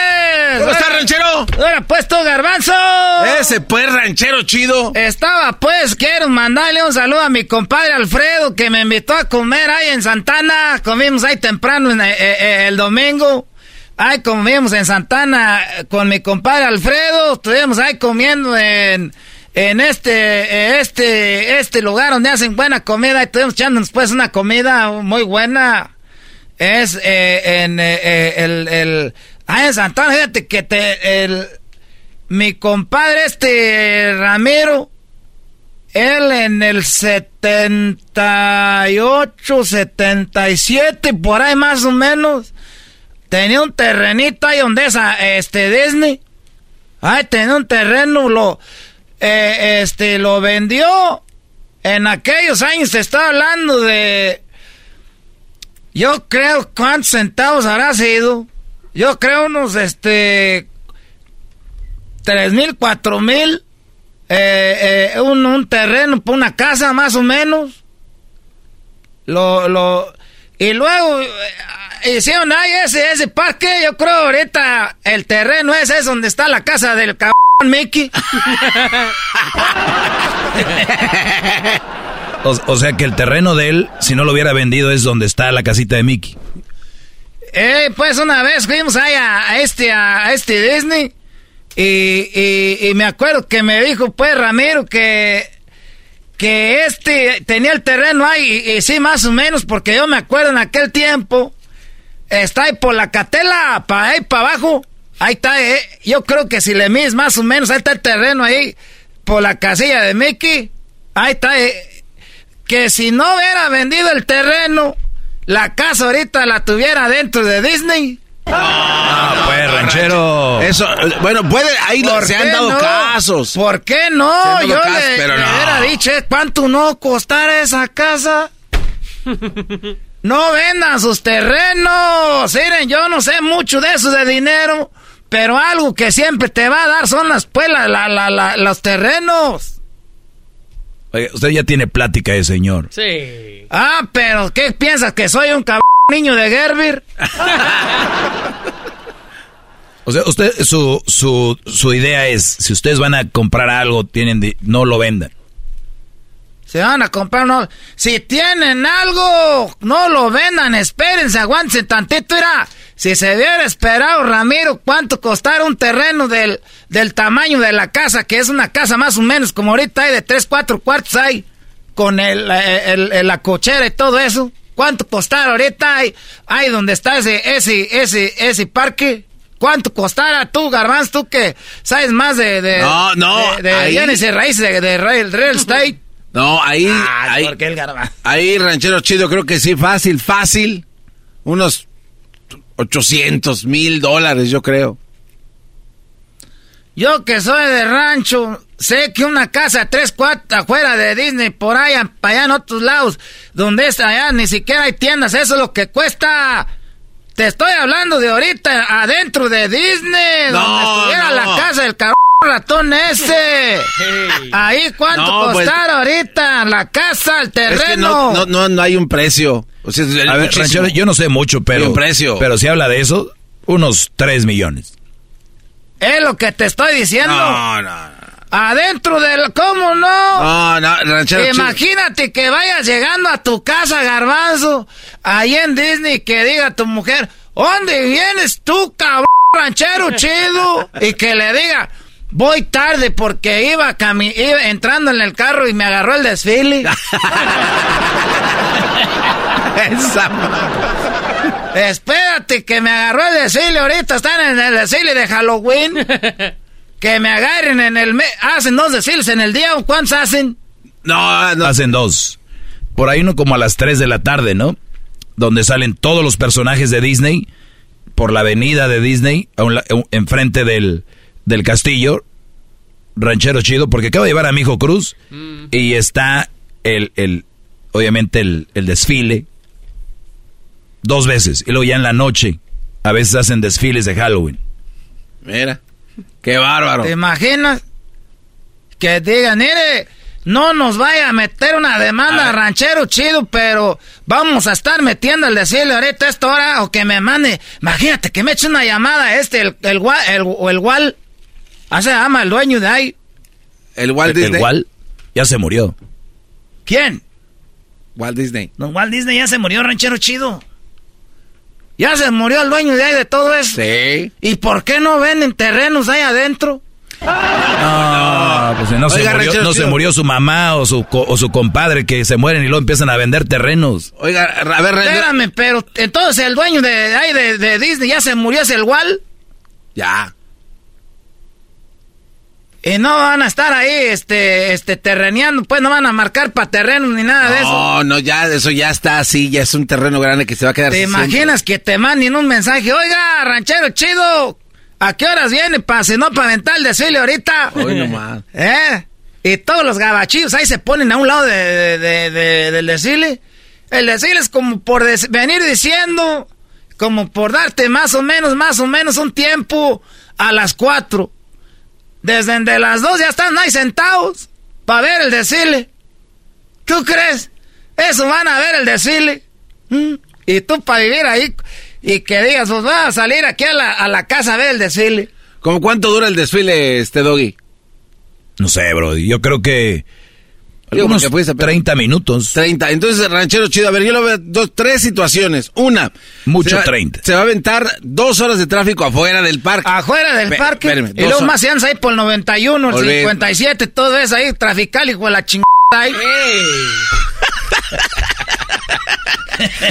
¿Cómo está, ranchero? Era puesto garbanzo. Ese pues ranchero chido. Estaba pues, quiero mandarle un saludo a mi compadre Alfredo que me invitó a comer ahí en Santana. Comimos ahí temprano eh, eh, eh, el domingo. Ahí comimos en Santana con mi compadre Alfredo. Estuvimos ahí comiendo en, en este, este, este lugar donde hacen buena comida. Y estuvimos echándonos pues una comida muy buena. Es en el, el Ah, en Santana, fíjate que te, el, mi compadre este Ramiro, él en el 78, 77, por ahí más o menos, tenía un terrenito ahí donde es este Disney. Ay, tenía un terreno, lo, eh, este, lo vendió. En aquellos años se está hablando de, yo creo, ¿cuántos centavos habrá sido? Yo creo unos, este, tres mil, cuatro mil, eh, eh, un, terreno para una casa más o menos. Lo, lo, y luego eh, hicieron ahí ese, ese parque, yo creo ahorita el terreno ese es donde está la casa del cabrón Mickey. o, o sea que el terreno de él, si no lo hubiera vendido, es donde está la casita de Mickey. Eh, pues una vez fuimos ahí a, este, a, este Disney. Y, y, me acuerdo que me dijo, pues, Ramiro, que, que este tenía el terreno ahí, y, sí, más o menos, porque yo me acuerdo en aquel tiempo, está ahí por la catela, para ahí para abajo, ahí está, eh, yo creo que si le mides más o menos, ahí está el terreno ahí, por la casilla de Mickey, ahí está, eh, que si no hubiera vendido el terreno, la casa ahorita la tuviera dentro de Disney. Ah, pues, ranchero. Eso, bueno, puede, ahí se han dado casos. ¿Por qué no? Yo le, pero hubiera dicho, ¿eh? ¿cuánto no costará esa casa? no vendan sus terrenos. Miren, yo no sé mucho de eso de dinero, pero algo que siempre te va a dar son las, pues, los terrenos. Usted ya tiene plática de señor. Sí. Ah, pero ¿qué piensas? ¿Que soy un cabrón niño de Gerber? o sea, usted, su, su, su idea es, si ustedes van a comprar algo, tienen no lo vendan. Se van a comprar, no. Si tienen algo, no lo vendan, espérense, aguántense tantito, era. Si se hubiera esperado, Ramiro, cuánto costara un terreno del, del tamaño de la casa, que es una casa más o menos como ahorita hay de tres, cuatro cuartos hay, con el, la cochera y todo eso. ¿Cuánto costara ahorita hay, hay donde está ese, ese, ese, ese parque? ¿Cuánto costara tú, Garbanz, tú que sabes más de... de no, no. De, de raíces de, real, real estate. No, ahí. Ah, ahí, el ahí, ranchero chido, creo que sí, fácil, fácil. Unos 800 mil dólares, yo creo. Yo que soy de rancho, sé que una casa tres cuatro afuera de Disney, por allá, para allá en otros lados, donde es allá ni siquiera hay tiendas, eso es lo que cuesta. Te estoy hablando de ahorita adentro de Disney, donde estuviera la casa del cabrón ratón ese. Ahí cuánto pues, ahorita la casa, el terreno. no, no, no, hay un precio. A ver, yo no sé mucho, pero precio. pero si habla de eso, unos 3 millones. Es lo que te estoy diciendo. No, no, Adentro del... ¿Cómo no? No, no, ranchero Imagínate que vayas llegando a tu casa, garbanzo, ahí en Disney, que diga a tu mujer, ¿dónde vienes tú, cabrón, ranchero chido? Y que le diga, Voy tarde porque iba, iba entrando en el carro y me agarró el desfile. Espérate que me agarró el desfile. Ahorita están en el desfile de Halloween. que me agarren en el... ¿Hacen dos desfiles en el día o cuántos hacen? No, no. Hacen dos. Por ahí uno como a las 3 de la tarde, ¿no? Donde salen todos los personajes de Disney por la avenida de Disney, enfrente del del castillo, ranchero chido, porque acabo de llevar a mi hijo Cruz mm. y está el, el obviamente el, el, desfile dos veces y luego ya en la noche a veces hacen desfiles de Halloween. Mira, qué bárbaro. ¿Te imaginas que digan, mire, no nos vaya a meter una demanda ranchero chido, pero vamos a estar metiendo el desfile ahorita a esta hora o que me mande, imagínate que me eche una llamada este, el, el, el, el, el Ah, se llama el dueño de ahí. El Walt Disney. El Walt ya se murió. ¿Quién? Walt Disney. No, Walt Disney ya se murió, ranchero chido. Ya se murió el dueño de ahí de todo eso. Sí. ¿Y por qué no venden terrenos ahí adentro? No, pues no, se, murió, no se murió su mamá o su, o su compadre que se mueren y luego empiezan a vender terrenos. Oiga, a ver, Espérame, pero entonces el dueño de, ahí de, de Disney ya se murió, es el Walt. Ya. Y no van a estar ahí, este, este, terreneando, pues no van a marcar para terrenos ni nada de eso. No, no, ya, eso ya está así, ya es un terreno grande que se va a quedar. ¿Te imaginas que te manden un mensaje? Oiga, ranchero chido, ¿a qué horas viene para si no para aventar el desfile ahorita? Hoy nomás. ¿Eh? Y todos los gabachillos ahí se ponen a un lado de, de, del desfile. El desfile es como por venir diciendo, como por darte más o menos, más o menos un tiempo a las cuatro. Desde las dos ya están ahí sentados para ver el desfile. ¿Tú crees? Eso van a ver el desfile. ¿Mm? Y tú para vivir ahí y que digas, pues va a salir aquí a la, a la casa a ver el desfile. ¿Cómo cuánto dura el desfile, este doggy? No sé, bro. Yo creo que Algunos 30 minutos. 30. Entonces, ranchero chido, a ver, yo lo veo dos, tres situaciones. Una. Mucho se 30. Se va a aventar dos horas de tráfico afuera del parque. Afuera del parque. Espérame, y luego más se ahí por el 91, el 57, todo eso ahí, trafical, hijo de la chingada ahí.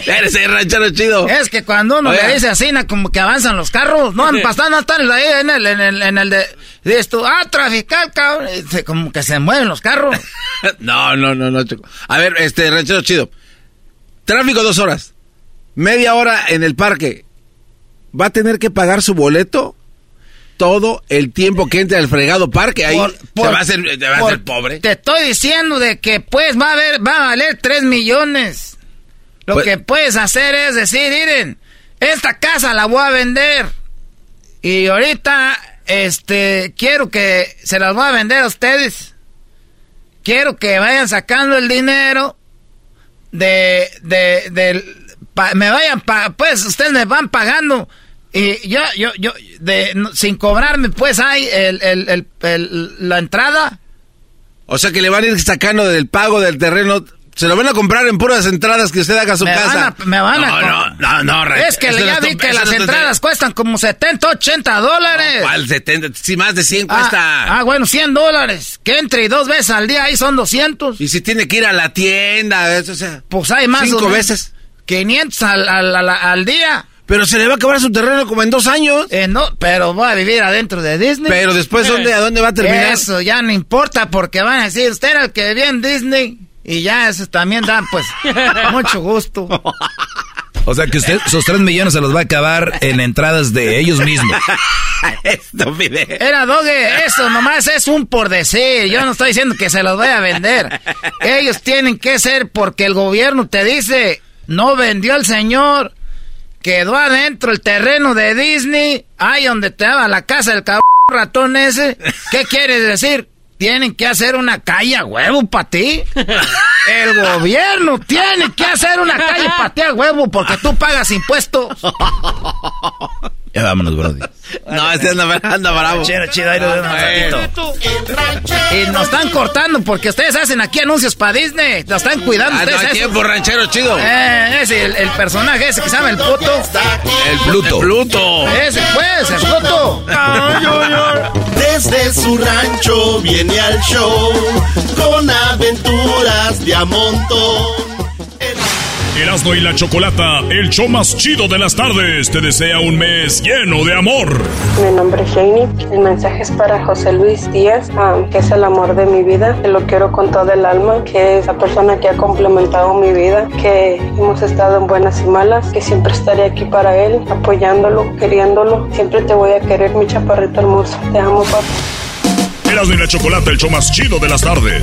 Eres el ranchero chido. Es que cuando uno le dice así, como que avanzan los carros, no, pasando están ahí en el, en el, en el de, de esto, ah, traficar, cabrón, como que se mueven los carros. no, no, no, no, chico. A ver, este, ranchero chido. Tráfico dos horas. Media hora en el parque. ¿Va a tener que pagar su boleto? todo el tiempo que entre al fregado parque. Ahí se va a hacer, va a hacer pobre. Te estoy diciendo de que pues va a haber, va a valer 3 millones. Lo pues que puedes hacer es decir, miren, esta casa la voy a vender. Y ahorita, este, quiero que se las voy a vender a ustedes. Quiero que vayan sacando el dinero de, de, me vayan, pues ustedes me van pagando. Y yo, yo, yo, sin cobrarme, pues hay el, el, el, la entrada. O sea que le van a ir sacando del pago del terreno se lo van a comprar en puras entradas que usted haga a su casa. me van a. No, no, no, no, Es que ya vi que las entradas cuestan como 70, 80 dólares. ¿Cuál 70? Si más de 100 cuesta. Ah, bueno, 100 dólares. Que entre dos veces al día ahí son 200. Y si tiene que ir a la tienda, eso, o sea. Pues hay más. Cinco veces. 500 al, al, al, día. Pero se le va a acabar su terreno como en dos años. Eh, no, pero va a vivir adentro de Disney. Pero después, ¿dónde, ¿a dónde va a terminar? Eso ya no importa porque van a decir, usted era el que vivía en Disney. Y ya eso también da, pues, mucho gusto. O sea que usted, esos tres millones se los va a acabar en entradas de ellos mismos. Era Doge, eso nomás es un por decir. Yo no estoy diciendo que se los vaya a vender. Ellos tienen que ser porque el gobierno te dice, no vendió el señor, quedó adentro el terreno de Disney, ahí donde te daba la casa del cabrón ratón ese. ¿Qué quieres decir? Tienen que hacer una calle a huevo para ti. El gobierno tiene que hacer una calle para ti a huevo porque tú pagas impuestos. Ya vámonos, Brody. No, este anda, anda bravo. Chido, chido, ahí Y nos están cortando porque ustedes hacen aquí anuncios para Disney. Lo están cuidando ah, ustedes. No, tiempo, ranchero chido. Eh, ese, el, personaje ese que se llama el Pluto. El Pluto. El Pluto. Ese pues, el Pluto. Desde su rancho viene al show con aventuras de a montón. Erasmo y la Chocolata, el show más chido de las tardes, te desea un mes lleno de amor. Mi nombre es Janie. El mensaje es para José Luis Díaz, ah, que es el amor de mi vida, que lo quiero con todo el alma, que es la persona que ha complementado mi vida, que hemos estado en buenas y malas, que siempre estaré aquí para él, apoyándolo, queriéndolo. Siempre te voy a querer, mi chaparrito hermoso. Te amo, papá. Erasmo y la Chocolata, el show más chido de las tardes.